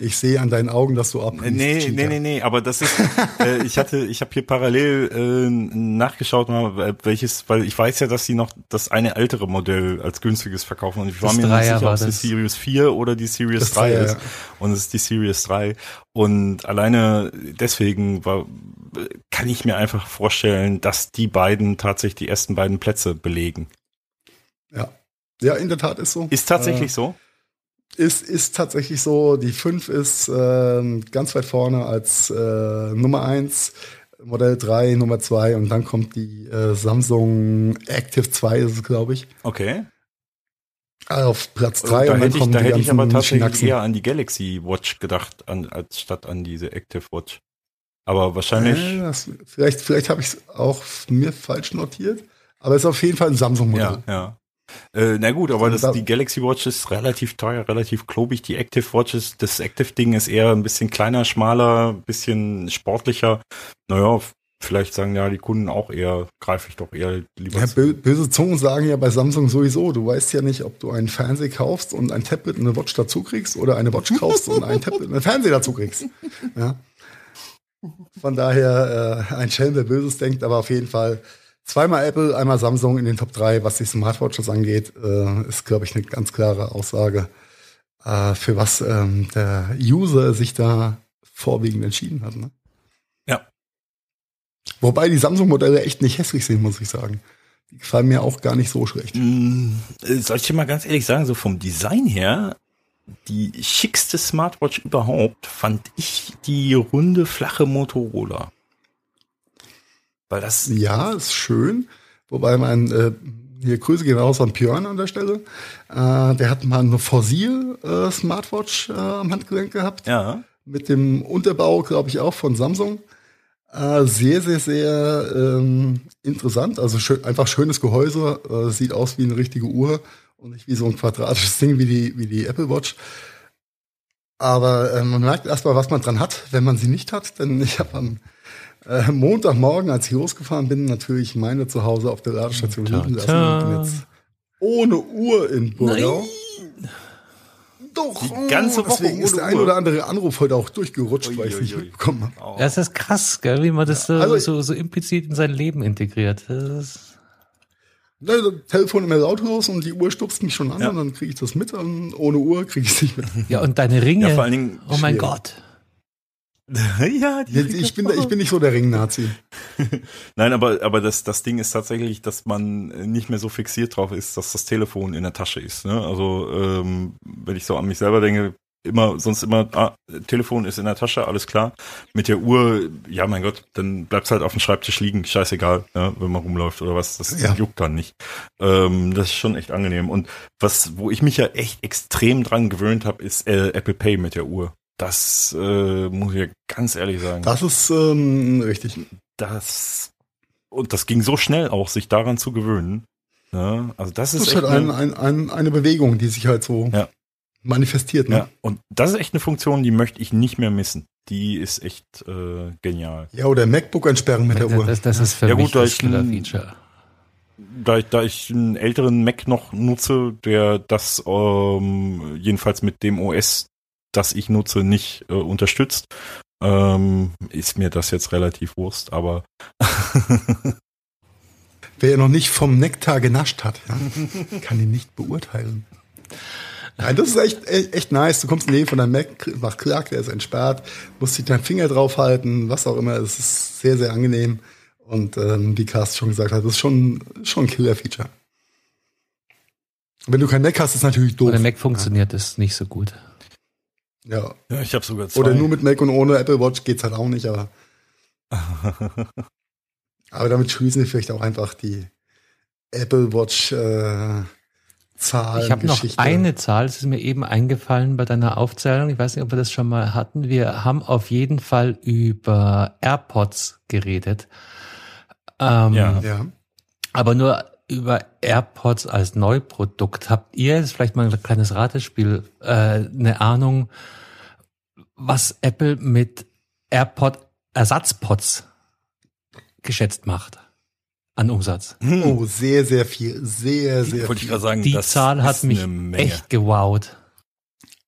Ich sehe an deinen Augen, dass du ab. Nee, nee, nee, nee, aber das ist, [LAUGHS] äh, ich hatte, ich habe hier parallel äh, nachgeschaut, mal, welches, weil ich weiß ja, dass sie noch das eine ältere Modell als günstiges verkaufen und ich war Das mir nicht sicher, ob es die. Series 4 oder die Series Das 3 Dreier, ist. ja. Und es ist die Series 3. Und alleine deswegen war, kann ich mir einfach vorstellen, dass die beiden tatsächlich die ersten beiden Plätze belegen. Ja. ja, in der Tat ist so. Ist tatsächlich so? Ist, ist tatsächlich so. Die 5 ist ähm, ganz weit vorne als äh, Nummer 1, Modell 3, Nummer 2 und dann kommt die äh, Samsung Active 2, ist es, glaube ich, Okay. auf Platz Da 3 und dann hätte ich, kommen da die hätte ich aber tatsächlich Schnacksen. eher an die Galaxy Watch gedacht, an, als statt an diese Active Watch. Aber wahrscheinlich, Äh, das, vielleicht vielleicht habe ich es auch mir falsch notiert, aber es ist auf jeden Fall ein Samsung-Modell. ja, ja. Äh, na gut, aber das, Da- die Galaxy Watch ist relativ teuer, relativ klobig. Die Active Watch ist, das Active-Ding ist eher ein bisschen kleiner, schmaler, ein bisschen sportlicher. Naja, vielleicht sagen ja die Kunden auch eher, greife ich doch eher lieber Ja, zu. bö- böse Zungen sagen ja bei Samsung sowieso, du weißt ja nicht, ob du einen Fernseher kaufst und ein Tablet und eine Watch dazu kriegst oder eine Watch kaufst und ein Tablet und einen Fernseher dazu kriegst. Ja. Von daher äh, ein Schelm, der Böses denkt, aber auf jeden Fall zweimal Apple, einmal Samsung in den Top 3, was die Smartwatches angeht, äh, ist, glaube ich, eine ganz klare Aussage, äh, für was ähm, der User sich da vorwiegend entschieden hat. Ne? Ja. Wobei die Samsung-Modelle echt nicht hässlich sind, muss ich sagen. Die gefallen mir auch gar nicht so schlecht. Mm, äh, Soll ich dir mal ganz ehrlich sagen, so vom Design her, die schickste Smartwatch überhaupt fand ich die runde, flache Motorola. Weil das, Ja, ist schön. Wobei mein, äh, hier Grüße gehen raus an Björn an der Stelle. Äh, der hat mal eine Fossil äh, Smartwatch äh, am Handgelenk gehabt. ja, Mit dem Unterbau, glaube ich, auch von Samsung. Äh, sehr, sehr, sehr ähm, interessant. Also schön, einfach schönes Gehäuse. Äh, sieht aus wie eine richtige Uhr und nicht wie so ein quadratisches Ding wie die, wie die Apple Watch. Aber man merkt erstmal, was man dran hat, wenn man sie nicht hat. Denn [LAUGHS] ich habe am äh, Montagmorgen, als ich losgefahren bin, natürlich meine zu Hause auf der Ladestation Ta- liegen lassen und bin jetzt ohne Uhr in Burgau. Doch, Die ganze Woche deswegen ist der ein oder andere Anruf heute auch durchgerutscht, weil ich es nicht mitbekommen habe. Das ist krass, gell, wie man das so, Also- so, so implizit in sein Leben integriert. Das ist, Ne, das Telefon immer lautlos und die Uhr stupst mich schon an Ja. und dann kriege ich das mit und ohne Uhr kriege ich es nicht mit. ja, und deine Ringe. ja, vor allen Dingen, oh mein schwierig. Gott. [LAUGHS] ja, die Ich bin, ich bin nicht so der Ring-Nazi. [LAUGHS] Nein, aber, aber das, das Ding ist tatsächlich, dass man nicht mehr so fixiert drauf ist, dass das Telefon in der Tasche ist. Ne? Also, ähm, wenn ich so an mich selber denke, immer, sonst immer, ah, Telefon ist in der Tasche, alles klar. Mit der Uhr, ja, mein Gott, dann bleibt's halt auf dem Schreibtisch liegen, scheißegal, ne, wenn man rumläuft oder was, das Ja. juckt dann nicht. Ähm, das ist schon echt angenehm. Und was, wo ich mich ja echt extrem dran gewöhnt habe, ist äh, Apple Pay mit der Uhr. Das äh, muss ich ja ganz ehrlich sagen. Das ist ähm, richtig. das und das ging so schnell auch, sich daran zu gewöhnen. Ja, also das Das ist ist echt halt ein, eine, ein, ein, eine Bewegung, die sich halt so Ja. manifestiert. Ne? ja, und das ist echt eine Funktion, die möchte ich nicht mehr missen. Die ist echt äh, genial. Ja, oder MacBook entsperren mit der Uhr. Das, das ist für Ja, mich gut, da das ich ein- Killer-Feature. Da ich, da ich einen älteren Mac noch nutze, der das ähm, jedenfalls mit dem OS, das ich nutze, nicht äh, unterstützt, ähm, ist mir das jetzt relativ Wurst, aber [LAUGHS] Wer noch nicht vom Nektar genascht hat, ja, kann ihn nicht beurteilen. Nein, das ist echt, echt, echt nice. Du kommst in die Nähe von deinem Mac, macht klack, der ist entsperrt, musst dich deinen Finger draufhalten, was auch immer. Es ist sehr, sehr angenehm. Und ähm, wie Carsten schon gesagt hat, das ist schon, schon ein Killer-Feature. Wenn du kein Mac hast, ist natürlich doof. Oder Mac funktioniert es nicht so gut. Ja. Ja, ich habe sogar zwei. Oder nur mit Mac und ohne Apple Watch geht's halt auch nicht, aber. [LAUGHS] aber damit schließen wir vielleicht auch einfach die Apple Watch äh, Zahlen. Ich habe noch eine Zahl, das ist mir eben eingefallen bei deiner Aufzählung. Ich weiß nicht, ob wir das schon mal hatten. Wir haben auf jeden Fall über AirPods geredet. Ähm, Ja. Ja. Aber nur über AirPods als Neuprodukt. Habt ihr jetzt vielleicht mal ein kleines Ratespiel, äh, eine Ahnung, was Apple mit AirPod Ersatzpods geschätzt macht an Umsatz? Oh, sehr, sehr viel. Sehr, sehr Wollte ich viel. gerade sagen, Die das Zahl hat mich echt gewowt.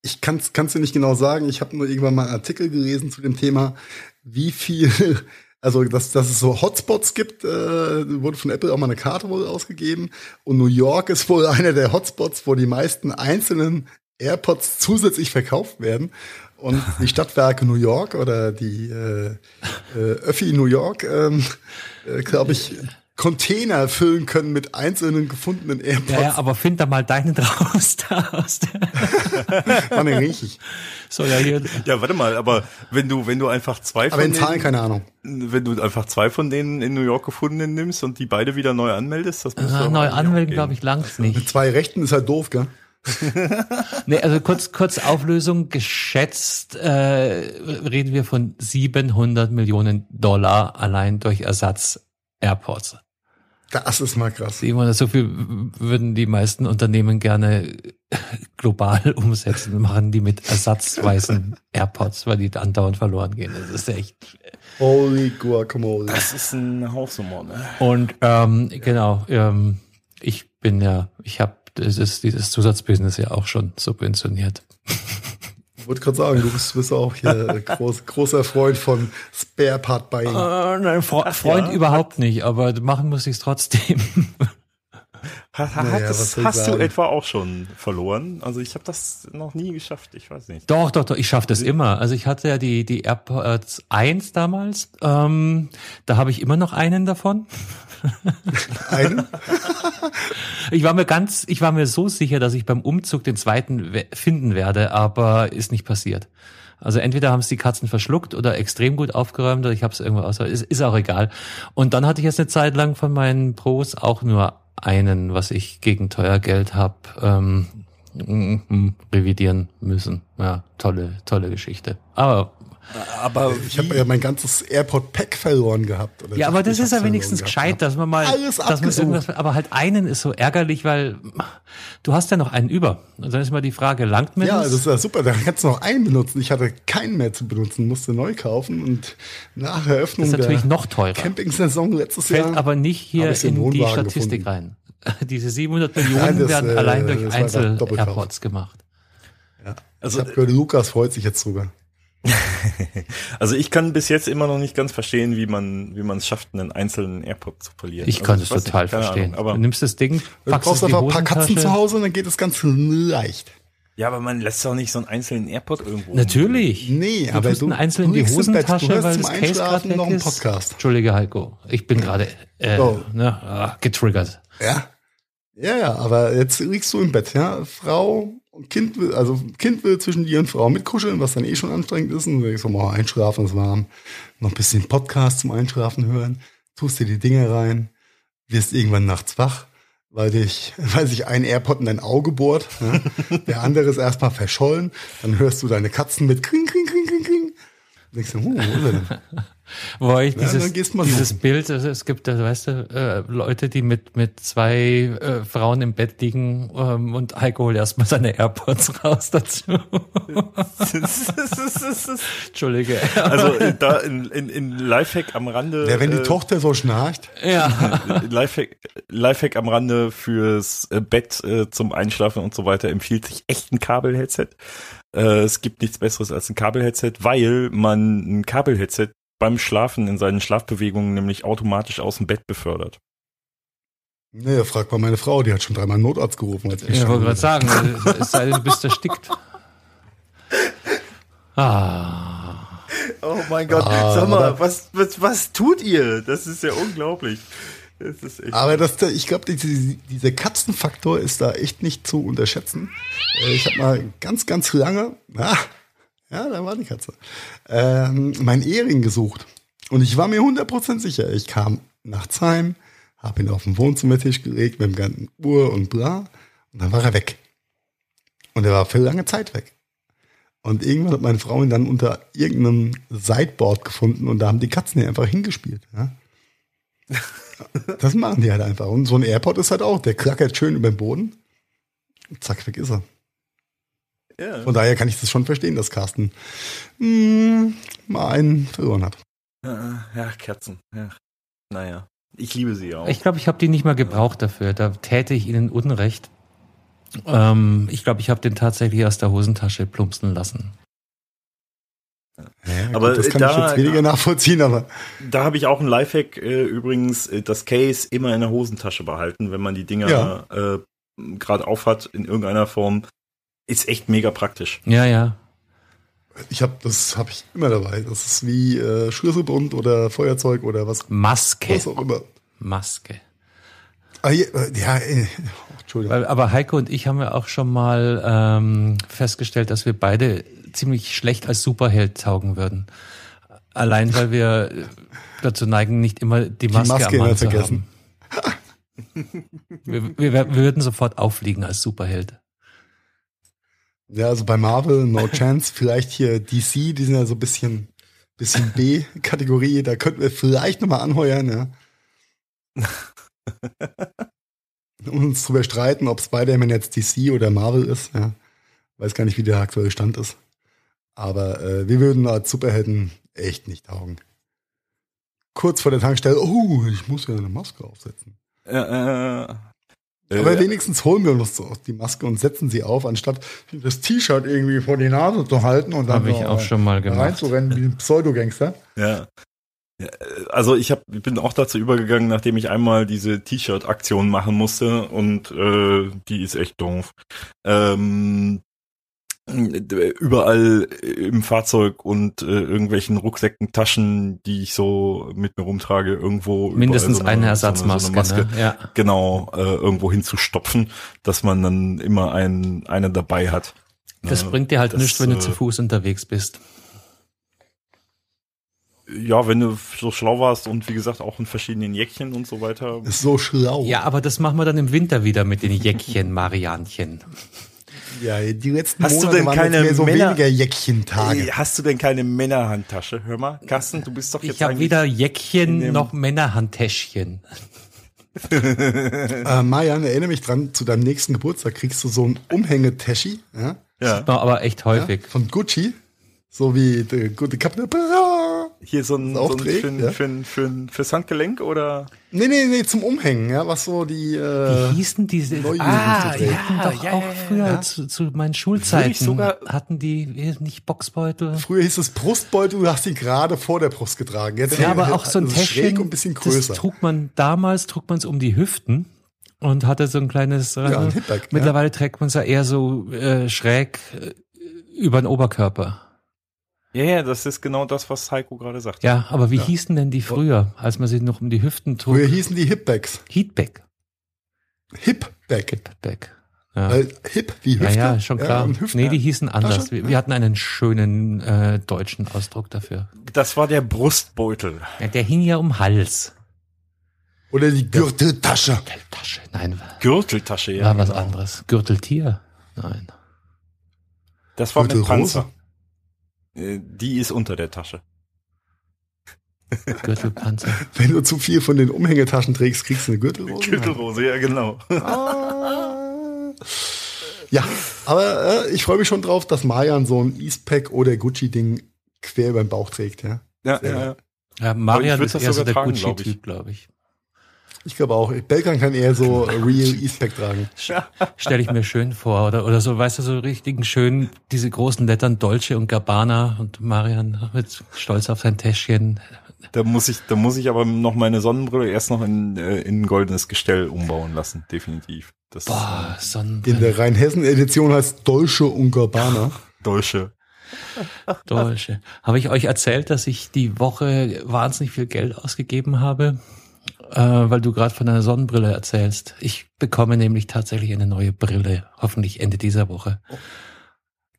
Ich kann es dir nicht genau sagen. Ich habe nur irgendwann mal einen Artikel gelesen zu dem Thema, wie viel, also dass, dass es so Hotspots gibt, äh, wurde von Apple auch mal eine Karte wohl ausgegeben. Und New York ist wohl [LAUGHS] einer der Hotspots, wo die meisten einzelnen AirPods zusätzlich verkauft werden. Und die [LAUGHS] Stadtwerke New York oder die äh, äh, Öffi New York, ähm, äh, glaube ich, Container füllen können mit einzelnen gefundenen AirPods. Ja, ja, aber find da mal deinen raus. Da aus der War nicht richtig. so, ja, hier, Ja, warte mal, aber wenn du, wenn du einfach zwei Aber in von Zahlen denen, keine Ahnung. wenn du einfach zwei von denen in New York gefundenen nimmst und die beide wieder neu anmeldest, das muss ah, neu anmelden, glaube ich, langs Mit nicht. zwei Rechten ist halt doof, gell? [LAUGHS] Nee, also kurz, kurz Auflösung. Geschätzt äh, reden wir von 700 Millionen Dollar allein durch Ersatz AirPods. Das ist mal krass. 700, so viel würden die meisten Unternehmen gerne global [LAUGHS] umsetzen, machen die mit ersatzweisen [LAUGHS] AirPods, weil die andauernd verloren gehen. Das ist echt. Holy Guacamole. Das ist ein Hausnummer, ne? Und ähm, genau, ähm, ich bin ja, ich habe dieses, dieses Zusatzbusiness ja auch schon subventioniert. [LAUGHS] Ich wollte gerade sagen, du bist, bist auch hier [LAUGHS] groß, großer Freund von Spare Part Buying. Äh, nein, Fre Freund ja? überhaupt nicht, aber machen muss ich es trotzdem. [LAUGHS] Ha, ha, Naja, das hast du etwa auch schon verloren? Also ich habe das noch nie geschafft, ich weiß nicht. Doch, doch, doch, ich schaffe das immer. Also ich hatte ja die, die AirPods 1 damals. Ähm, da habe ich immer noch einen davon. Einen? Ich war mir ganz, ich war mir so sicher, dass ich beim Umzug den zweiten we- finden werde, aber ist nicht passiert. Also entweder haben es die Katzen verschluckt oder extrem gut aufgeräumt oder ich habe es irgendwo aus. Ist, ist auch egal. Und dann hatte ich jetzt eine Zeit lang von meinen Pros auch nur einen, was ich gegen teuer Geld habe ähm, revidieren müssen. Ja, tolle, tolle Geschichte. Aber Aber Ich habe ja mein ganzes AirPod Pack verloren gehabt. Oder Ja, aber das ist ja wenigstens gescheit, gehabt. dass man mal, Alles dass man irgendwas, aber halt einen ist so ärgerlich, weil du hast ja noch einen über. Und dann ist mal die Frage, langt mir Ja, das? das ist ja super. Da kannst du noch einen benutzen. Ich hatte keinen mehr zu benutzen, musste neu kaufen und nach Eröffnung Das ist natürlich der noch teurer. Camping-Saison letztes Fällt Jahr. aber nicht hier in die Statistik gefunden. rein. [LAUGHS] Diese 700 Millionen Nein, das, werden äh, allein durch. Einzel-AirPods gemacht. also, ich habe gehört, Lukas freut sich jetzt drüber. [LAUGHS] also ich kann bis jetzt immer noch nicht ganz verstehen, wie man wie man es schafft, einen einzelnen AirPod zu verlieren. Ich also, kann es total nicht, verstehen. Ahnung, aber du nimmst das Ding, Du packst brauchst in die einfach ein paar Katzen zu Hause und dann geht es ganz leicht. ja, aber man lässt doch nicht so einen einzelnen AirPod irgendwo. Natürlich. Nee, du aber du- einen einzeln in du die du Hosentasche, weil zum das Case gerade weg noch einen ist. Podcast. Entschuldige, Heiko. Ich bin gerade äh, Oh. ne, ah, getriggert. Ja. Ja, ja, aber jetzt liegst du im Bett, ja. Frau und Kind will, also Kind will zwischen dir und Frau mitkuscheln, was dann eh schon anstrengend ist. Und du denkst, so, mal einschlafen ist warm. Noch ein bisschen Podcast zum Einschlafen hören. Tust dir die Dinge rein. Wirst irgendwann nachts wach, weil dich, [LAUGHS] weil sich ein AirPod in dein Auge bohrt. Ja? [LAUGHS] Der andere ist erstmal verschollen. Dann hörst du deine Katzen mit kring, kring, kring, kring, kring. Und denkst du, huh, wo ist er denn? [LAUGHS] Wo ich Ja, dieses, mal dieses. Bild, also es gibt, also, weißt du, äh, Leute, die mit, mit zwei äh, Frauen im Bett liegen ähm, und Heiko holt erstmal seine AirPods [LAUGHS] raus dazu. [LAUGHS] Entschuldige. also da in, in, in Lifehack am Rande. Ja, wenn die äh, Tochter so schnarcht. ja. [LAUGHS] Lifehack, Lifehack am Rande fürs äh, Bett äh, zum Einschlafen und so weiter empfiehlt sich echt ein Kabelheadset. Äh, es gibt nichts Besseres als ein Kabelheadset, weil man ein Kabelheadset beim Schlafen in seinen Schlafbewegungen nämlich automatisch aus dem Bett befördert. Naja, frag mal meine Frau, die hat schon dreimal einen Notarzt gerufen. Als Ich wollte gerade sagen, [LAUGHS] es sei denn, du bist erstickt. Ah. Oh mein Gott, Ah, sag mal, was, was, was tut ihr? Das ist ja unglaublich. Das ist echt. Aber das, ich glaube, diese, dieser Katzenfaktor ist da echt nicht zu unterschätzen. Äh, Ich habe mal ganz, ganz lange, ah, ja, da war die Katze, ähm, meinen Ehering gesucht. Und ich war mir 100% sicher. Ich kam nachts heim, habe ihn auf den Wohnzimmertisch gelegt mit dem ganzen Uhr und bla. Und dann war er weg. Und er war für lange Zeit weg. Und irgendwann hat meine Frau ihn dann unter irgendeinem Sideboard gefunden und da haben die Katzen ihn einfach hingespielt. Ja? Das machen die halt einfach. Und so ein AirPod ist halt auch, der klackert schön über den Boden. Zack, weg ist er. Ja. Von daher kann ich das schon verstehen, dass Carsten mh, mal einen verloren hat. Ja, ja, Kerzen. Ja. Naja, ich liebe sie auch. Ich glaube, ich habe die nicht mal gebraucht dafür. Da täte ich ihnen Unrecht. Ähm, ich glaube, ich habe den tatsächlich aus der Hosentasche plumpsen lassen. Ja, Aber, gut, das kann da- ich jetzt weniger nachvollziehen, aber Da habe ich auch einen Lifehack äh, übrigens, äh, das Case immer in der Hosentasche behalten, wenn man die Dinger Ja. äh, gerade aufhat in irgendeiner Form. Ist echt mega praktisch. Ja, ja. ich habe das habe ich immer dabei. Das ist wie äh, Schlüsselbund oder Feuerzeug oder was, Maske. was auch immer. Maske. Ah, ja, äh, ja äh, oh, Entschuldigung. Weil, aber Heiko und ich haben ja auch schon mal ähm, festgestellt, dass wir beide ziemlich schlecht als Superheld taugen würden. Allein weil wir dazu neigen, nicht immer die Maske, Maske am immer Mann zu vergessen. haben. wir, wir, wir würden sofort auffliegen als Superheld. Ja, also bei Marvel, no [LAUGHS] chance. Vielleicht hier DC, die sind ja so ein bisschen, bisschen B-Kategorie. Da könnten wir vielleicht nochmal anheuern, ja. Und [LAUGHS] uns drüber streiten, ob Spider-Man jetzt DC oder Marvel ist, ja. Weiß gar nicht, wie der aktuelle Stand ist. Aber äh, wir würden als Superhelden echt nicht taugen. Kurz vor der Tankstelle, oh, ich muss ja eine Maske aufsetzen. Äh, äh, Aber äh, wenigstens holen wir uns so die Maske und setzen sie auf, anstatt das T-Shirt irgendwie vor die Nase zu halten und dann Habe ich so auch schon mal gemacht. reinzurennen wie ein Pseudogangster. Ja. Ja, Also ich hab, bin auch dazu übergegangen, nachdem ich einmal diese T-Shirt-Aktion machen musste und äh, die ist echt doof. Ähm, überall im Fahrzeug und äh, irgendwelchen Rucksäcken, Taschen, die ich so mit mir rumtrage, irgendwo Mindestens so eine so Ersatzmaske. so eine ne? Ja. genau äh, irgendwo hinzustopfen, dass man dann immer ein, eine dabei hat. Das Ja, bringt dir halt das, nichts, wenn du äh, zu Fuß unterwegs bist. Ja, wenn du so schlau warst und wie gesagt auch in verschiedenen Jäckchen und so weiter. Ist so schlau. Ja, aber das machen wir dann im Winter wieder mit den Jäckchen, Marianchen. Ja, die letzten Hast du Monate denn waren keine jetzt mehr so Männer- weniger Jäckchen-Tage. Ey, Hast du denn keine Männerhandtasche? Hör mal, Carsten, du bist doch jetzt Ich habe weder Jäckchen noch Männerhandtäschchen. [LAUGHS] Äh, Marian, erinnere mich dran, zu deinem nächsten Geburtstag kriegst du so ein Umhängetäschi, ja, ja, No, aber echt häufig. ja, von Gucci. So wie der gute Kapitän. hier so ein, so ein für, ja. für, für, fürs Handgelenk oder? Nee, nee, nee, zum Umhängen, ja, was so die, Wie äh, hießen diese? Neujugend Ah, die hatten doch ja, auch ja, ja, früher ja. Zu, zu meinen Schulzeiten sogar- hatten die nicht Boxbeutel. früher hieß es Brustbeutel, du hast ihn gerade vor der Brust getragen. Jetzt Ja, aber [LAUGHS] auch so ein also schräg Täschchen. und ein bisschen größer. Das trug man damals, trug man es um die Hüften und hatte so ein kleines. äh, ein Hipback, ja. Mittlerweile trägt man es ja eher so äh, schräg äh, über den Oberkörper. Ja, ja, das ist genau das, was Heiko gerade sagt. Ja, aber wie hießen denn die früher, als man sie noch um die Hüften trug? Früher hießen die Hipbacks. Heatback. Hipback. Hipback. Ja. Weil Hip wie Ja, Hüfte. ja, schon klar. und Hüfte. nee, die hießen anders. Tasche? Wir, wir hatten einen schönen äh, deutschen Ausdruck dafür. Das war der Brustbeutel. Ja, der hing ja um Hals. Oder die Gürteltasche. Geldtasche. Nein, Gürteltasche, ja. war was genau. anderes. Gürteltier? Nein. Das war mit Gürtelrose? Panzer. Äh, Die ist unter der Tasche. [LAUGHS] Gürtelpanzer. Wenn du zu viel von den Umhängetaschen trägst, kriegst du eine Gürtelrose. Gürtelrose, ja genau. Ah. Ja, aber äh, ich freue mich schon drauf, dass Marian so ein Eastpack oder Gucci-Ding quer über den Bauch trägt. Ja, Ja, Sehr ja, ja. Ja, Marian ist das eher so der Gucci-Typ, glaube ich. Ich glaube auch. Belkan kann eher so Real Eastpack tragen. [LAUGHS] Stelle ich mir schön vor. Oder, oder so, weißt du, so richtigen schön, diese großen Lettern Dolce und Gabbana und Marian mit stolz auf sein Täschchen, Da muss ich, da muss ich aber noch meine Sonnenbrille erst noch in, äh, in ein goldenes Gestell umbauen lassen, definitiv. Das Boah, In Sonnenbrille, der Rheinhessen-Edition heißt Dolce und Gabbana. [LAUGHS] Deutsche. Deutsche. Habe ich euch erzählt, dass ich die Woche wahnsinnig viel Geld ausgegeben habe? Äh, weil du gerade von einer Sonnenbrille erzählst. Ich bekomme nämlich tatsächlich eine neue Brille, hoffentlich Ende dieser Woche.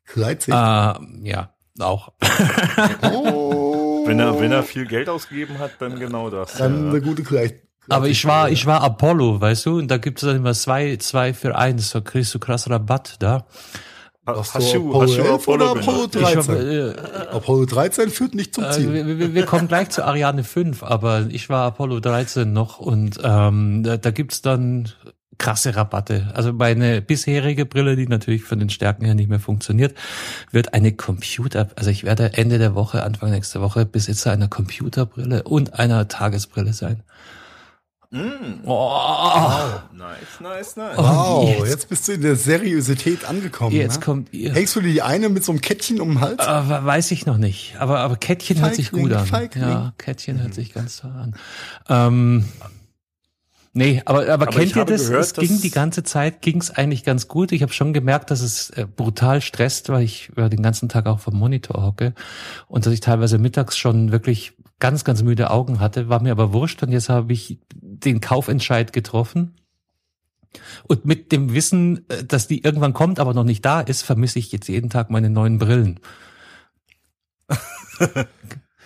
Gleitsicht. Äh, ja, auch. [LAUGHS] Oh. Wenn er, wenn er viel Geld ausgegeben hat, dann genau das. Dann ja. eine gute Gleit. Aber ich war, ich war Apollo, weißt du, und da gibt es dann immer zwei, zwei für eins, so kriegst du krass Rabatt da. Hast Hast du, Apollo hast du 11 oder Apollo Apollo gemacht? Ich hab, 13? äh, Apollo 13 führt nicht zum äh, Ziel. wir, wir, wir kommen gleich zu Ariane 5, aber ich war Apollo 13 noch und ähm, da, da gibt's dann krasse Rabatte. Also meine bisherige Brille, die natürlich von den Stärken her nicht mehr funktioniert, wird eine Computer, also ich werde Ende der Woche, Anfang nächster Woche Besitzer einer Computerbrille und einer Tagesbrille sein. Mm. Oh, Nice, nice, nice. Wow, jetzt- jetzt, bist du in der Seriosität angekommen. jetzt ne? kommt ihr. Hängst du dir die eine mit so einem Kettchen um den Hals? Aber weiß ich noch nicht. Aber, aber Kettchen hört sich Feigling, gut an. Feigling. Ja, Kettchen hört sich ganz toll an. Ähm, nee, aber, aber, kennt ich ihr das? gehört, es ging die ganze Zeit, ging es eigentlich ganz gut. Ich habe schon gemerkt, dass es äh, brutal stresst, weil ich äh, den ganzen Tag auch vom Monitor hocke und dass ich teilweise mittags schon wirklich ganz, ganz müde Augen hatte, war mir aber wurscht und jetzt habe ich den Kaufentscheid getroffen. Und mit dem Wissen, äh, dass die irgendwann kommt, aber noch nicht da ist, vermisse ich jetzt jeden Tag meine neuen Brillen. [LAUGHS]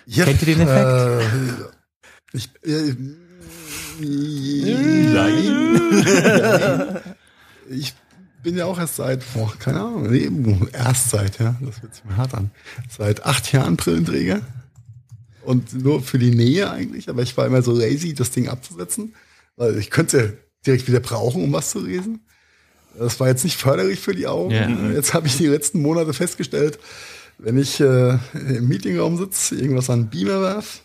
Ja, Kennt ihr den Effekt? Äh, ich, äh, nein. [LAUGHS] ich bin ja auch erst seit, boah, keine Ahnung, erst seit, ja, das wird sich mal hart an, seit acht Jahren Brillenträger. Und nur für die Nähe eigentlich, aber ich war immer so lazy, das Ding abzusetzen, weil ich könnte es ja direkt wieder brauchen, um was zu lesen. Das war jetzt nicht förderlich für die Augen. Ja. Jetzt habe ich die letzten Monate festgestellt, wenn ich äh, im Meetingraum sitze, irgendwas an den Beamer werf,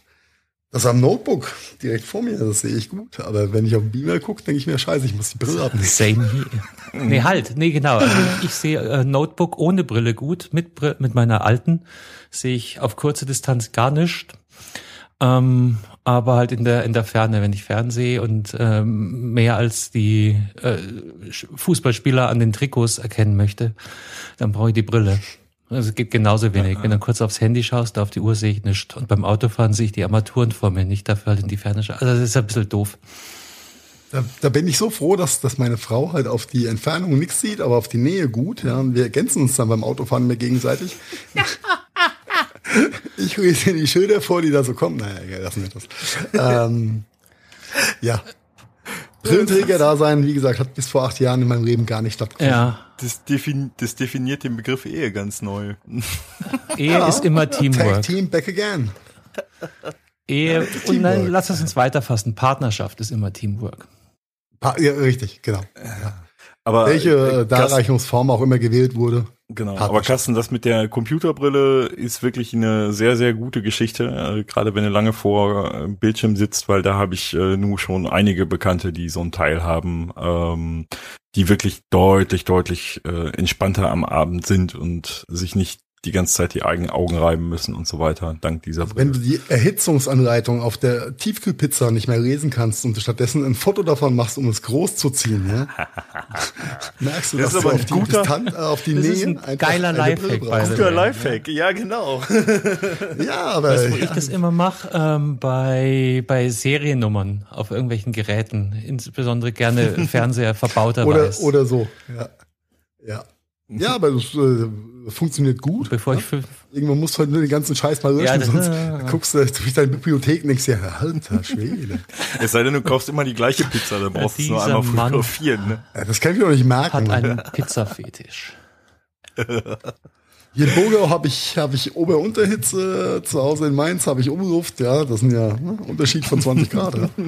das am Notebook direkt vor mir, das sehe ich gut. Aber wenn ich auf den Beamer gucke, denke ich mir, scheiße, ich muss die Brille abnehmen. Same hier. Nee, halt, nee, genau. Also ich, sehe äh, Notebook ohne Brille gut, mit, mit meiner alten sehe ich auf kurze Distanz gar nicht. Ähm, aber halt in der in der Ferne, wenn ich Fernsehe und ähm, mehr als die äh, Fußballspieler an den Trikots erkennen möchte, dann brauche ich die Brille. Also es geht genauso wenig. Wenn du kurz aufs Handy schaust, auf die Uhr sehe ich nichts. Und beim Autofahren sehe ich die Armaturen vor mir nicht, dafür halt in die Ferne schauen. Also das ist ein bisschen doof. Da, da bin ich so froh, dass, dass meine Frau halt auf die Entfernung nichts sieht, aber auf die Nähe gut. Ja, und wir ergänzen uns dann beim Autofahren mehr gegenseitig. [LAUGHS] ich lese die Schilder vor, die da so kommen. Naja, egal, lassen wir das. ähm, ja. Brillenträger-Dasein, wie gesagt, hat bis vor acht Jahren in meinem Leben gar nicht stattgefunden. Ja, Das, defin das definiert den Begriff Ehe ganz neu. Ehe ist immer Tag Teamwork. Team back again. Ehe, und Teamwork. dann lass es uns weiterfassen. Partnerschaft ist immer Teamwork. Pa ja, richtig, genau. Aber Welche äh, äh, Darreichungsform auch immer gewählt wurde. Genau, aber Carsten, das mit der Computerbrille ist wirklich eine sehr, sehr gute Geschichte, äh, gerade wenn du lange vor äh, Bildschirm sitzt, weil da habe ich äh, nur schon einige Bekannte, die so ein Teil haben, ähm, die wirklich deutlich, deutlich äh, entspannter am Abend sind und sich nicht die ganze Zeit die eigenen Augen reiben müssen und so weiter, dank dieser Brille. Wenn du die Erhitzungsanleitung auf der Tiefkühlpizza nicht mehr lesen kannst und stattdessen ein Foto davon machst, um es groß zu ziehen, ja? [LAUGHS] merkst du, Das dass ist du aber auf ein die, guter- Distanz, äh, auf die Nähe ein einfach geiler Lifehack, Guter way. Lifehack, ja genau. [LAUGHS] Ja, aber Weißt du, wo ja, ich das immer mache? Ähm, bei, bei Seriennummern auf irgendwelchen Geräten. Insbesondere gerne [LAUGHS] Fernseher verbauter oder, weiß. oder so. Ja. Ja. Ja, aber das äh, funktioniert gut. Bevor ich fünf, Irgendwann musst du halt nur den ganzen Scheiß mal löschen, Ja, das- sonst guckst du durch deine Bibliothek und denkst dir, alter Schwede. Es sei denn, du kaufst immer die gleiche Pizza, dann brauchst du es nur einmal fotografieren. Ne? Ja, das kann ich mir doch nicht merken. hat einen Pizzafetisch. Hier in Bogau habe ich, hab ich Ober-Unterhitze, zu Hause in Mainz habe ich Umluft, ja, das sind ja ne, Unterschied von 20 Grad. Ja. [LAUGHS]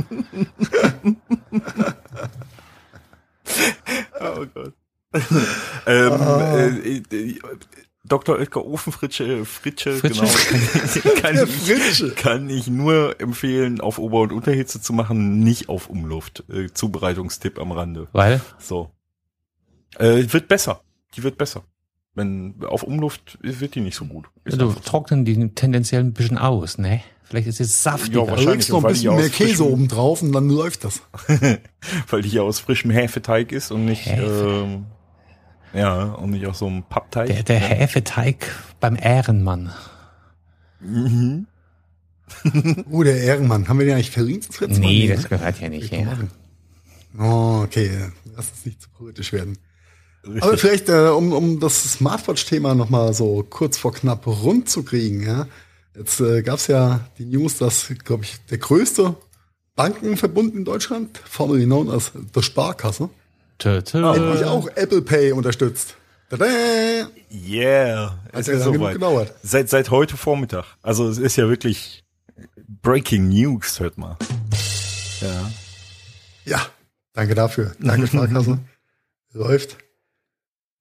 Oh Gott. [LAUGHS] ähm, äh, äh, Dr. Oetker Ofenfritsche, Fritsche, Fritsche? genau, [LAUGHS] kann, ich, Fritsche. kann ich nur empfehlen, auf Ober- und Unterhitze zu machen, nicht auf Umluft. Äh, Zubereitungstipp am Rande. Weil? So. Äh, wird besser. Die wird besser. Wenn auf Umluft wird die nicht so gut. Ist Du einfach so. trocknen die tendenziell ein bisschen aus, ne? Vielleicht ist es saftiger. Ja, wahrscheinlich, legst du noch ein weil bisschen mehr Käse oben drauf und dann läuft das. [LAUGHS] Weil die ja aus frischem Hefeteig ist und nicht, Hefe. ähm, ja, und nicht aus so einem Pappteig. der, der Hefeteig beim Ehrenmann. Mhm. Oh, [LAUGHS] der Ehrenmann. Haben wir den eigentlich letzte Mal? Nee, ne? das gehört ja nicht her. Oh, okay. Lass uns nicht zu politisch werden. Richtig. Aber vielleicht, äh, um, um das Smartwatch-Thema nochmal so kurz vor knapp rund zu kriegen, ja. Jetzt äh, gab es ja die News, dass, glaube ich, der größte Bankenverbund in Deutschland, formerly known as The Sparkasse. Endlich auch Apple Pay unterstützt. Tada! Yeah, Hat es ja ist genug soweit. gedauert. Seit, seit heute Vormittag. Also es ist ja wirklich Breaking News, hört mal. Ja. Ja, danke dafür. Danke, Sparkasse. [LAUGHS] Läuft.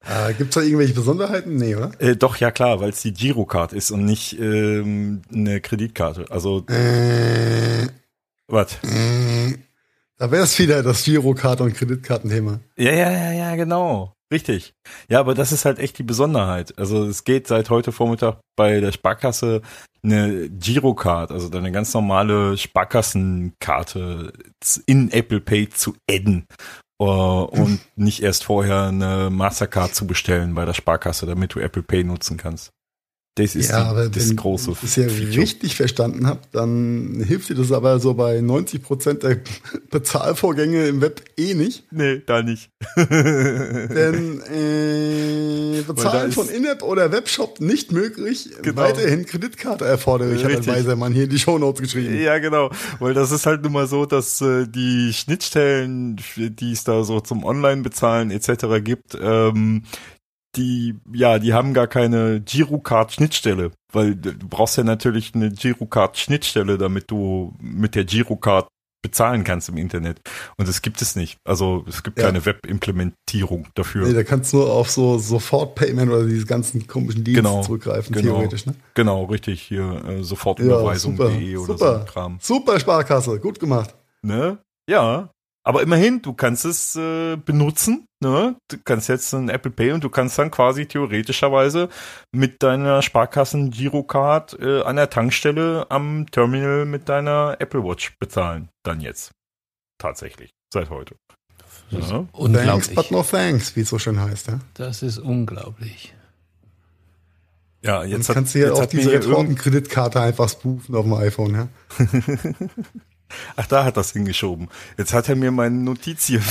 Äh, Gibt es da irgendwelche Besonderheiten? Nee, oder? Äh, doch, ja klar, weil es die Girocard ist und nicht ähm, eine Kreditkarte. Also, Äh, was? äh, da wäre es wieder das Girokarte- und Kreditkartenthema. Ja, ja, ja, ja, genau. Richtig. Ja, aber das ist halt echt die Besonderheit. Also es geht seit heute Vormittag bei der Sparkasse eine Girocard, also deine ganz normale Sparkassenkarte in Apple Pay zu adden. äh, und [LAUGHS] nicht erst vorher eine Mastercard zu bestellen bei der Sparkasse, damit du Apple Pay nutzen kannst. Das ist ja, die, das wenn große ich das ja richtig verstanden habe, dann hilft dir das aber so bei 90 Prozent der [LAUGHS] Bezahlvorgänge im Web eh nicht. Nee, da nicht. [LAUGHS] Denn äh, Bezahlen von In-App oder Webshop nicht möglich, Genau. weiterhin Kreditkarte erforderlich, hat ein Richtig. weiser Mann hier in die Shownotes geschrieben. Ja, genau. Weil das ist halt nun mal so, dass äh, die Schnittstellen, die es da so zum Online-Bezahlen etc. gibt, ähm, die, ja, die haben gar keine Girocard-Schnittstelle. Weil du brauchst ja natürlich eine Girocard-Schnittstelle, damit du mit der Girocard bezahlen kannst im Internet. Und das gibt es nicht. Also es gibt Ja. keine Web-Implementierung dafür. Nee, da kannst du nur auf so Sofort-Payment oder diese ganzen komischen Dienste Genau, zurückgreifen, genau. theoretisch. Ne? Genau, richtig. Hier äh, Ja, Sofortüberweisung.de oder so super. ein Kram. Super Sparkasse, gut gemacht. Ne? Ja. Aber immerhin, du kannst es äh, benutzen, ne? Du kannst jetzt ein Apple Pay und du kannst dann quasi theoretischerweise mit deiner Sparkassen Girocard äh, an der Tankstelle am Terminal mit deiner Apple Watch bezahlen. Dann jetzt. Tatsächlich. Seit heute. Ja. Thanks, but no thanks, wie es so schön heißt. Ja? Das ist unglaublich. Ja, Jetzt jetzt hat, kannst du ja jetzt auch diese Retortenkreditkarte einfach spoofen auf dem iPhone. Ja? [LAUGHS] Ach, da hat das hingeschoben. Jetzt hat er mir meine Notiz hier [LAUGHS]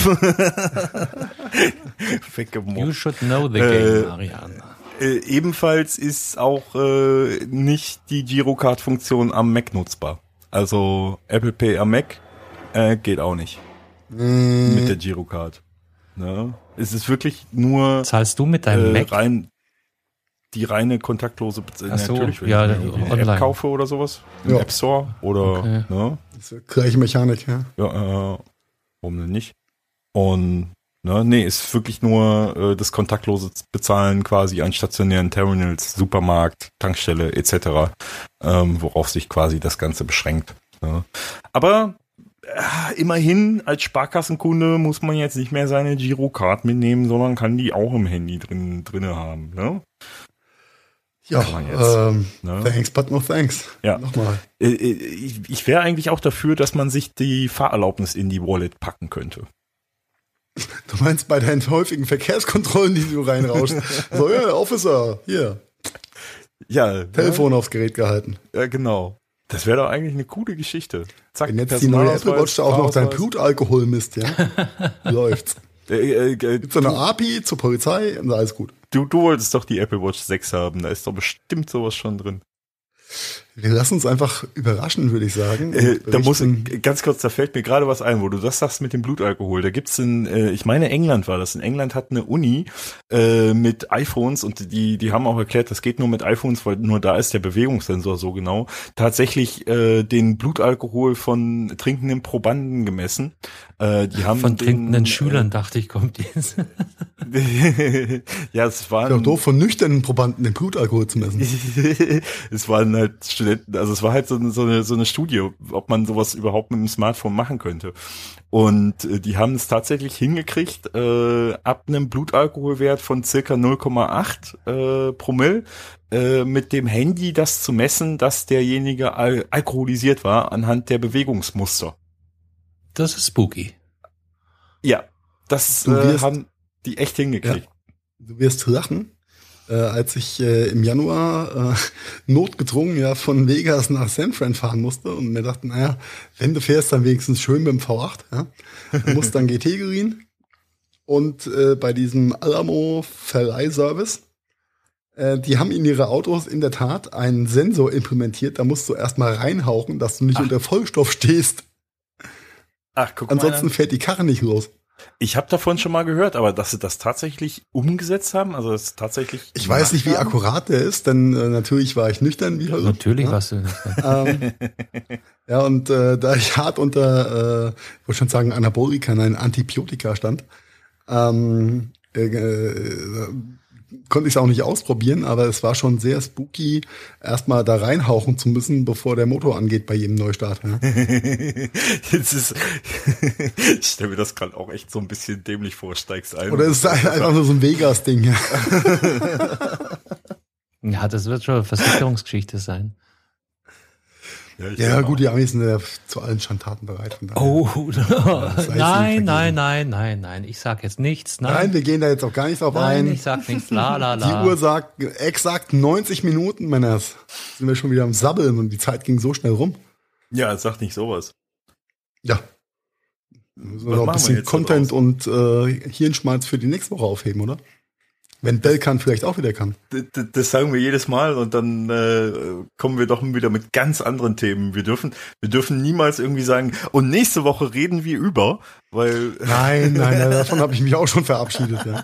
weggemobbt. You should know the Äh, game, Marianne. Äh, ebenfalls ist auch äh, nicht die Girocard-Funktion am Mac nutzbar. Also Apple Pay am Mac äh, geht auch nicht Mm, mit der Girocard. Ne? Es ist wirklich nur Zahlst du mit deinem äh, Mac? rein die reine kontaktlose Bezahlung. So, Natürlich, wenn ja, ich eine online. App kaufe oder sowas im Ja. App Store oder Okay. ne? Das ist gleiche Mechanik, ja. Ja, äh, warum denn nicht? Und ne, nee, ist wirklich nur äh, das kontaktlose Bezahlen quasi an stationären Terminals, Supermarkt, Tankstelle etc., ähm, worauf sich quasi das Ganze beschränkt. Ne? Aber äh, immerhin als Sparkassenkunde muss man jetzt nicht mehr seine Girocard mitnehmen, sondern kann die auch im Handy drin drinne haben. Ne? Ja, Kann man jetzt, ähm, ne? thanks, but no thanks. Ja. Nochmal. Äh, äh, Ich, ich wäre eigentlich auch dafür, dass man sich die Fahrerlaubnis in die Wallet packen könnte. [LAUGHS] Du meinst bei deinen häufigen Verkehrskontrollen, die du reinrauschst. [LAUGHS] so, ja, Officer, hier, Ja, Telefon aufs Gerät gehalten. Ja, genau. Das wäre doch eigentlich eine coole Geschichte. Zack, Wenn jetzt die neue Apple Watch da auch noch dein. Blutalkohol misst, ja, [LAUGHS] läuft's. Äh, äh, äh, Gibt's da eine API zur Polizei und alles gut. du, du wolltest doch die Apple Watch 6 haben. Da ist doch bestimmt sowas schon drin. Wir lassen uns einfach überraschen, würde ich sagen. Äh, da muss ganz kurz, da fällt mir gerade was ein, wo du das sagst mit dem Blutalkohol. Da gibt's in, äh, ich meine England war das. In England hat eine Uni äh, mit iPhones und die die haben auch erklärt, das geht nur mit iPhones, weil nur da ist der Bewegungssensor so genau. Tatsächlich äh, den Blutalkohol von trinkenden Probanden gemessen. Äh, die haben Von den, trinkenden äh, Schülern dachte ich, kommt jetzt. [LAUGHS] ja, es waren doof von nüchternen Probanden den Blutalkohol zu messen. [LAUGHS] es waren halt Studenten Also es war halt so, eine- so, eine, so eine Studie, ob man sowas überhaupt mit dem Smartphone machen könnte. Und äh, die haben es tatsächlich hingekriegt, äh, ab einem Blutalkoholwert von circa 0,8 äh, Promille äh, mit dem Handy das zu messen, dass derjenige al alkoholisiert war anhand der Bewegungsmuster. Das ist spooky. Ja, das äh, haben die echt hingekriegt. Du wirst lachen, äh, als ich äh, im Januar äh, [LAUGHS] notgedrungen ja von Vegas nach San Fran fahren musste und mir dachte, naja, wenn du fährst, dann wenigstens schön mit dem V8. Ja? Du musst dann GT geriehen und äh, bei diesem Alamo Verleihservice, äh, die haben in ihre Autos in der Tat einen Sensor implementiert. Da musst du erstmal reinhauchen, dass du nicht Ach. unter Vollstoff stehst. Ach, guck Ansonsten mal. fährt die Karre nicht los. Ich habe davon schon mal gehört, aber dass sie das tatsächlich umgesetzt haben, also das tatsächlich. Ich weiß nicht, wie haben? akkurat der ist, denn äh, natürlich war ich nüchtern wie Hölle. Natürlich ja. warst du nicht. [LAUGHS] ähm, ja, und äh, da ich hart unter, äh, ich wollte schon sagen, Anabolika, nein, Antibiotika stand, ähm, äh, äh, konnte ich es auch nicht ausprobieren, aber es war schon sehr spooky, erstmal da reinhauchen zu müssen, bevor der Motor angeht bei jedem Neustart. Ja. [LAUGHS] Jetzt ist, [LAUGHS] ich stelle mir das gerade auch echt so ein bisschen dämlich vor, steigst ein. Oder es ist einfach nur so ein Vegas-Ding. Ja. [LAUGHS] Ja, das wird schon eine Versicherungsgeschichte sein. Ja, ja, gut, die Amis sind ja zu allen Schandtaten bereit. Oh, [LAUGHS] nein, nein, nein, nein, nein. Ich sag jetzt nichts. Nein, Nein, wir gehen da jetzt auch gar nicht drauf nein, ein. ich sag nichts. La, la, Die la. Uhr sagt exakt 90 Minuten, Männers. Sind wir schon wieder am Sabbeln und die Zeit ging so schnell rum. Ja, sag nicht sowas. Ja. Müssen wir Was noch ein bisschen Content und äh, Hirnschmalz für die nächste Woche aufheben, oder? Wenn Belkan vielleicht auch wieder kann. D- d- Das sagen wir jedes Mal und dann äh, kommen wir doch wieder mit ganz anderen Themen. Wir dürfen, wir dürfen niemals irgendwie sagen, und nächste Woche reden wir über, weil [LAUGHS] Nein, nein, nein davon habe ich mich auch schon verabschiedet. Ja.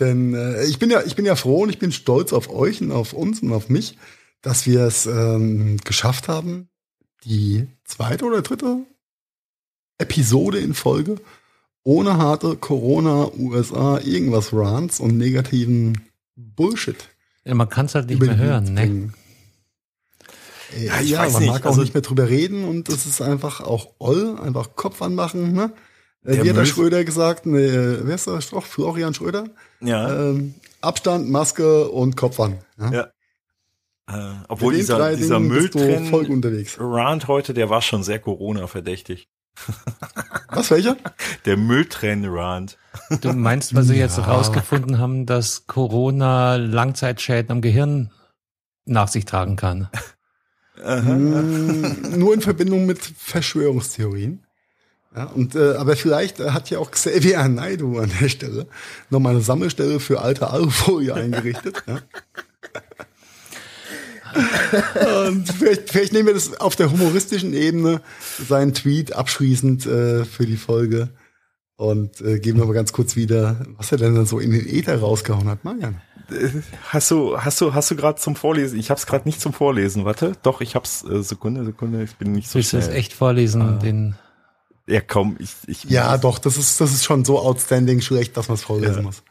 Denn äh, ich bin ja, ich bin ja froh und ich bin stolz auf euch und auf uns und auf mich, dass wir es ähm, geschafft haben, die zweite oder dritte Episode in Folge ohne harte Corona, USA, irgendwas Rants und negativen Bullshit Ja, man kann es halt nicht mehr hören, ne? Ja, ich ja, weiß man nicht, mag auch also- nicht mehr drüber reden und es ist einfach auch oll, einfach Kopf anmachen. Ne? Äh, Der Wie hat der Schröder gesagt? Ne, äh, wer ist das doch? Florian Schröder? ja, Ähm, Abstand, Maske und Kopf an. Ja? Ja. äh, obwohl dieser, dieser unterwegs. Rand heute, der war schon sehr Corona-verdächtig. Was, welcher? Der Mülltrenn-Rand. Du meinst, weil sie jetzt Ja. herausgefunden haben, dass Corona Langzeitschäden am Gehirn nach sich tragen kann. Mm, nur in Verbindung mit Verschwörungstheorien. Ja, und, äh, aber vielleicht äh, hat ja auch Xavier Naidu an der Stelle nochmal eine Sammelstelle für alte Alufolie eingerichtet. ja. Und vielleicht, vielleicht nehmen wir das auf der humoristischen Ebene, seinen Tweet abschließend äh, für die Folge und äh, geben wir mal ganz kurz wieder, was er denn dann so in den Äther rausgehauen hat. Marian. Hast du, hast du, hast du gerade zum Vorlesen? Ich hab's gerade nicht zum Vorlesen. Warte, doch, ich hab's. Äh, Sekunde, Sekunde. Ich bin nicht so Willst du schnell. es echt vorlesen? Ah. Den, Ja, komm, ich, ich. Ja, doch, das ist, das ist schon so outstanding schlecht, dass man es vorlesen Ja. muss.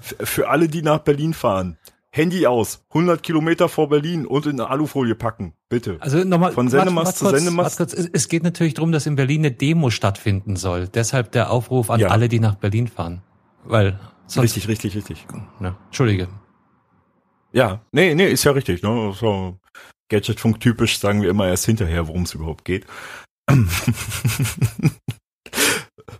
Für alle, die nach Berlin fahren. Handy aus, 100 Kilometer vor Berlin und in eine Alufolie packen, bitte. also nochmal. Von Sendemast zu Sendemast. warte kurz. Es, geht natürlich darum, dass in Berlin eine Demo stattfinden soll. Deshalb der Aufruf an Ja. alle, die nach Berlin fahren. Weil sonst. Richtig, richtig, richtig. Ne, Entschuldige. Ja, nee, nee, ist ja richtig. Ne? So Gadgetfunk typisch sagen wir immer erst hinterher, worum es überhaupt geht. [LAUGHS]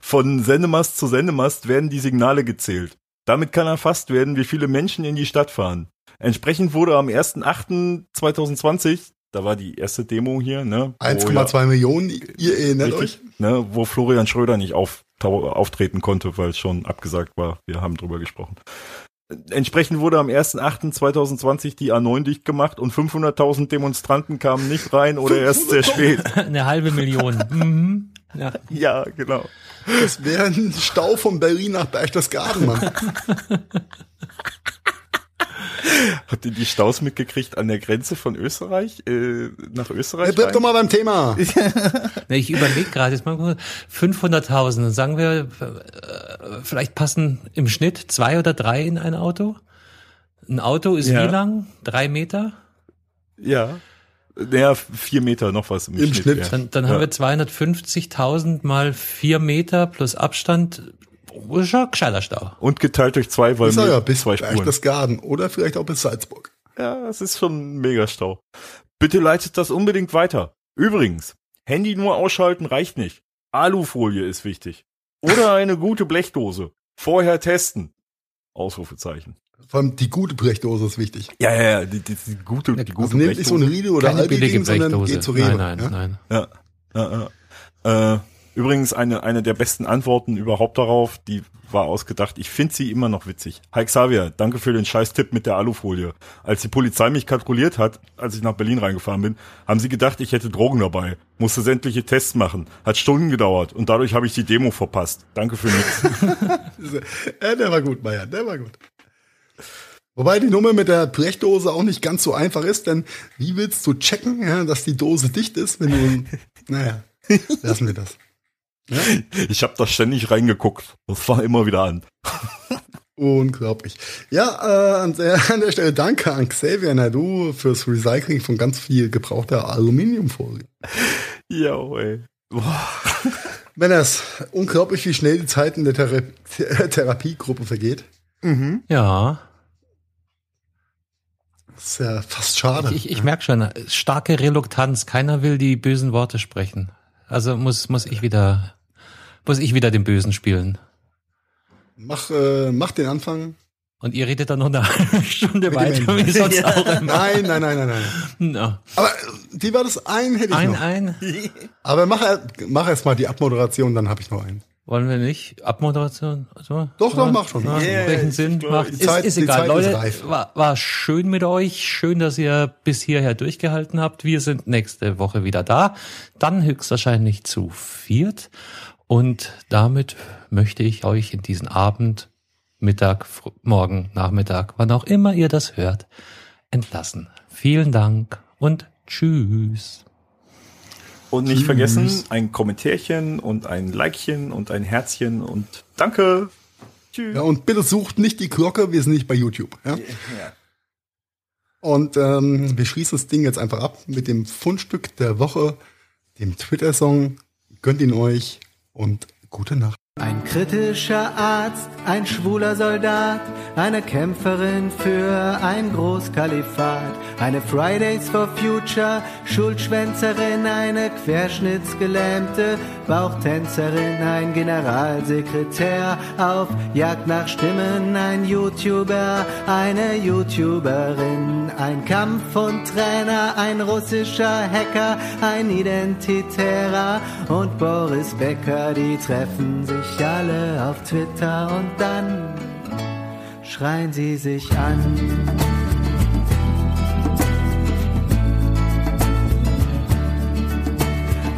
Von Sendemast zu Sendemast werden die Signale gezählt. Damit kann erfasst werden, wie viele Menschen in die Stadt fahren. Entsprechend wurde am 1.8.2020, da war die erste Demo hier, ne? wo 1,2 Millionen, ihr erinnert ja, richtig, euch? ne, wo Florian Schröder nicht auftau- auftreten konnte, weil es schon abgesagt war. Wir haben drüber gesprochen. Entsprechend wurde am 1.8.2020 die A9 dicht gemacht und 500.000 Demonstranten kamen nicht rein oder erst sehr spät. [LAUGHS] Eine halbe Million. mhm. Ja. [LAUGHS] Ja, genau. Das wäre ein Stau von Berlin nach Berchtesgaden, Mann. [LAUGHS] Habt ihr die Staus mitgekriegt an der Grenze von Österreich äh, nach Österreich? Ja, bleib rein? doch mal beim Thema. [LAUGHS] Ne, Ich überlege gerade jetzt mal 500.000. Dann Sagen wir, äh, vielleicht passen im Schnitt zwei oder drei in ein Auto. Ein Auto ist Ja. wie lang? Drei Meter? Ja. Naja, vier Meter noch was im, Im Schnitt. ja. Dann, dann haben Ja. wir 250.000 mal vier Meter plus Abstand. Oh, ist gescheiter Stau. Und geteilt durch zwei, weil wir ja, bis zwei Spuren. Berchtesgaden oder vielleicht auch bis Salzburg. Ja, es ist schon ein Megastau. Bitte leitet das unbedingt weiter. Übrigens, Handy nur ausschalten reicht nicht. Alufolie ist wichtig. Oder eine gute Blechdose. Vorher testen. Ausrufezeichen. Vor allem die gute Blechdose ist wichtig. Ja, ja, ja, die, die, die gute, die gute Also nehmt nicht so eine Riede oder Keine billige Ding, sondern Blechdose. geht zu Rewe. Nein, nein, ja? nein. Ja, ja, ja. Äh, übrigens eine, eine der besten Antworten überhaupt darauf, die war ausgedacht. Ich finde sie immer noch witzig. Hi Xavier, danke für den scheiß Tipp mit der Alufolie. Als die Polizei mich kontrolliert hat, als ich nach Berlin reingefahren bin, haben sie gedacht, ich hätte Drogen dabei. Musste sämtliche Tests machen. Hat Stunden gedauert und dadurch habe ich die Demo verpasst. Danke für nichts. [LAUGHS] Ja, der war gut, Meier, der war gut. Wobei die Nummer mit der Blechdose auch nicht ganz so einfach ist, denn wie willst du checken, ja, dass die Dose dicht ist, wenn du, [LAUGHS] naja, lassen wir das. Ich habe da ständig reingeguckt. Das war immer wieder an. [LAUGHS] Unglaublich. Ja, äh, an, der, an der Stelle danke an Xavier Nadu fürs Recycling von ganz viel gebrauchter Aluminiumfolie. Ja, ey. Boah. [LAUGHS] Männers, unglaublich, wie schnell die Zeit in der Thera Therapiegruppe vergeht. Ja, Das ist ja fast schade. ich, ich merke schon, starke Reluktanz. Keiner will die bösen Worte sprechen. Also muss, muss ich wieder, muss ich wieder den Bösen spielen. Mach, äh, mach den Anfang. Und ihr redet dann noch eine [LAUGHS] halbe Stunde weiter, wie sonst auch [LAUGHS] immer. Nein, nein, nein, nein, nein. No. Aber äh, wie war das? Ein hätte ich Ein, noch. ein. [LAUGHS] Aber mach, mach erst mal die Abmoderation, dann habe ich noch einen. Wollen wir nicht? Abmoderation? So? Doch, doch, mach schon. Ja, Yeah, welchen Sinn macht? die Ist, Zeit- ist egal. Ist Leute, reif. war, war schön mit euch. Schön, dass ihr bis hierher durchgehalten habt. Wir sind nächste Woche wieder da. Dann höchstwahrscheinlich zu viert. Und damit möchte ich euch in diesen Abend, Mittag, Morgen, Nachmittag, wann auch immer ihr das hört, entlassen. Vielen Dank und tschüss. Und nicht vergessen, ein Kommentärchen und ein Likechen und ein Herzchen und danke. Tschüss. Ja, und bitte sucht nicht die Glocke, wir sind nicht bei YouTube. Ja? Und ähm, wir schließen das Ding jetzt einfach ab mit dem Fundstück der Woche, dem Twitter-Song. Gönnt ihn euch und gute Nacht. Ein kritischer Arzt, ein schwuler Soldat, eine Kämpferin für ein Großkalifat, eine Fridays for Future, Schulschwänzerin, eine Querschnittsgelähmte, Bauchtänzerin, ein Generalsekretär, auf Jagd nach Stimmen, ein YouTuber, eine YouTuberin, ein Kampf- und Trainer, ein russischer Hacker, ein Identitärer und Boris Becker, die treffen sich alle auf Twitter und dann schreien sie sich an.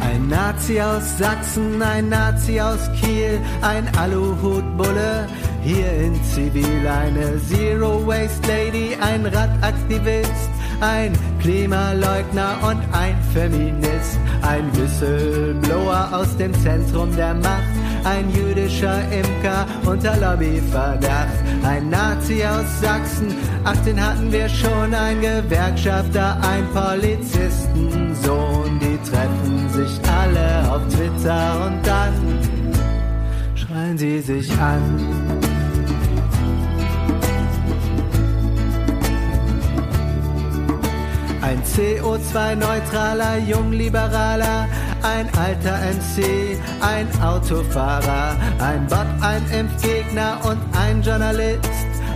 Ein Nazi aus Sachsen, ein Nazi aus Kiel, ein Aluhutbulle hier in Zivil, eine Zero Waste Lady, ein Radaktivist, ein Klimaleugner und ein Feminist, ein Whistleblower aus dem Zentrum der Macht, ein jüdischer Imker unter Lobbyverdacht, ein Nazi aus Sachsen, ach den hatten wir schon, ein Gewerkschafter, ein Polizistensohn, die treffen sich alle auf Twitter und dann schreien sie sich an. Ein CO2-neutraler Jungliberaler, ein alter MC, ein Autofahrer, ein Bot, ein Impfgegner und ein Journalist,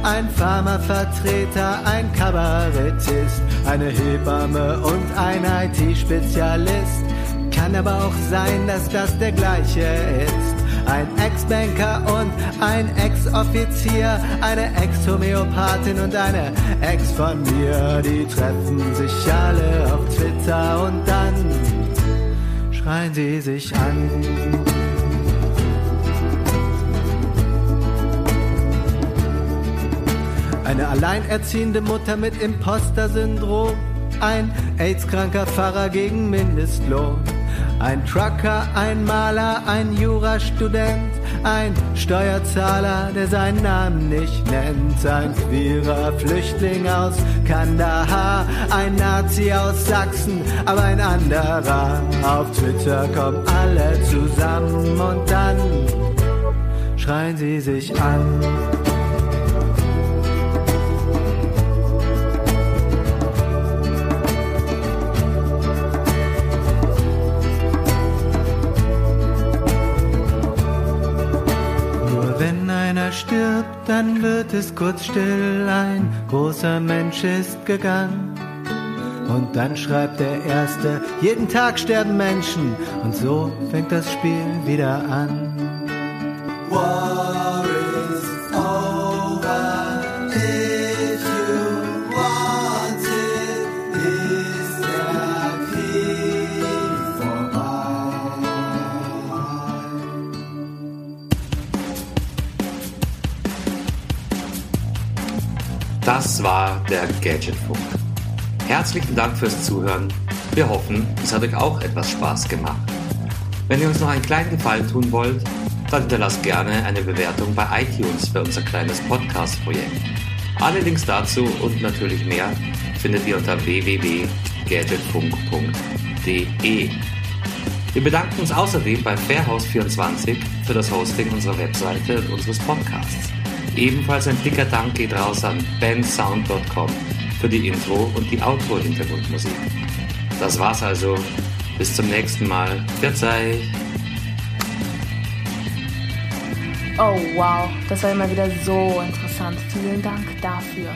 ein Pharmavertreter, ein Kabarettist, eine Hebamme und ein IT-Spezialist. Kann aber auch sein, dass das der gleiche ist. Ein Ex-Banker und ein Ex-Offizier, eine Ex-Homöopathin und eine Ex von mir, die treffen sich alle auf Twitter und dann schreien sie sich an. Eine alleinerziehende Mutter mit Imposter-Syndrom. Ein AIDS-kranker Pfarrer gegen Mindestlohn. Ein Trucker, ein Maler, ein Jurastudent, ein Steuerzahler, der seinen Namen nicht nennt, ein queerer Flüchtling aus Kandahar, ein Nazi aus Sachsen, aber ein anderer. Auf Twitter kommen alle zusammen und dann schreien sie sich an. Dann wird es kurz still. Ein großer Mensch ist gegangen. Und dann schreibt der Erste, jeden Tag sterben Menschen. Und so fängt das Spiel wieder an. Der Gadgetfunk. Herzlichen Dank fürs Zuhören. Wir hoffen, es hat euch auch etwas Spaß gemacht. Wenn ihr uns noch einen kleinen Gefallen tun wollt, dann hinterlasst gerne eine Bewertung bei iTunes für unser kleines Podcast-Projekt. Alle Links dazu und natürlich mehr findet ihr unter www.gadgetfunk.de. Wir bedanken uns außerdem bei Fairhouse24 für das Hosting unserer Webseite und unseres Podcasts. Ebenfalls ein dicker Dank geht raus an bensound.com für die Intro und die Outro-Hintergrundmusik. Das war's also. Bis zum nächsten Mal. Verzeih! Oh wow, das war immer wieder so interessant. Vielen Dank dafür.